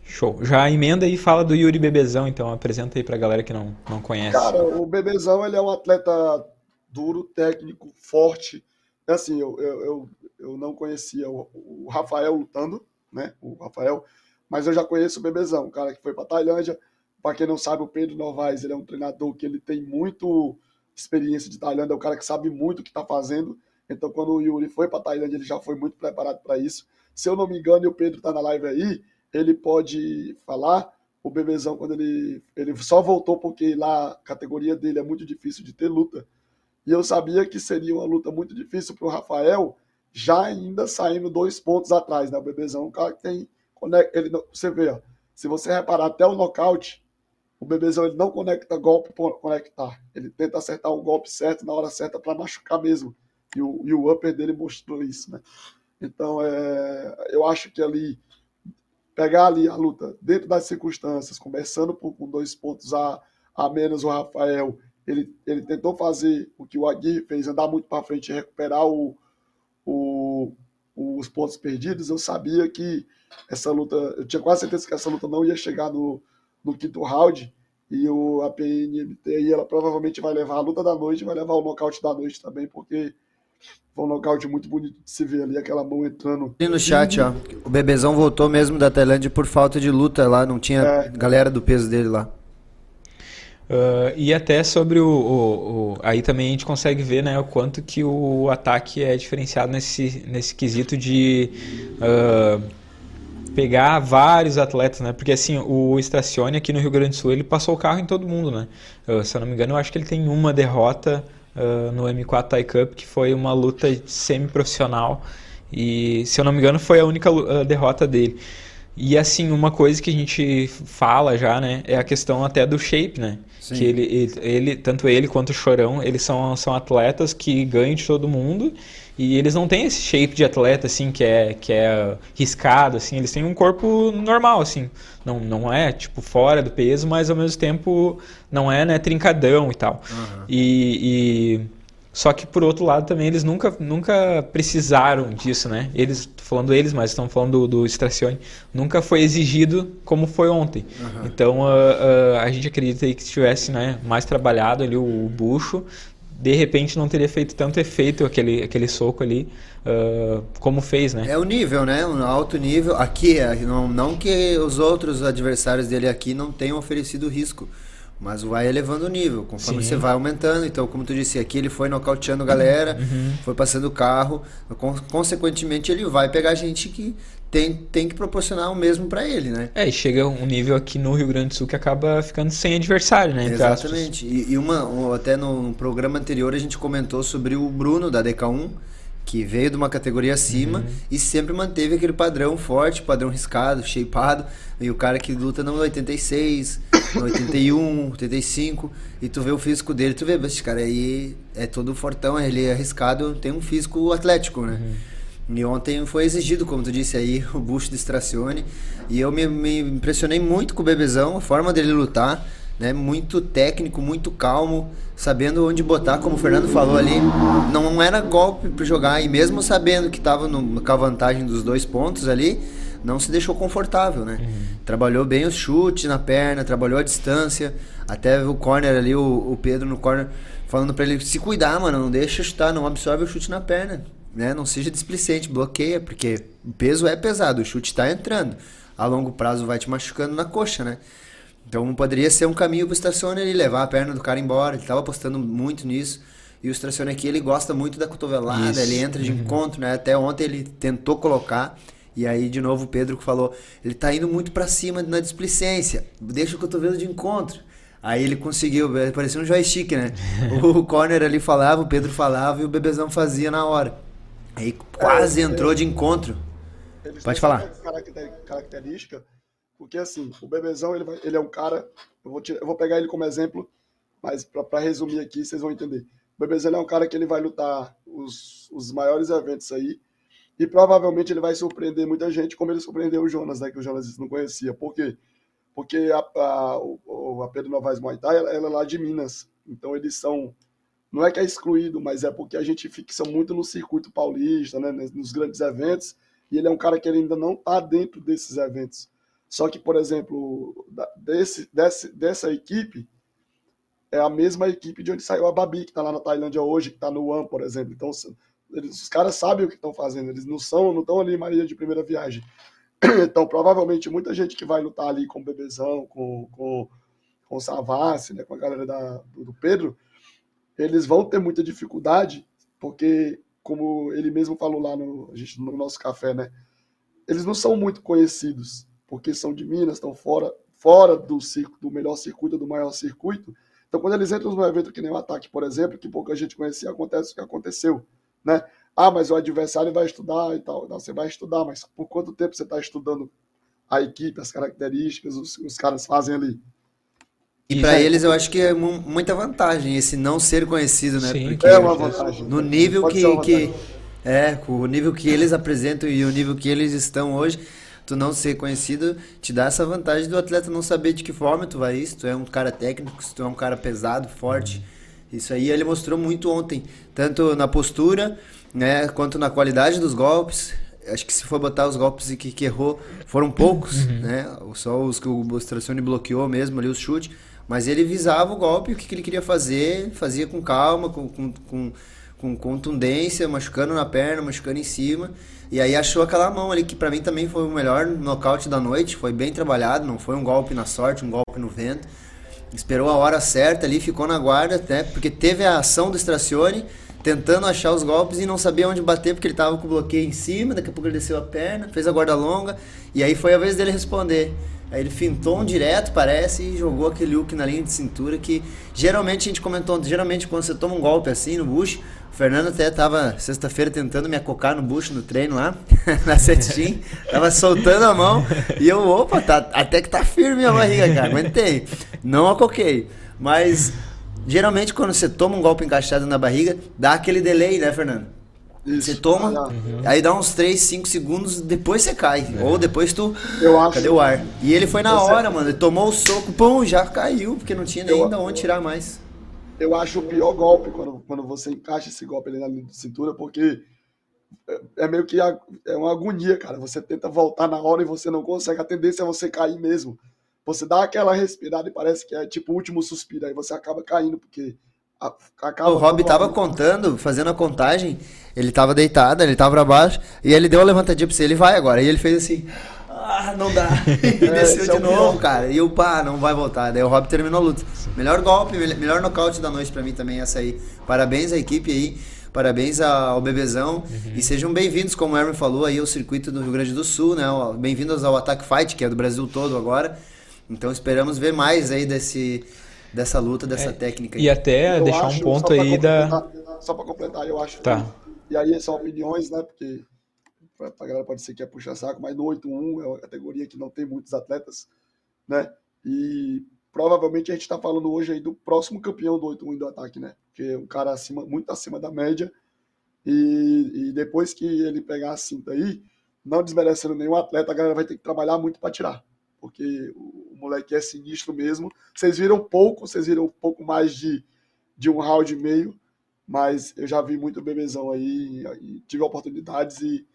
Show. Já emenda e fala do Yuri Bebezão, então. Apresenta aí pra galera que não, não conhece. Cara, o Bebezão, ele é um atleta duro, técnico, forte. É assim, eu, eu, eu, eu não conhecia o, o, Rafael lutando, né? O Rafael, mas eu já conheço o Bebezão, um cara que foi pra Tailândia. Para quem não sabe, o Pedro Novaes, ele é um treinador que ele tem muito experiência de Tailândia, é um cara que sabe muito o que está fazendo. Então, quando o Yuri foi para Tailândia, ele já foi muito preparado para isso. Se eu não me engano, e o Pedro está na live aí, ele pode falar. O Bebezão, quando ele, ele só voltou porque lá a categoria dele é muito difícil de ter luta. E eu sabia que seria uma luta muito difícil para o Rafael, já ainda saindo dois pontos atrás. Né? O Bebezão é um cara que tem. Ele, você vê, ó, se você reparar até o nocaute, o Bebezão ele não conecta golpe por conectar. Ele tenta acertar o golpe certo na hora certa para machucar mesmo. E o, e o upper dele mostrou isso, né? Então, é, eu acho que ali pegar ali a luta dentro das circunstâncias, começando por, com dois pontos a, a menos o Rafael, ele, ele tentou fazer o que o Aguirre fez, andar muito para frente e recuperar o, o, os pontos perdidos. Eu sabia que essa luta, eu tinha quase certeza que essa luta não ia chegar no, no quinto round. E o, a PNMT aí, ela provavelmente vai levar a luta da noite, vai levar o nocaute da noite também, porque foi um nocaute muito bonito de se ver ali, aquela mão entrando. E no chat, ó. O Bebezão voltou mesmo da Tailândia por falta de luta lá, não tinha é. galera do peso dele lá. Uh, e até sobre o, o, o, Aí também a gente consegue ver né, o quanto que o ataque é diferenciado nesse, nesse quesito de. Uh, pegar vários atletas, né? Porque assim, o Stracione aqui no Rio Grande do Sul, ele passou o carro em todo mundo, né? Uh, se eu não me engano, eu acho que ele tem uma derrota no M4 Thai Cup, que foi uma luta semi-profissional. E, se eu não me engano, foi a única derrota dele. E assim, uma coisa que a gente fala já, né, é a questão até do shape, né? Sim. Que ele, ele, ele, tanto ele quanto o Chorão, eles são, são atletas que ganham de todo mundo e eles não têm esse shape de atleta, assim, que é, que é riscado, assim. Eles têm um corpo normal, assim. Não, não é, tipo, fora do peso, mas ao mesmo tempo não é, né, trincadão e tal. Uhum. E, e, Só que, por outro lado, também eles nunca, nunca precisaram disso, né? Eles, falando eles, mas estão falando do, do Stracione, nunca foi exigido como foi ontem. Uhum. Então, uh, uh, a gente acredita aí que se tivesse né, mais trabalhado ali o, o bucho, de repente não teria feito tanto efeito aquele, aquele soco ali uh, como fez, né? É o nível, né? Um alto nível. Aqui, é, não, não que os outros adversários dele aqui não tenham oferecido risco, mas vai elevando o nível, conforme Sim. você vai aumentando. Então, como tu disse, aqui ele foi nocauteando galera, uhum. foi passando o carro. Consequentemente, ele vai pegar gente que tem, tem que proporcionar o mesmo para ele, né? É, e chega um nível aqui no Rio Grande do Sul que acaba ficando sem adversário, né? Exatamente. E, e, uma, um, até no programa anterior a gente comentou sobre o Bruno da DK1, que veio de uma categoria acima e sempre manteve aquele padrão forte, padrão riscado, shapeado. E o cara que luta no 86, no 81, 85, [COUGHS] e tu vê o físico dele, tu vê, esse cara aí é todo fortão, ele é arriscado, tem um físico atlético, né? E ontem foi exigido, como tu disse aí, [LAUGHS] o bucho do Stracione. E eu me, me impressionei muito com o Bebezão, a forma dele lutar, né? Muito técnico, muito calmo, sabendo onde botar, como o Fernando falou ali. Não era golpe para jogar, e mesmo sabendo que estava com a vantagem dos dois pontos ali, não se deixou confortável, né? Trabalhou bem os chutes na perna, trabalhou a distância. Até o corner ali, o, o Pedro no corner, falando para ele se cuidar, mano, não deixa chutar, não absorve o chute na perna né? Não seja displicente, bloqueia, porque o peso é pesado, o chute está entrando. A longo prazo vai te machucando na coxa, né? Então poderia ser um caminho para o Stacione ele levar a perna do cara embora. Ele estava apostando muito nisso. E o Stacione aqui ele gosta muito da cotovelada, Isso. ele entra de encontro, né? Até ontem ele tentou colocar. E aí, de novo, o Pedro que falou: ele tá indo muito para cima na displicência, deixa o cotovelo de encontro. Aí ele conseguiu, parecia um joystick, né? [LAUGHS] o corner ali falava, o Pedro falava e o bebezão fazia na hora. Aí quase entrou de encontro. Pode falar. característica, porque assim, o Bebezão, ele, vai- ele é um cara, eu vou, tirar- eu vou pegar ele como exemplo, mas para resumir aqui, vocês vão entender. O Bebezão é um cara que ele vai lutar os, os maiores eventos aí, e provavelmente ele vai surpreender muita gente, como ele surpreendeu o Jonas, né, que o Jonas não conhecia. Por quê? Porque a, a, a Pedro Novaes Muay Thai, ela, ela é lá de Minas, então eles são não é que é excluído, mas é porque a gente fixa muito no circuito paulista, né, nos grandes eventos, e ele é um cara que ainda não está dentro desses eventos. Só que, por exemplo, desse, desse, dessa equipe, é a mesma equipe de onde saiu a Babi, que está lá na Tailândia hoje, que está no One, por exemplo. Então, eles- os caras sabem o que estão fazendo, eles não são, não estão ali em Maria de primeira viagem. [CLEARS THROAT] Então, provavelmente, muita gente que vai lutar ali com o Bebezão, com, com, com o Savassi, né, com a galera da, do, Pedro, eles vão ter muita dificuldade, porque, como ele mesmo falou lá no, no nosso café, né? Eles não são muito conhecidos, porque são de Minas, estão fora, fora do, circo, do melhor circuito, do maior circuito. Então, quando eles entram num evento que nem o Ataque, por exemplo, que pouca gente conhecia, acontece o que aconteceu, né? Ah, mas o adversário vai estudar e tal. Não, você vai estudar, mas por quanto tempo você está estudando a equipe, as características, os, os caras fazem ali? E é- eles eu acho que é mu- muita vantagem esse não ser conhecido, né? Sim. Porque É uma vantagem. no nível que, uma que vantagem. é, o nível que eles apresentam e o nível que eles estão hoje, tu não ser conhecido te dá essa vantagem do atleta não saber de que forma tu vai isso, tu é um cara técnico, se tu é um cara pesado, forte. Isso aí ele mostrou muito ontem, tanto na postura, né, quanto na qualidade dos golpes. Acho que se for botar os golpes que, que errou, foram poucos, né? Só os que o Bostracione bloqueou mesmo ali, os chutes. Mas ele visava o golpe, o que, que ele queria fazer, fazia com calma, com, com, com, com contundência, machucando na perna, machucando em cima. E aí achou aquela mão ali, que pra mim também foi o melhor nocaute da noite. Foi bem trabalhado, não foi um golpe na sorte, um golpe no vento. Esperou a hora certa ali, ficou na guarda, né? Porque teve a ação do Stracione, tentando achar os golpes e não sabia onde bater, porque ele tava com o bloqueio em cima, daqui a pouco ele desceu a perna, fez a guarda longa, e aí foi a vez dele responder. Aí ele fintou um direto, parece, e jogou aquele hook na linha de cintura que geralmente a gente comentou, geralmente quando você toma um golpe assim no bucho, o Fernando até tava sexta-feira tentando me acocar no bucho no treino lá, [LAUGHS] na setim, tava soltando a mão, e eu, opa, tá, até que tá firme a barriga, cara, aguentei. Não acoquei, mas geralmente quando você toma um golpe encaixado na barriga, dá aquele delay, né, Fernando? Isso. Você toma, Ah, aí dá uns 3, 5 segundos, depois você cai. Ou depois tu. Eu acho- Cadê o ar? E ele foi na hora, mano. Ele tomou o soco, pum, já caiu, porque não tinha nem Eu- de onde tirar mais. Eu acho o pior golpe quando, quando você encaixa esse golpe ali na linha de cintura, porque é, é meio que a- é uma agonia, cara. Você tenta voltar na hora e você não consegue. A tendência é você cair mesmo. Você dá aquela respirada e parece que é tipo o último suspiro, aí você acaba caindo, porque acaba. O Rob tava contando, fazendo a contagem, ele tava deitado, ele tava pra baixo, e ele deu a levantadinha pra você, ele vai agora. E ele fez assim, ah, não dá. [LAUGHS] E desceu esse é de o novo, pior. cara. E o pá, não vai voltar. Daí o Rob terminou a luta. Melhor golpe, mel- melhor nocaute da noite pra mim também, essa aí. Parabéns à equipe aí. Parabéns ao Bebezão e sejam bem-vindos, como o Herman falou, aí ao circuito do Rio Grande do Sul, né? Bem-vindos ao Attack Fight, que é do Brasil todo agora. Então esperamos ver mais aí desse, dessa luta, dessa técnica. aí. E até Eu deixar acho, um ponto aí da. Só para completar, eu acho Tá. que e aí são opiniões, né? Porque a galera pode ser que é puxar saco, mas no 8-1 é uma categoria que não tem muitos atletas, né? E provavelmente a gente está falando hoje aí do próximo campeão do 8-1 do ataque, né? Que é um cara acima, muito acima da média. E, e depois que ele pegar a cinta aí, não desmerecendo nenhum atleta, a galera vai ter que trabalhar muito para tirar. Porque o, o moleque é sinistro mesmo. Vocês viram pouco, vocês viram um pouco mais de, de um round e meio, mas eu já vi muito bebezão aí, e tive oportunidades e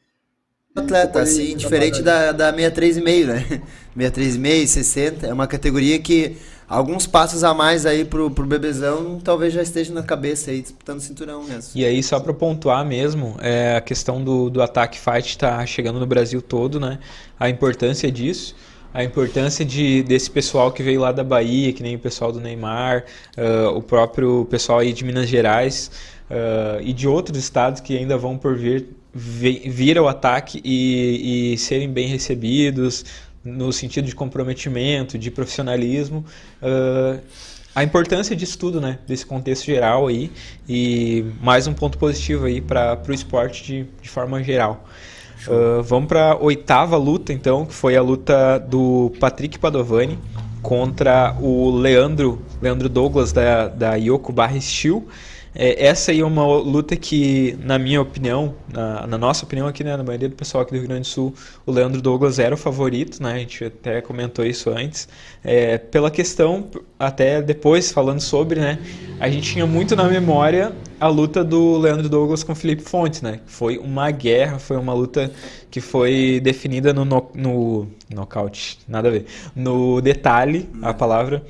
atleta, assim, diferente da, da 63,5, né? [LAUGHS] 63,5, 60, é uma categoria que alguns passos a mais aí pro, pro bebezão talvez já esteja na cabeça aí, disputando cinturão mesmo. E aí, só para pontuar mesmo, é, a questão do, do ataque fight tá chegando no Brasil todo, né? A importância disso a importância de, desse pessoal que veio lá da Bahia, que nem o pessoal do Neymar, uh, o próprio pessoal aí de Minas Gerais uh, e de outros estados que ainda vão por vir vir ao ataque e, e serem bem recebidos no sentido de comprometimento, de profissionalismo. Uh, a importância disso tudo, né? Desse contexto geral aí. E mais um ponto positivo aí para o esporte de, de forma geral. Uh, vamos para a oitava luta, então, que foi a luta do Patrick Padovani contra o Leandro, Leandro Douglas da, da Yoko Barra Steel. É, essa aí é uma luta que, na minha opinião, na, na, nossa opinião aqui, né, na maioria do pessoal aqui do Rio Grande do Sul, o Leandro Douglas era o favorito, né, a gente até comentou isso antes, é, pela questão, até depois falando sobre, né, a gente tinha muito na memória a luta do Leandro Douglas com o Felipe Fontes, né, foi uma guerra, foi uma luta que foi definida no, no, no nocaute, nada a ver, no detalhe, a palavra,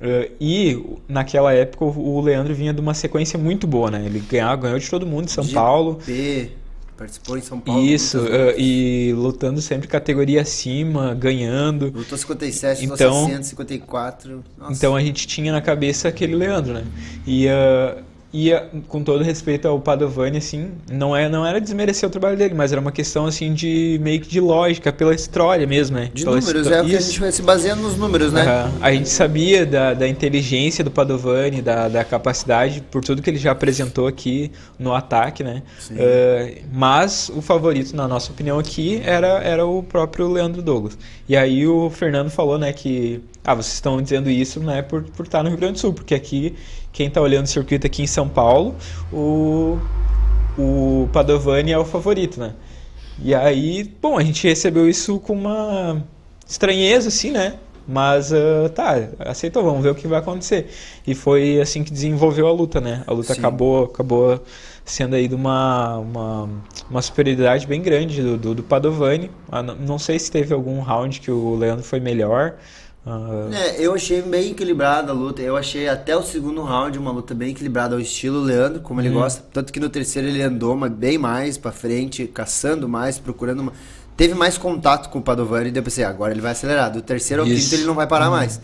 Uh, e naquela época o Leandro vinha de uma sequência muito boa, né? Ele ganhou, ganhou de todo mundo em São Paulo. participou em São Paulo. Isso, uh, e lutando sempre categoria acima, ganhando. Lutou 57, então, 60, 54. Nossa. Então a gente tinha na cabeça aquele Leandro, né? E uh, e com todo respeito ao Padovani, assim, não, é, não era desmerecer o trabalho dele, mas era uma questão assim de meio que de lógica, pela história mesmo, né? De pela números, é o que a gente se baseando nos números, né? Uhum. A gente sabia da, da inteligência do Padovani, da, da capacidade, por tudo que ele já apresentou aqui no ataque, né? Uh, mas o favorito, na nossa opinião aqui, era, era o próprio Leandro Douglas. E aí o Fernando falou, né, que ah, vocês estão dizendo isso né, por, por estar no Rio Grande do Sul, porque aqui quem está olhando o circuito aqui em São Paulo, o, o Padovani é o favorito, né? E aí, bom, a gente recebeu isso com uma estranheza, assim, né? Mas uh, tá, aceitou, vamos ver o que vai acontecer. E foi assim que desenvolveu a luta, né? A luta acabou, acabou sendo aí de uma, uma, uma superioridade bem grande do, do, do Padovani. Ah, não sei se teve algum round que o Leandro foi melhor, Uh... É, eu achei bem equilibrada a luta. Eu achei até o segundo round uma luta bem equilibrada ao estilo Leandro, como ele uhum. gosta. Tanto que no terceiro ele andou bem mais para frente, caçando mais, procurando uma... Teve mais contato com o Padovani e depois assim, agora ele vai acelerar. Do terceiro ao Isso. quinto ele não vai parar uhum. mais.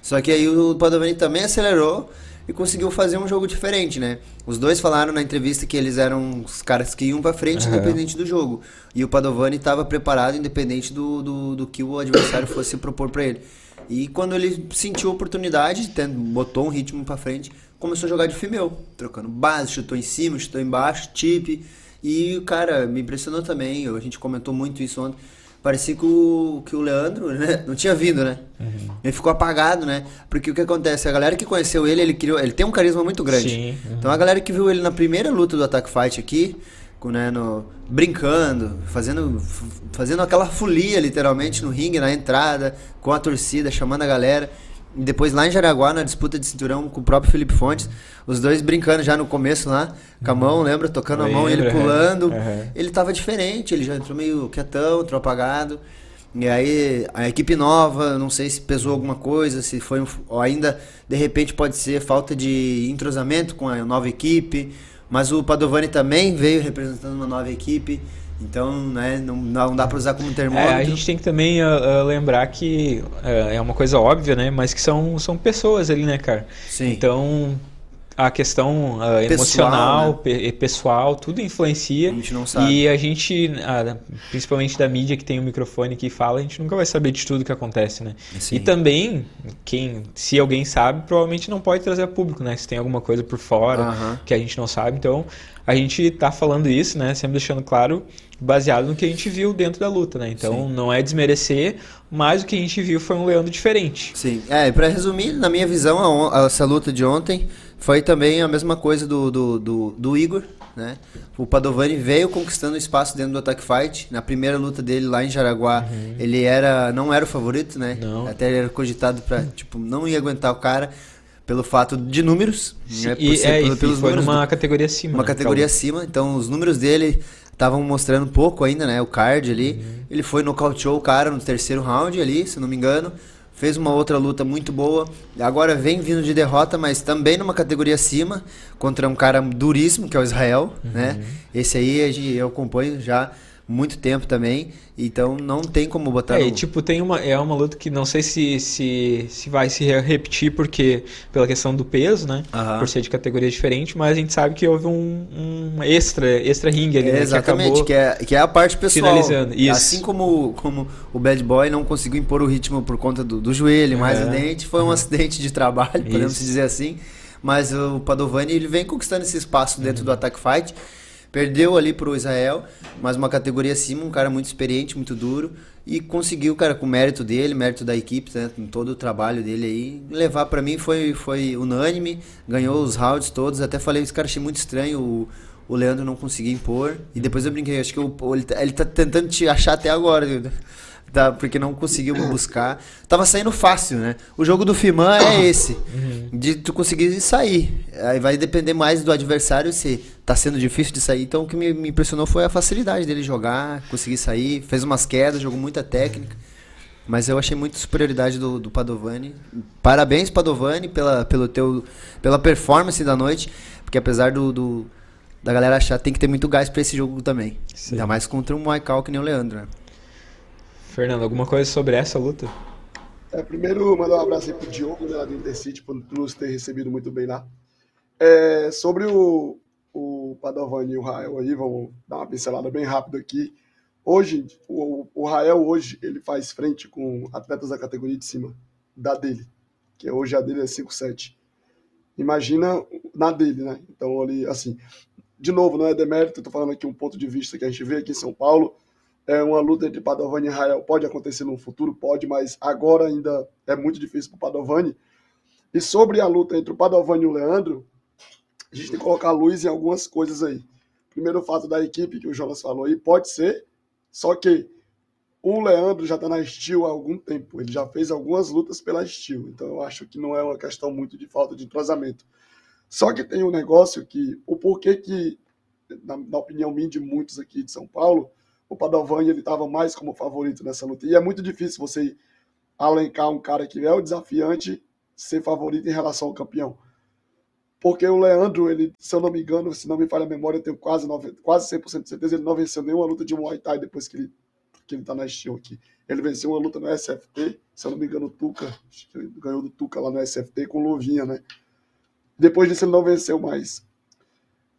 Só que aí o Padovani também acelerou e conseguiu fazer um jogo diferente, né? Os dois falaram na entrevista que eles eram os caras que iam para frente, uhum. independente do jogo. E o Padovani estava preparado, independente do, do, do que o adversário fosse propor para ele. E quando ele sentiu a oportunidade, botou um ritmo para frente, começou a jogar de female, trocando base, chutou em cima, chutou embaixo, tip. E, cara, me impressionou também, a gente comentou muito isso ontem. Parecia que o, que o Leandro né, [LAUGHS] não tinha vindo, né? Uhum. Ele ficou apagado, né? Porque o que acontece? A galera que conheceu ele, ele criou. Ele tem um carisma muito grande. Sim, uhum. Então a galera que viu ele na primeira luta do Attack Fight aqui, né, no, brincando, fazendo, fazendo aquela folia literalmente no ringue, na entrada, com a torcida, chamando a galera. E depois lá em Jaraguá, na disputa de cinturão com o próprio Felipe Fontes, os dois brincando já no começo lá, com a uhum. mão, lembra? Tocando a mão, ele pulando. Uhum. Ele tava diferente, ele já entrou meio quietão, entrou apagado. E aí, a equipe nova, não sei se pesou alguma coisa, se foi um, ou ainda, de repente, pode ser falta de entrosamento com a nova equipe, mas o Padovani também veio representando uma nova equipe. Então, né, não, não dá para usar como termômetro. É, a gente tem que também uh, uh, lembrar que uh, é uma coisa óbvia, né, mas que são, são pessoas ali, né, cara? Sim. Então, a questão uh, emocional, né? pe pessoal, tudo influencia. A gente não sabe. E a gente, uh, principalmente da mídia que tem o um microfone que fala, a gente nunca vai saber de tudo que acontece, né? Sim. E também, quem, se alguém sabe, provavelmente não pode trazer a público, né? Se tem alguma coisa por fora uh -huh. que a gente não sabe. Então, a gente tá falando isso, né? Sempre deixando claro, baseado no que a gente viu dentro da luta, né? Então, Sim. não é desmerecer, mas o que a gente viu foi um Leandro diferente. Sim. É, para resumir, na minha visão, a, essa luta de ontem foi também a mesma coisa do, do, do, do Igor, né? O Padovani veio conquistando espaço dentro do Attack Fight. Na primeira luta dele lá em Jaraguá, uhum. ele era não era o favorito, né? Não. Até ele era cogitado para tipo não ia aguentar o cara pelo fato de números, Sim, né? e, ser, é, pelo, pelos foi numa do, categoria acima. Uma né? categoria acima, então os números dele estavam mostrando pouco ainda, né? O card ali. Uhum. Ele foi nocauteou o cara no terceiro round ali, se não me engano fez uma outra luta muito boa. Agora vem vindo de derrota, mas também numa categoria acima, contra um cara duríssimo, que é o Israel, uhum. né? Esse aí eu acompanho já muito tempo também, então não tem como botar. É, no... tipo, tem uma, é uma luta que não sei se, se, se vai se repetir porque pela questão do peso, né? Uhum. Por ser de categoria diferente, mas a gente sabe que houve um, um extra, extra ringue ali, é, né, Exatamente, que, que, é, que é a parte pessoal. Finalizando. Isso. Assim como, como o Bad Boy não conseguiu impor o ritmo por conta do, do joelho, mais é. acidente, foi um uhum. acidente de trabalho, [LAUGHS] podemos Isso. dizer assim. Mas o Padovani ele vem conquistando esse espaço dentro uhum. do Attack Fight. Perdeu ali pro Israel, mas uma categoria acima, um cara muito experiente, muito duro. E conseguiu, cara, com mérito dele, mérito da equipe, né, com todo o trabalho dele aí, levar para mim foi, foi unânime, ganhou os rounds todos. Até falei, esse cara achei muito estranho o, o Leandro não conseguir impor. E depois eu brinquei, acho que ele, tá, ele tá tentando te achar até agora, tá, porque não conseguiu buscar. Tava saindo fácil, né? O jogo do Fiman é esse, uhum. de tu conseguir sair. Aí vai depender mais do adversário se tá sendo difícil de sair. Então o que me, me impressionou foi a facilidade dele jogar, conseguir sair, fez umas quedas, jogou muita técnica. Mas eu achei muito superioridade do, do Padovani. Parabéns, Padovani, pela, pelo teu, pela performance da noite. Porque apesar do, do da galera achar, tem que ter muito gás para esse jogo também. Sim. Ainda mais contra um Maikal que nem o Leandro. Né? Fernando, alguma coisa sobre essa luta? É, primeiro, mandar um abraço aí pro Diogo, né, lá do Intercity, por nos ter recebido muito bem lá. É, sobre o, o Padovan e o Rael aí, vamos dar uma pincelada bem rápida aqui. Hoje, o, o Rael hoje, ele faz frente com atletas da categoria de cima, da dele, que hoje a dele é 5'7". Imagina na dele, né? Então, ali, assim, de novo, não é demérito, tô falando aqui um ponto de vista que a gente vê aqui em São Paulo, é uma luta entre Padovani e Israel pode acontecer no futuro, pode, mas agora ainda é muito difícil para Padovani. E sobre a luta entre o Padovani e o Leandro, a gente tem que colocar luz em algumas coisas aí. Primeiro, o fato da equipe que o Jonas falou aí, pode ser, só que o Leandro já está na Steel há algum tempo, ele já fez algumas lutas pela Steel, então eu acho que não é uma questão muito de falta de entrosamento. Só que tem um negócio que, o porquê que, na, na opinião minha de muitos aqui de São Paulo, o Padovani ele estava mais como favorito nessa luta. E é muito difícil você alencar um cara que é o desafiante ser favorito em relação ao campeão. Porque o Leandro, ele, se eu não me engano, se não me falha a memória, eu tenho quase, 90, quase 100% de certeza, ele não venceu nenhuma luta de Muay Thai depois que ele, que ele tá na Steel aqui. Ele venceu uma luta no SFT, se eu não me engano, o Tuca, ganhou do Tuca lá no SFT com luvinha, né? Depois disso ele não venceu mais.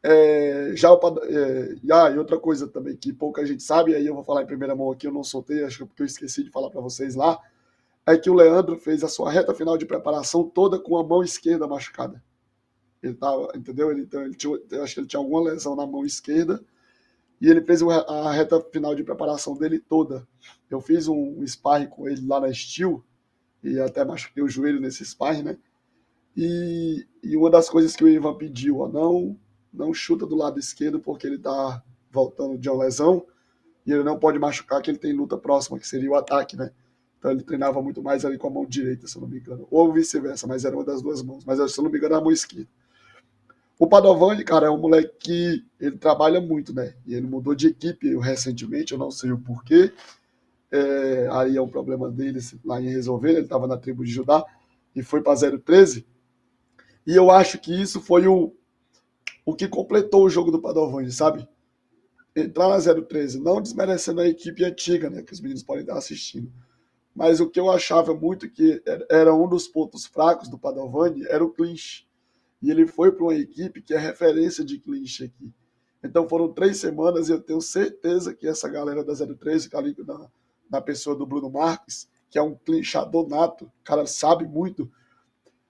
É, já o, é, ah, e outra coisa também que pouca gente sabe, aí eu vou falar em primeira mão aqui, eu não soltei, acho que porque eu esqueci de falar para vocês lá, é que o Leandro fez a sua reta final de preparação toda com a mão esquerda machucada. Ele tava, entendeu? Ele, então, ele tinha, eu acho que ele tinha alguma lesão na mão esquerda e ele fez a reta final de preparação dele toda. Eu fiz um, um sparring com ele lá na Steel e até machuquei o joelho nesse sparring, né? E, e uma das coisas que o Ivan pediu, ó, não não chuta do lado esquerdo porque ele está voltando de uma lesão e ele não pode machucar que ele tem luta próxima, que seria o ataque, né? Então ele treinava muito mais ali com a mão direita, se eu não me engano. Ou vice-versa, mas era uma das duas mãos. Mas se eu não me engano, era a mão esquerda. O Padovani, cara, é um moleque que ele trabalha muito, né? E ele mudou de equipe recentemente, eu não sei o porquê. É, aí é um problema dele lá em resolver. Ele estava na tribo de Judá e foi para 013. E eu acho que isso foi o, o que completou o jogo do Padovani, sabe? Entrar na 013, não desmerecendo a equipe antiga, né, que os meninos podem estar assistindo. Mas o que eu achava muito que era um dos pontos fracos do Padovani era o clinch. E ele foi para uma equipe que é referência de clinch aqui. Então foram três semanas e eu tenho certeza que essa galera da 013, que tá ali na, na pessoa do Bruno Marques, que é um clinchador nato, o cara sabe muito,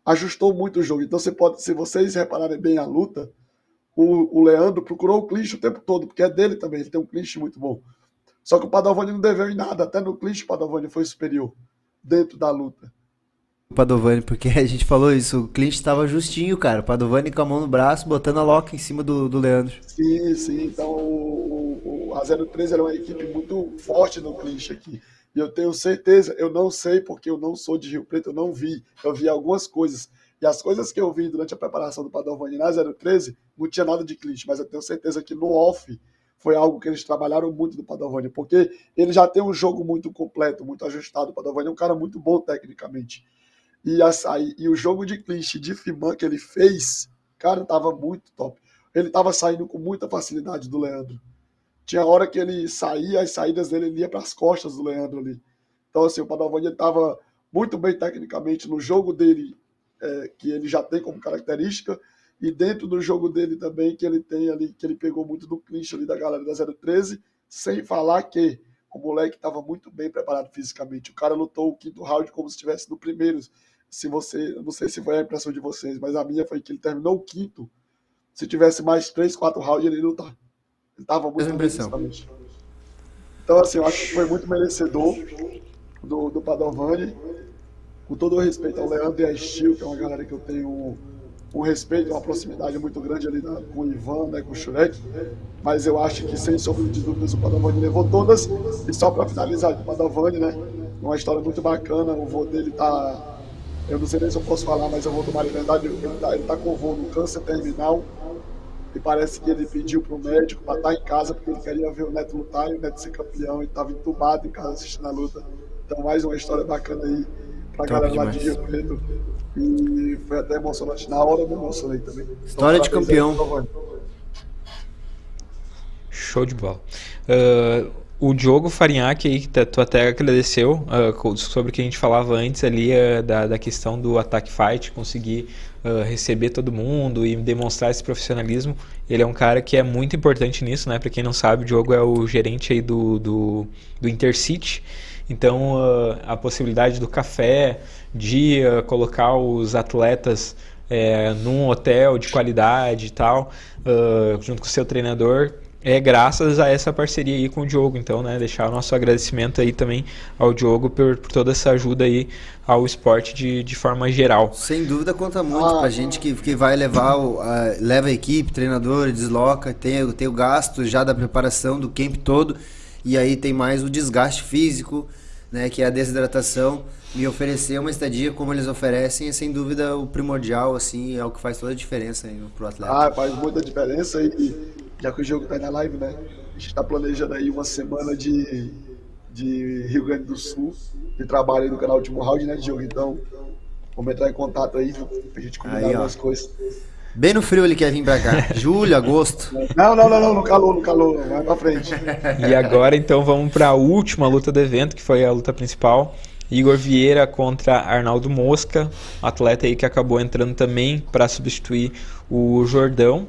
ajustou muito o jogo. Então você pode, se vocês repararem bem a luta, o, o Leandro procurou o clinch o tempo todo, porque é dele também, ele tem um clinch muito bom. Só que o Padovani não deveu em nada, até no clinch o Padovani foi superior dentro da luta. O Padovani, porque a gente falou isso, o clinch estava justinho, cara. O Padovani com a mão no braço, botando a loca em cima do, do Leandro. Sim, sim. Então o, o, a 013 era uma equipe muito forte no clinch aqui. E eu tenho certeza, eu não sei porque eu não sou de Rio Preto, eu não vi. Eu vi algumas coisas. E as coisas que eu vi durante a preparação do Padovani na 013, não tinha nada de clinch, mas eu tenho certeza que no off foi algo que eles trabalharam muito do Padovani, porque ele já tem um jogo muito completo, muito ajustado. O Padovani é um cara muito bom tecnicamente. E, a, e o jogo de clinch de Fiman que ele fez, cara, tava muito top. Ele tava saindo com muita facilidade do Leandro. Tinha hora que ele saía, as saídas dele ele ia para as costas do Leandro ali. Então, assim, o Padovani estava muito bem tecnicamente no jogo dele, é, que ele já tem como característica, e dentro do jogo dele também, que ele tem ali, que ele pegou muito do clinch ali da galera da 013, sem falar que o moleque estava muito bem preparado fisicamente. O cara lutou o quinto round como se estivesse no primeiro. Se você, não sei se foi a impressão de vocês, mas a minha foi que ele terminou o quinto. Se tivesse mais três, quatro rounds, ele não tá. Ele estava muito impressão. Então, assim, eu acho que foi muito merecedor do, do Padovani. Com todo o respeito ao Leandro e a Steel, que é uma galera que eu tenho um, respeito, uma proximidade muito grande ali na, com o Ivan, né, com o Shurek. Mas eu acho que, sem sombra de dúvidas, o Padovani levou todas. E só para finalizar, o Padovani, né? Uma história muito bacana. O vô dele tá. Eu não sei nem se eu posso falar, mas eu vou tomar liberdade. Ele tá, ele tá com o vô no câncer terminal e parece que ele pediu para o médico para estar em casa porque ele queria ver o Neto lutar e o Neto ser campeão e estava entubado em casa assistindo a luta. Então, mais uma história bacana aí para a galera demais. lá de Rio Preto. E foi até emocionante. Na hora eu me emocionei também. Então, história de campeão. Show de bola. Uh, o Diogo Farinhaque aí, que tu até agradeceu uh, sobre o que a gente falava antes ali uh, da, da questão do ataque fight, conseguir uh, receber todo mundo e demonstrar esse profissionalismo. Ele é um cara que é muito importante nisso, né? Para quem não sabe, o Diogo é o gerente aí do, do, do Intercity. Então, a possibilidade do café, de colocar os atletas é, num hotel de qualidade e tal, junto com o seu treinador, é graças a essa parceria aí com o Diogo. Então, né, deixar o nosso agradecimento aí também ao Diogo por, por toda essa ajuda aí ao esporte de, de forma geral. Sem dúvida conta muito ah, pra gente que, que vai levar, o, a, leva a equipe, treinador, desloca, tem, tem o gasto já da preparação do camp todo e aí tem mais o desgaste físico, né, que é a desidratação. E oferecer uma estadia como eles oferecem é sem dúvida o primordial, assim, é o que faz toda a diferença aí pro atleta. Ah, faz muita diferença e já que o jogo tá na live, né? A gente está planejando aí uma semana de, de Rio Grande do Sul, de trabalho aí no canal Último Round, né, Diogo? Então, vamos entrar em contato aí, pra gente combinar aí, algumas coisas. Bem no frio ele quer vir pra cá. [LAUGHS] Julho, agosto. Não, não, não, não, no calor, no calor. Vai pra frente. E agora então vamos pra última luta do evento, que foi a luta principal. Igor Vieira contra Arnaldo Mosca, atleta aí que acabou entrando também para substituir o Jordão.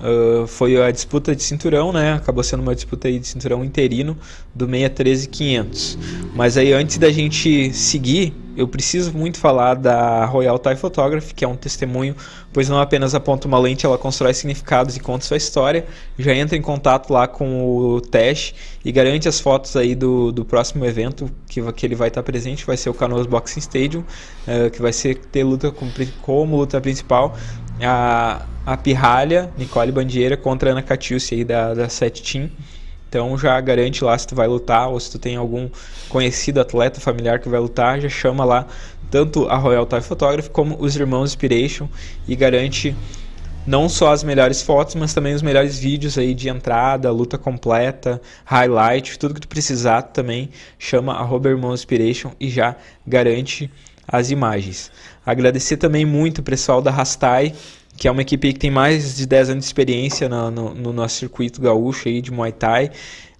Uh, foi a disputa de cinturão, né? Acabou sendo uma disputa aí de cinturão interino do 613-500. Mas aí antes da gente seguir, eu preciso muito falar da Royal Thai Photography, que é um testemunho, pois não apenas aponta uma lente, ela constrói significados e conta sua história. Já entra em contato lá com o Tesh e garante as fotos aí do, do próximo evento que, que ele vai estar presente, vai ser o Canoas Boxing Stadium, uh, que vai ser ter luta como, como luta principal a, a Pirralha, Nicole Bandieira, contra Ana Catiusi aí da, da Set Team. Então já garante lá se tu vai lutar ou se tu tem algum conhecido atleta familiar que vai lutar, já chama lá tanto a Royal Thai Photography como os irmãos Inspiration e garante não só as melhores fotos, mas também os melhores vídeos aí de entrada, luta completa, highlight, tudo que tu precisar também chama a Robert Irmãos Inspiration e já garante as imagens. Agradecer também muito o pessoal da Rastai, que é uma equipe que tem mais de 10 anos de experiência no, no, no nosso circuito gaúcho aí de Muay Thai.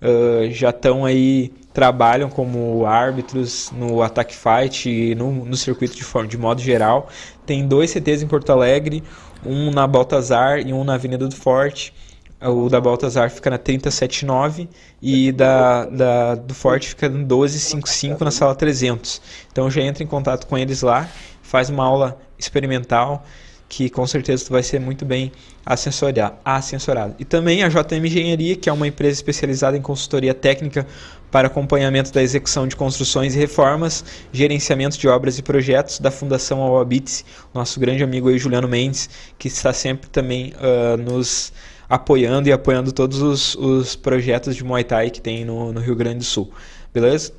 Uh, já estão aí, trabalham como árbitros no Attack Fight e no, no circuito de, forma, de modo geral. Tem dois CTs em Porto Alegre, um na Baltazar e um na Avenida do Forte. O da Baltazar fica na 3079 e da, da do Forte fica no 1255 na sala 300. Então já entra em contato com eles lá, faz uma aula experimental que com certeza tu vai ser muito bem assessorado. E também a JM Engenharia, que é uma empresa especializada em consultoria técnica para acompanhamento da execução de construções e reformas, gerenciamento de obras e projetos da Fundação Awabits, nosso grande amigo aí, Juliano Mendes, que está sempre também uh, nos apoiando e apoiando todos os, os projetos de Muay Thai que tem no, no Rio Grande do Sul. Beleza?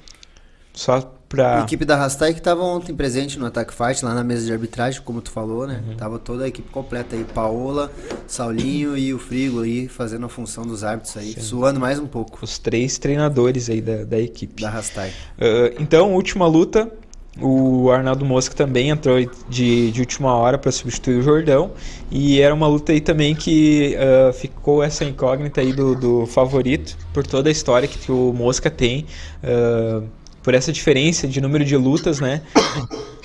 Só pra... A equipe da Rastai que estava ontem presente no Attack Fight, lá na mesa de arbitragem, como tu falou, né? Uhum. Tava toda a equipe completa aí, Paola, Saulinho e o Frigo aí, fazendo a função dos árbitros aí, Sim. suando mais um pouco. Os três treinadores aí da, da equipe. Da Rastai. Uh, então, última luta, o Arnaldo Mosca também entrou de, de última hora para substituir o Jordão. E era uma luta aí também que uh, ficou essa incógnita aí do, do, favorito, por toda a história que, que o Mosca tem. Uh, por essa diferença de número de lutas, né?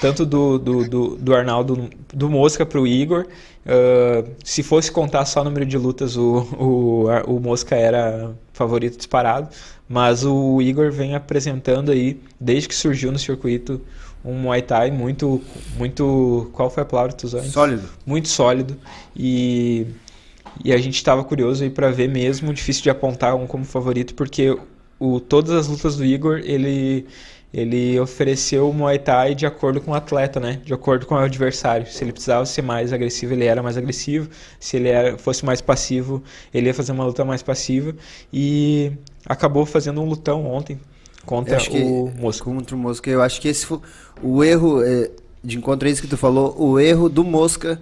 Tanto do, do, do, do Arnaldo do Mosca para o Igor. Uh, se fosse contar só o número de lutas, o, o, o Mosca era favorito disparado. Mas o Igor vem apresentando aí, desde que surgiu no circuito, um Muay Thai muito. muito qual foi a palavra que tu usou? Sólido. Muito sólido. E, e a gente estava curioso aí para ver mesmo, difícil de apontar um como favorito, porque o, todas as lutas do Igor, ele, ele ofereceu o Muay Thai de acordo com o atleta, né? De acordo com o adversário. Se ele precisava ser mais agressivo, ele era mais agressivo. Se ele era, fosse mais passivo, ele ia fazer uma luta mais passiva. E acabou fazendo um lutão ontem contra o Mosca. Contra o Mosca. Eu acho que esse foi o erro, é, de encontro a isso que tu falou, o erro do Mosca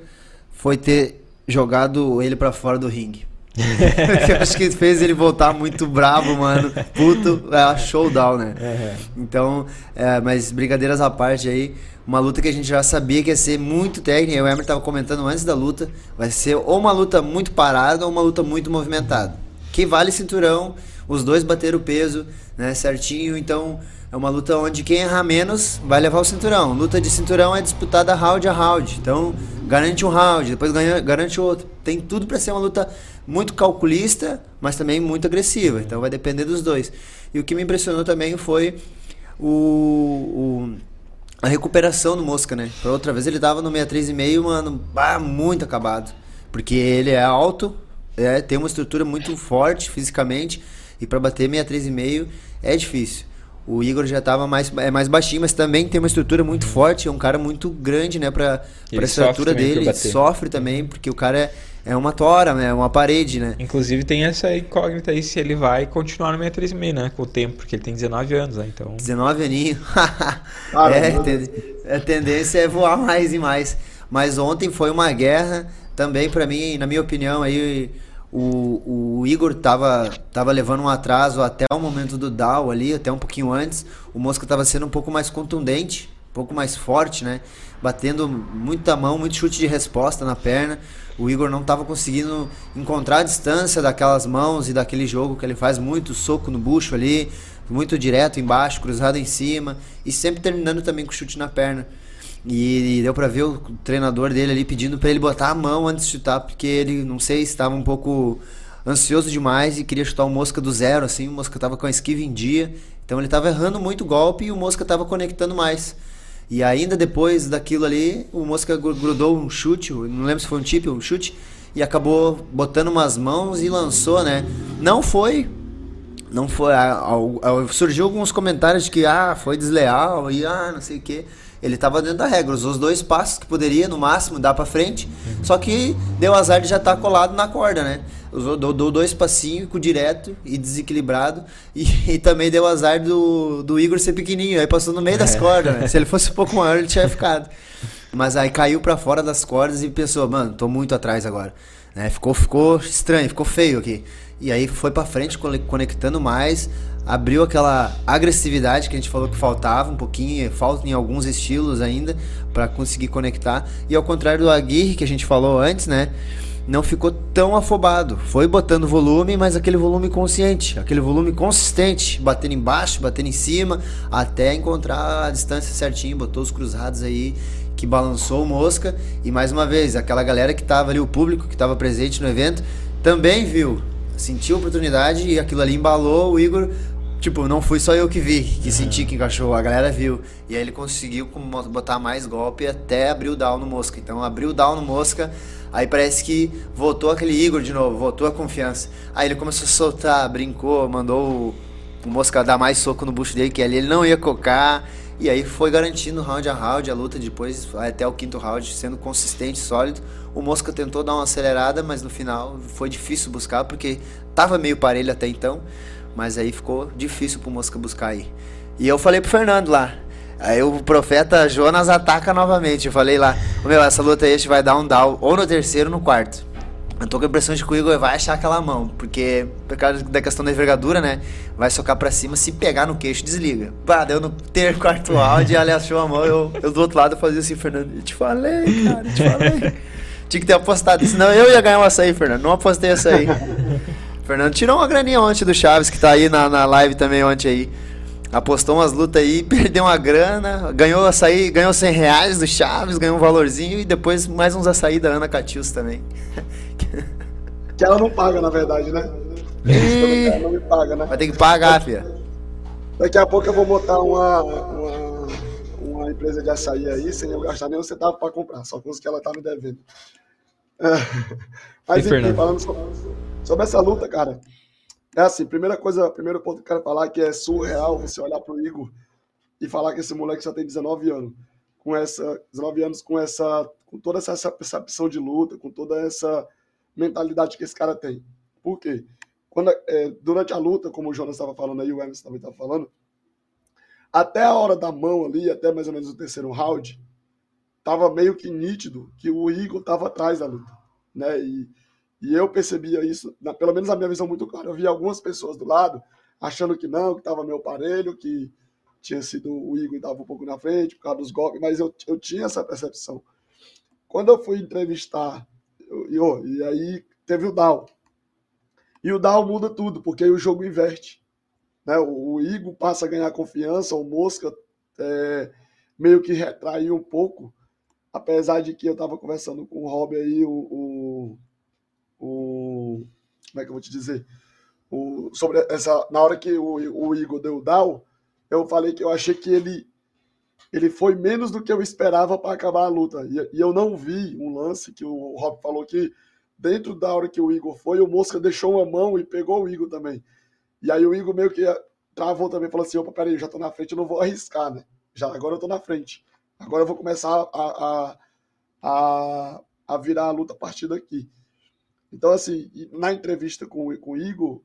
foi ter jogado ele para fora do ringue. [LAUGHS] eu acho que fez ele voltar muito bravo, mano. Puto, é showdown, né? Uhum. Então, é, mas brincadeiras à parte aí, uma luta que a gente já sabia que ia ser muito técnica. O Emer tava comentando antes da luta, vai ser ou uma luta muito parada ou uma luta muito movimentada. Que vale cinturão, os dois bateram o peso, né, certinho, então é uma luta onde quem errar menos vai levar o cinturão. Luta de cinturão é disputada round a round. Então, garante um round, depois garante outro. Tem tudo para ser uma luta muito calculista, mas também muito agressiva. Então vai depender dos dois. E o que me impressionou também foi o, o a recuperação do Mosca, né? Pra outra vez ele tava no 63,5, mano, ah, muito acabado. Porque ele é alto, é, tem uma estrutura muito forte fisicamente, e para bater 63,5 é difícil. O Igor já estava mais, é mais baixinho, mas também tem uma estrutura muito forte, é um cara muito grande, né, pra, pra estrutura dele. Sofre também, porque o cara é, é uma tora, né, é uma parede, né. Inclusive tem essa incógnita aí se ele vai continuar no 63,5, né, com o tempo, porque ele tem 19 anos, né, então... 19 aninhos. [LAUGHS] é, a tendência é voar mais e mais. Mas ontem foi uma guerra também para mim, na minha opinião, aí o, o Igor tava, tava levando um atraso até o momento do Dow ali, até um pouquinho antes. O Mosca tava sendo um pouco mais contundente, um pouco mais forte, né? Batendo muita mão, muito chute de resposta na perna. O Igor não estava conseguindo encontrar a distância daquelas mãos e daquele jogo que ele faz muito soco no bucho ali, muito direto embaixo, cruzado em cima e sempre terminando também com chute na perna. E, deu para ver o treinador dele ali pedindo para ele botar a mão antes de chutar, porque ele, não sei, estava um pouco ansioso demais e queria chutar o Mosca do zero, assim, o Mosca tava com a esquiva em dia, então ele tava errando muito golpe e o Mosca tava conectando mais. E ainda depois daquilo ali, o Mosca grudou um chute, não lembro se foi um tip ou um chute, e acabou botando umas mãos e lançou, né? Não foi não foi. surgiu alguns comentários de que ah, foi desleal e ah, não sei o que. Ele estava dentro da regra, usou os dois passos que poderia, no máximo, dar para frente. Só que deu azar de já estar tá colado na corda, né? Usou, deu, dois passinhos com direto e desequilibrado. E, [LAUGHS] e, também deu azar do, do Igor ser pequenininho. Aí passou no meio das é. cordas, né? [LAUGHS] Se ele fosse um pouco maior, ele tinha ficado. Mas aí caiu para fora das cordas e pensou, mano, tô muito atrás agora. Né? Ficou, ficou estranho, ficou feio aqui. E aí foi para frente, conectando mais abriu aquela agressividade que a gente falou que faltava um pouquinho, falta em alguns estilos ainda para conseguir conectar. E ao contrário do Aguirre que a gente falou antes, né? Não ficou tão afobado. Foi botando volume, mas aquele volume consciente, aquele volume consistente, batendo embaixo, batendo em cima, até encontrar a distância certinho, botou os cruzados aí que balançou o Mosca. E mais uma vez, aquela galera que tava ali, o público que tava presente no evento, também viu, sentiu a oportunidade e aquilo ali embalou o Igor. Tipo, não fui só eu que vi, que senti que encaixou, a galera viu. E aí ele conseguiu botar mais golpe até abrir o down no Mosca. Então abriu o down no Mosca, aí parece que voltou aquele Igor de novo, voltou a confiança. Aí ele começou a soltar, brincou, mandou o, o Mosca dar mais soco no bucho dele, que ali ele não ia cocar. E aí foi garantindo round a round, a luta depois até o quinto round, sendo consistente, sólido. O Mosca tentou dar uma acelerada, mas no final foi difícil buscar, porque tava meio parelho até então. Mas aí ficou difícil pro Mosca buscar aí. E eu falei pro Fernando lá. Aí o profeta Jonas ataca novamente. Eu falei lá, meu, essa luta aí a gente vai dar um down ou no terceiro ou no quarto. Eu tô com a impressão de que o Igor vai achar aquela mão, porque por causa da questão da envergadura, né? Vai socar pra cima, se pegar no queixo, desliga. Pá, deu no ter quarto áudio, e ele achou a mão, eu, eu do outro lado fazia assim, Fernando, eu te falei, cara, eu te falei. [LAUGHS] Tinha que ter apostado, senão eu ia ganhar um açaí, Fernando. Não apostei [LAUGHS] Fernando tirou uma graninha ontem do Chaves, que tá aí na, na live também ontem aí. Apostou umas lutas aí, [LAUGHS] perdeu uma grana, ganhou açaí, ganhou 100 reais do Chaves, ganhou um valorzinho e depois mais uns açaí da Ana Catius também. [LAUGHS] Que ela não paga, na verdade, né? Ela não me paga, né? Vai ter que pagar, filha. Daqui a pouco eu vou botar uma, uma, uma empresa de açaí aí, sem eu gastar nenhum centavo para comprar, só com os que ela tá me devendo. É. [LAUGHS] Mas E, enfim, Fernando? falando sobre, sobre essa luta, cara. É assim, primeira coisa, primeiro ponto que eu quero falar que é surreal você olhar pro Igor e falar que esse moleque só tem 19 anos. Com essa, 19 anos com essa, com toda essa, essa percepção de luta, com toda essa mentalidade que esse cara tem. Por quê? Quando, é, durante a luta, como o Jonas estava falando aí, o Emerson também estava falando, até a hora da mão ali, até mais ou menos o terceiro round, tava meio que nítido que o Igor tava atrás da luta, né? E, e eu percebia isso, na, pelo menos a minha visão muito clara. Eu via algumas pessoas do lado achando que não, que tava meu parelho, que tinha sido o Igor estava um pouco na frente por causa dos golpes, mas eu, eu tinha essa percepção. Quando eu fui entrevistar, eu, eu- e aí teve o Dow. E o Dow muda tudo, porque aí o jogo inverte. Né? O, o Igor passa a ganhar confiança, o Mosca é, meio que retraiu um pouco, apesar de que eu estava conversando com o Rob aí, o, o, o- Como é que eu vou te dizer? O, sobre essa. Na hora que o, o Igor deu o down, eu falei que eu achei que ele. Ele foi menos do que eu esperava para acabar a luta. E, e eu não vi um lance que o Rob falou que dentro da hora que o Igor foi, o Mosca deixou uma mão e pegou o Igor também. E aí o Igor meio que travou também, falou assim, opa, peraí, já tô na frente, eu não vou arriscar, né? Já, agora eu tô na frente. Agora eu vou começar a, a, a, a virar a luta a partir daqui. Então, assim, na entrevista com, com o Igor,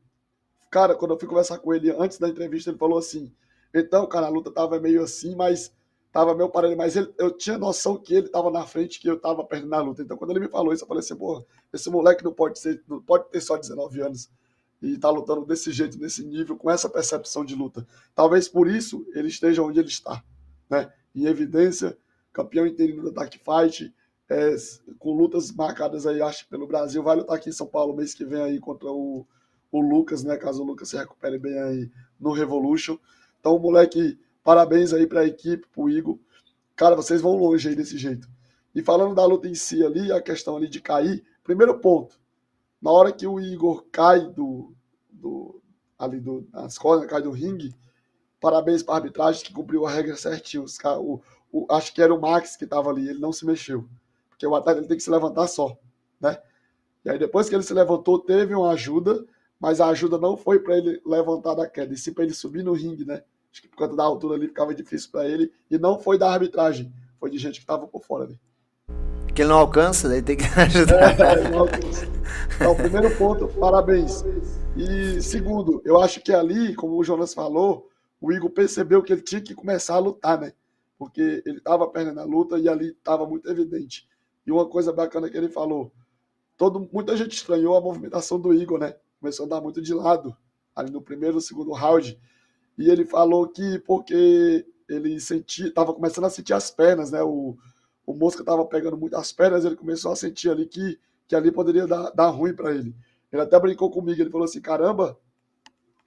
cara, quando eu fui conversar com ele antes da entrevista, ele falou assim, então, cara, a luta tava meio assim, mas tava meio parelho, mas ele, eu tinha noção que ele tava na frente, que eu tava perdendo a luta. Então, quando ele me falou isso, eu falei assim, porra, esse moleque não pode ser, não pode ter só 19 anos e tá lutando desse jeito, nesse nível, com essa percepção de luta. Talvez por isso ele esteja onde ele está, né? Em evidência, campeão interino da Dark Fight, é, com lutas marcadas aí, acho pelo Brasil, vai lutar aqui em São Paulo mês que vem aí contra o, o Lucas, né? Caso o Lucas se recupere bem aí no Revolution. Então, moleque, parabéns aí pra equipe, pro Igor. Cara, vocês vão longe aí desse jeito. E falando da luta em si ali, a questão ali de cair, primeiro ponto, na hora que o Igor cai do, do ali do, das cordas, cai do ringue, parabéns para a arbitragem que cumpriu a regra certinho. Os o, o- acho que era o Max que estava ali, ele não se mexeu. Porque o atleta ele tem que se levantar só, né? E aí depois que ele se levantou, teve uma ajuda, mas a ajuda não foi para ele levantar da queda, e sim para ele subir no ringue, né? Acho que por conta da altura ali ficava difícil para ele, e não foi da arbitragem, foi de gente que estava por fora ali. Que ele não alcança, daí tem que [LAUGHS] ajudar. É, não alcança. Então, primeiro ponto, parabéns. E segundo, eu acho que ali, como o Jonas falou, o Igor percebeu que ele tinha que começar a lutar, né? Porque ele estava perdendo a luta e ali estava muito evidente. E uma coisa bacana que ele falou, todo, muita gente estranhou a movimentação do Igor, né? Começou a andar muito de lado, ali no primeiro, segundo round. E ele falou que porque ele sentia, estava começando a sentir as pernas, né? O, o Mosca estava pegando muito as pernas, ele começou a sentir ali que, que ali poderia dar, dar ruim para ele. Ele até brincou comigo, ele falou assim, caramba,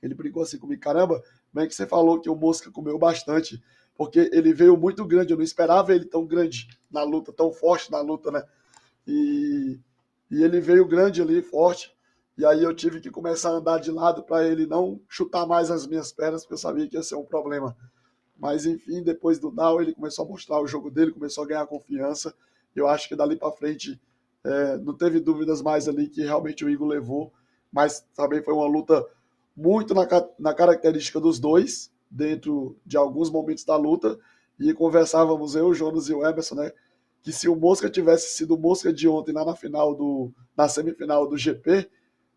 ele brincou assim comigo, caramba, como é que você falou que o Mosca comeu bastante? Porque ele veio muito grande, eu não esperava ele tão grande na luta, tão forte na luta, né? E, e ele veio grande ali, forte, e aí eu tive que começar a andar de lado para ele não chutar mais as minhas pernas, porque eu sabia que ia ser um problema. Mas enfim, depois do down, ele começou a mostrar o jogo dele, começou a ganhar confiança. Eu acho que dali para frente é, não teve dúvidas mais ali que realmente o Igor levou, mas também foi uma luta muito na, na característica dos dois, dentro de alguns momentos da luta, e conversávamos eu, Jonas e o Emerson, né? Que se o Mosca tivesse sido o Mosca de ontem lá na final do, na semifinal do GP,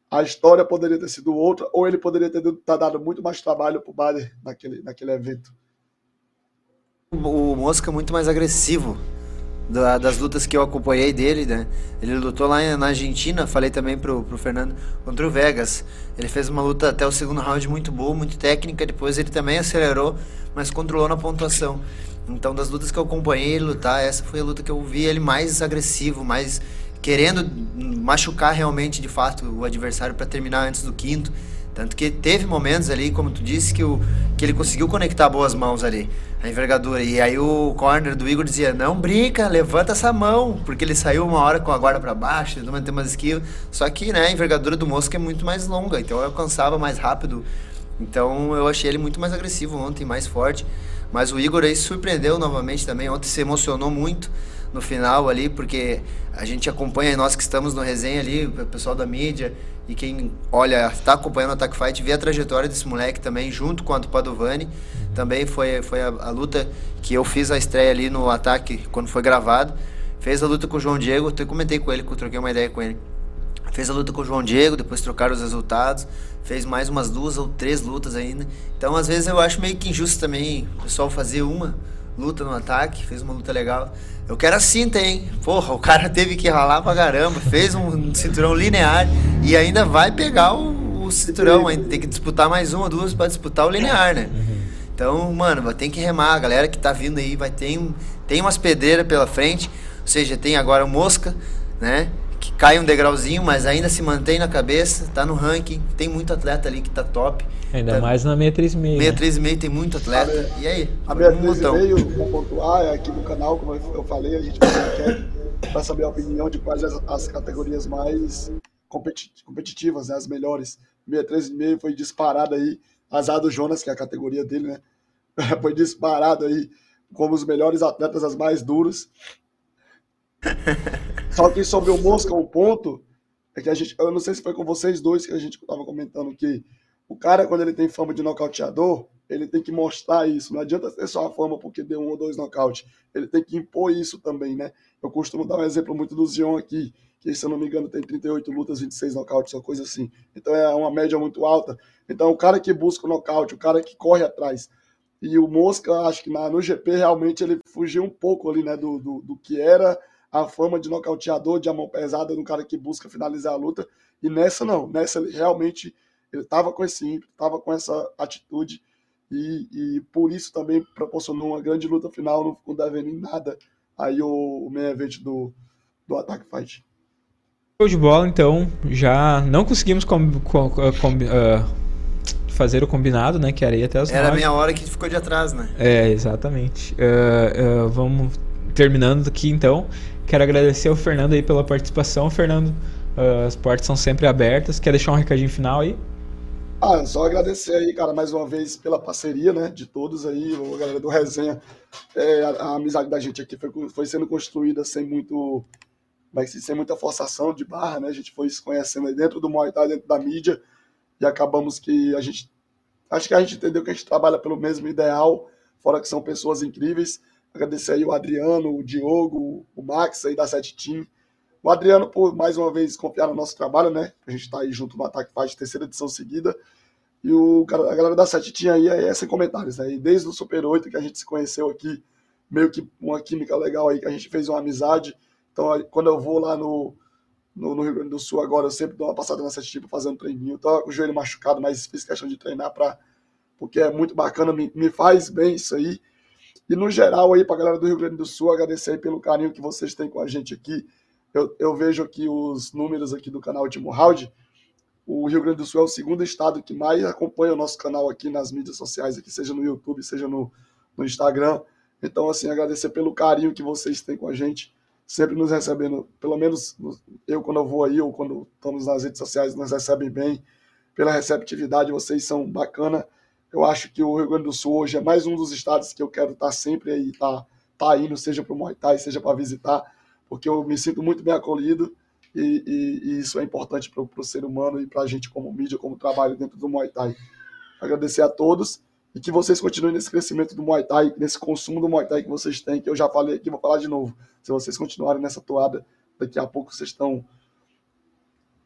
a história poderia ter sido outra, ou ele poderia ter dado muito mais trabalho para o Bader naquele, naquele evento. O Mosca é muito mais agressivo da, das lutas que eu acompanhei dele, né? Ele lutou lá na Argentina, falei também pro, pro Fernando, contra o Vegas. Ele fez uma luta até o segundo round muito boa, muito técnica, depois ele também acelerou, mas controlou na pontuação. Então, das lutas que eu acompanhei ele lutar, essa foi a luta que eu vi ele mais agressivo, mais querendo machucar realmente, de fato, o adversário para terminar antes do quinto. Tanto que teve momentos ali, como tu disse, que, o, que ele conseguiu conectar boas mãos ali a envergadura. E aí o corner do Igor dizia: Não brinca, levanta essa mão, porque ele saiu uma hora com a guarda para baixo, não manter umas esquiva. Só que né, a envergadura do Mosca é muito mais longa, então eu alcançava mais rápido. Então eu achei ele muito mais agressivo ontem, mais forte. Mas o Igor aí surpreendeu novamente também. Ontem se emocionou muito no final ali, porque a gente acompanha, nós que estamos no resenha ali, o pessoal da mídia, e quem olha, está acompanhando o Attack Fight, vê a trajetória desse moleque também, junto com a do Padovani. Também foi, foi a, a, luta que eu fiz a estreia ali no ataque quando foi gravado. Fez a luta com o João Diego, eu comentei com ele, que eu troquei uma ideia com ele. Fez a luta com o João Diego, depois trocaram os resultados. Fez mais umas duas ou três lutas ainda. Então, às vezes, eu acho meio que injusto também o pessoal fazer uma luta no ataque. Fez uma luta legal. Eu quero a cinta, hein? Porra, o cara teve que ralar pra caramba. Fez um cinturão linear e ainda vai pegar o, o cinturão. Ainda tem que disputar mais uma, duas para disputar o linear, né? Então, mano, tem que remar. A galera que tá vindo aí vai ter tem umas pedreiras pela frente. Ou seja, tem agora o Mosca, né? Cai um degrauzinho, mas ainda se mantém na cabeça, tá no ranking. Tem muito atleta ali que tá top. Ainda tá, mais na 636. 636 tem muito atleta. A, e aí? A 636, um pontuar, é aqui no canal, como eu falei, a gente vai saber a opinião de quais as, as categorias mais competitivas, né, as melhores. 636 foi disparada aí Azar do Jonas, que é a categoria dele, né? [LAUGHS] Foi disparado aí como os melhores atletas, as mais duros. Só que sobre o Mosca, o ponto é que a gente, eu não sei se foi com vocês dois que a gente estava comentando que o cara, quando ele tem fama de nocauteador, ele tem que mostrar isso. Não adianta ter só a fama porque deu um ou dois nocaute. Ele tem que impor isso também, né? Eu costumo dar um exemplo muito do Zion aqui, que se eu não me engano tem 38 lutas, 26 nocautes, uma coisa assim. Então é uma média muito alta. Então o cara que busca o nocaute, o cara que corre atrás. E o Mosca, acho que na, no GP realmente ele fugiu um pouco ali, né, do, do, do que era a fama de nocauteador, de mão pesada, do cara que busca finalizar a luta. E nessa não, nessa ele realmente ele estava com esse ímpeto, estava com essa atitude e, e, por isso também proporcionou uma grande luta final, não ficou devendo em nada aí o, o main event do, do Attack Fight. Show de bola, então, já não conseguimos com, com, com, uh, fazer o combinado, né, que era ir até as Era a meia hora que ficou de atrás, né? É, exatamente. Uh, uh, vamos terminando aqui, então. Quero agradecer ao Fernando aí pela participação. Fernando, as portas são sempre abertas. Quer deixar um recadinho final aí? Ah, só agradecer aí, cara, mais uma vez pela parceria, né, de todos aí, a galera do Resenha. É, a, a, amizade da gente aqui foi, foi sendo construída sem muito, mas sem muita forçação de barra, né, a gente foi se conhecendo aí dentro do Muay Thai, dentro da mídia, e acabamos que a gente, acho que a gente entendeu que a gente trabalha pelo mesmo ideal, fora que são pessoas incríveis. Agradecer aí o Adriano, o Diogo, o Max aí da Sete Team, o Adriano, por mais uma vez confiar no nosso trabalho, né? A gente está aí junto no Ataque Faz, terceira edição seguida. E o, a galera da Sete tinha aí é sem comentários, né? Desde o Super 8 que a gente se conheceu aqui, meio que uma química legal aí, que a gente fez uma amizade. Então, quando eu vou lá no, no, no, Rio Grande do Sul agora, eu sempre dou uma passada na para fazer um treininho. Tô com o joelho machucado, mas fiz questão de treinar para porque é muito bacana, me, me faz bem isso aí. E no geral aí, para a galera do Rio Grande do Sul, agradecer pelo carinho que vocês têm com a gente aqui eu, eu vejo aqui os números aqui do canal Timo Round. O Rio Grande do Sul é o segundo estado que mais acompanha o nosso canal aqui nas mídias sociais, aqui, seja no YouTube, seja no, no Instagram. Então, assim, agradecer pelo carinho que vocês têm com a gente, sempre nos recebendo, pelo menos eu quando eu vou aí, ou quando estamos nas redes sociais, nos recebem bem, pela receptividade, vocês são bacana. Eu acho que o Rio Grande do Sul hoje é mais um dos estados que eu quero estar sempre aí, tá, tá indo, seja para o Muay Thai, seja para visitar, porque eu me sinto muito bem acolhido e, e, e isso é importante para o ser humano e para a gente como mídia, como trabalho dentro do Muay Thai. Agradecer a todos e que vocês continuem nesse crescimento do Muay Thai, nesse consumo do Muay Thai que vocês têm, que eu já falei aqui, vou falar de novo. Se vocês continuarem nessa toada, daqui a pouco vocês estão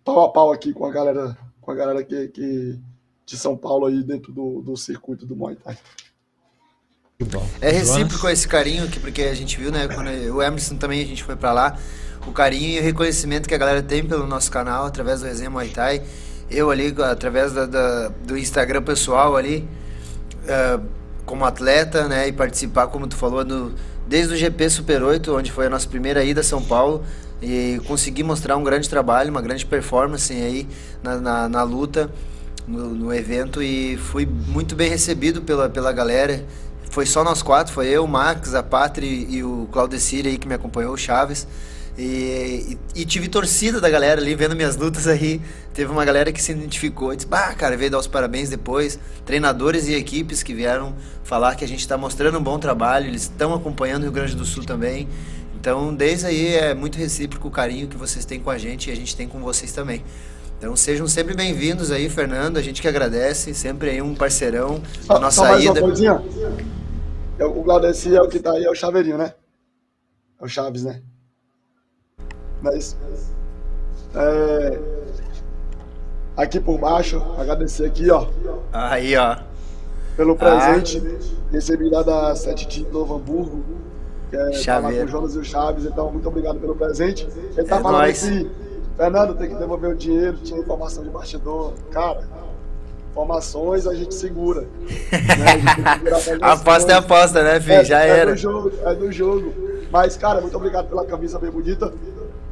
pau a pau aqui com a galera, com a galera que, que de São Paulo aí dentro do, do circuito do Muay Thai. É recíproco esse carinho aqui, porque a gente viu, né? Quando o Emerson também a gente foi para lá, o carinho e o reconhecimento que a galera tem pelo nosso canal através do Resenha Muay Thai. Eu ali, através da, da do Instagram pessoal ali, uh, como atleta, né? E participar, como tu falou, desde o GP Super 8, onde foi a nossa primeira ida a São Paulo, e consegui mostrar um grande trabalho, uma grande performance aí na, na, na luta, no, no, evento, e fui muito bem recebido pela, pela galera. Foi só nós quatro, foi eu, o Max, a Patri e o Claudecir aí que me acompanhou, o Chaves. E, e, e, tive torcida da galera ali, vendo minhas lutas aí. Teve uma galera que se identificou. Disse, bah, cara, veio dar os parabéns depois. Treinadores e equipes que vieram falar que a gente está mostrando um bom trabalho. Eles estão acompanhando o Rio Grande do Sul também. Então, desde aí é muito recíproco o carinho que vocês têm com a gente e a gente tem com vocês também. Então sejam sempre bem-vindos aí, Fernando. A gente que agradece, sempre aí um parceirão na nossa só mais ida. Uma coisinha. O Glaudeci é o que tá aí, é o Chaveirinho, né? É o Chaves, né? Mas é, aqui por baixo, agradecer aqui, ó. Aí, ó. Pelo presente ah. recebido lá da Sete de Novo Hamburgo. Que é tá lá com o Jonas e o Chaves, então muito obrigado pelo presente. Ele tá é falando nóis. aqui, Fernando, tem que devolver o dinheiro, tinha informação de bastidor. Cara, informações a gente segura. [LAUGHS] Né? A aposta é aposta, né, filho? É, Já é era. Do jogo, é do jogo. Mas, cara, muito obrigado pela camisa bem bonita.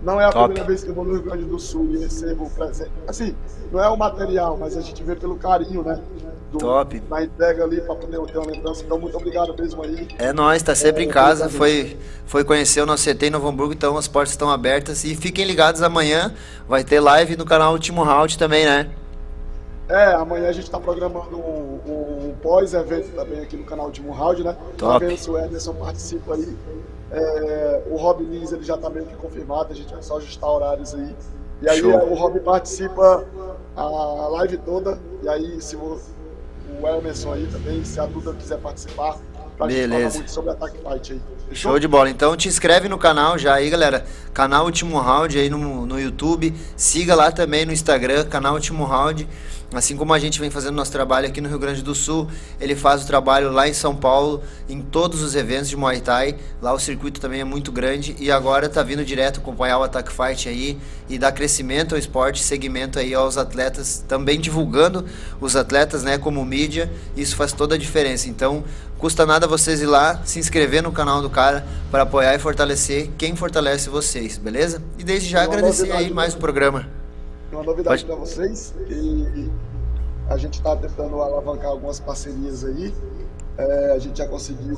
Não é a Top. primeira vez que eu vou no Rio Grande do Sul e recebo presente. Assim, não é o material, mas a gente vê pelo carinho, né? Do, Top. Na entrega ali para poder ter uma lembrança. Então, muito obrigado mesmo aí. É nóis, tá sempre é, em casa. Foi, foi conhecer o nosso CT em Novo Hamburgo, então as portas estão abertas. E fiquem ligados amanhã, vai ter live no canal Último Round também, né? É, amanhã a gente está programando um, um pós-evento também aqui no canal Último Round, né? Top. Se o Ederson participa aí. É, o Rob Lins ele já está meio que confirmado, a gente vai só ajustar horários aí. E aí Show. o Rob participa a live toda. E aí, se o, o Emerson aí também, se a Duda quiser participar, pra Beleza. gente falar muito sobre Attack Fight aí. Show de bola. Então te inscreve no canal já aí, galera. Canal Último Round aí no, no YouTube. Siga lá também no Instagram, canal Último Round. Assim como a gente vem fazendo nosso trabalho aqui no Rio Grande do Sul, ele faz o trabalho lá em São Paulo, em todos os eventos de Muay Thai. Lá o circuito também é muito grande e agora tá vindo direto acompanhar o Attack Fight aí e dar crescimento ao esporte, segmento aí aos atletas, também divulgando os atletas, né, como mídia. Isso faz toda a diferença. Então, custa nada vocês ir lá, se inscrever no canal do cara para apoiar e fortalecer quem fortalece vocês, beleza? E desde já agradecer aí mais um programa uma novidade para vocês e a gente está tentando alavancar algumas parcerias aí. É, a gente já conseguiu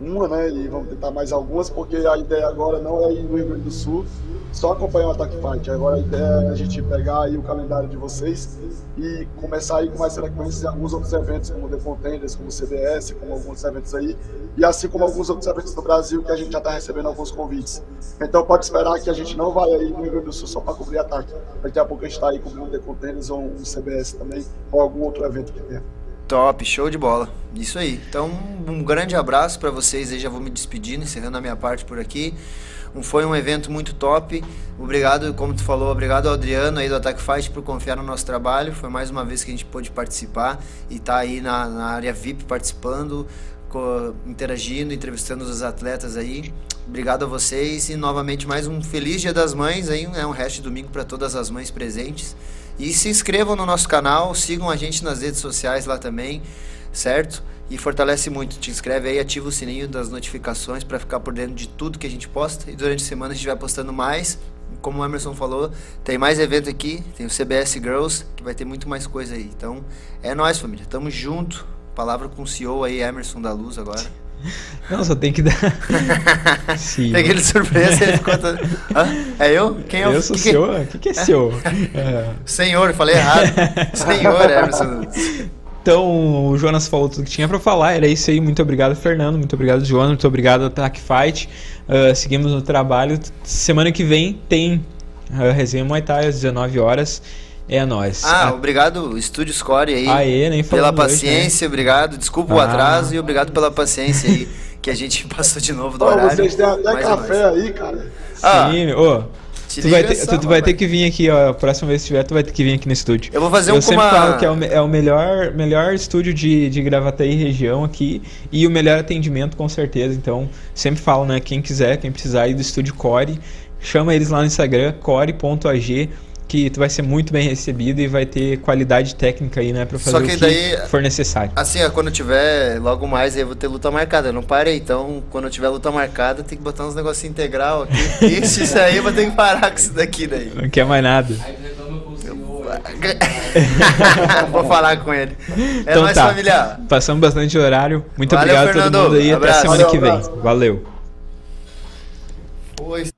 uma, né? E vamos tentar mais algumas, porque a ideia agora não é ir no Rio Grande do Sul, só acompanhar o Attack Fight. Agora a ideia é a gente pegar aí o calendário de vocês e começar aí com mais frequência em alguns outros eventos, como The Contenders, como CBS, como alguns eventos aí, e assim como alguns outros eventos do Brasil que a gente já está recebendo alguns convites. Então pode esperar que a gente não vai aí no Rio Grande do Sul só para cobrir ataque. Daqui a pouco a gente está aí cobrindo The Contenders ou um CBS também, ou algum outro evento que tenha. Top, show de bola. Isso aí. Então, um grande abraço para vocês aí. Já vou me despedindo, encerrando a minha parte por aqui. Um, foi um evento muito top. Obrigado, como tu falou, obrigado ao Adriano aí do Attack Fight por confiar no nosso trabalho. Foi mais uma vez que a gente pôde participar e tá aí na, na área VIP participando, interagindo, entrevistando os atletas aí. Obrigado a vocês e novamente mais um feliz Dia das Mães aí, é um resto de domingo para todas as mães presentes. E se inscrevam no nosso canal, sigam a gente nas redes sociais lá também, certo? E fortalece muito. Te inscreve aí, ativa o sininho das notificações para ficar por dentro de tudo que a gente posta. E durante a semana a gente vai postando mais. Como o Emerson falou, tem mais evento aqui, tem o CBS Girls, que vai ter muito mais coisa aí. Então, é nós, família. Tamo junto. Palavra com o CEO aí, Emerson da Luz agora. [LAUGHS] Não, só tem que dar. [LAUGHS] Sim. Tem aquele surpresa ele conta. Hã? É eu? Quem é o Eu sou que que- senhor? O que, que é senhor? [LAUGHS] É. Senhor, falei errado. Senhor, Emerson. Então, o Jonas falou tudo que tinha pra falar. Era isso aí. Muito obrigado, Fernando. Muito obrigado, Jonas. Muito obrigado, Attack Fight. Ah, seguimos no trabalho. Semana que vem tem a resenha Muay Thai às 19 horas. É nóis. Ah, obrigado, Estúdio Score aí. Aê, nem Pela falamos hoje, né? paciência, obrigado. Desculpa o Ah. atraso e obrigado pela paciência aí. Que a gente [LAUGHS] passou de novo do Ó, horário. vocês têm até café aí, cara. Ah, Sim, ô. te Tu vai, ter, tu, tu vai ter que vir aqui, ó. A próxima vez que tiver, tu vai ter que vir aqui no estúdio. Eu vou fazer Eu um com sempre uma... falo que é o, é o melhor, melhor estúdio de, de Gravataí região aqui e o melhor atendimento com certeza. Então, sempre falo, né? Quem quiser, quem precisar ir do estúdio Core, chama eles lá no Instagram, core.ag, que tu vai ser muito bem recebido e vai ter qualidade técnica aí, né? Pra fazer Só o que que daí- for necessário. Assim, ó, quando tiver logo mais aí eu vou ter luta marcada. Eu não parei, então quando tiver luta marcada tem que botar uns negocinhos integral aqui. [LAUGHS] Isso, isso aí eu vou ter que parar com isso daqui daí. Não quer mais nada. [LAUGHS] Vou falar com ele. É então nóis, tá. família. Passamos bastante horário. Muito Valeu, obrigado a todo mundo aí. Até Abraço. semana que vem. Valeu, abraço. Valeu. Foi.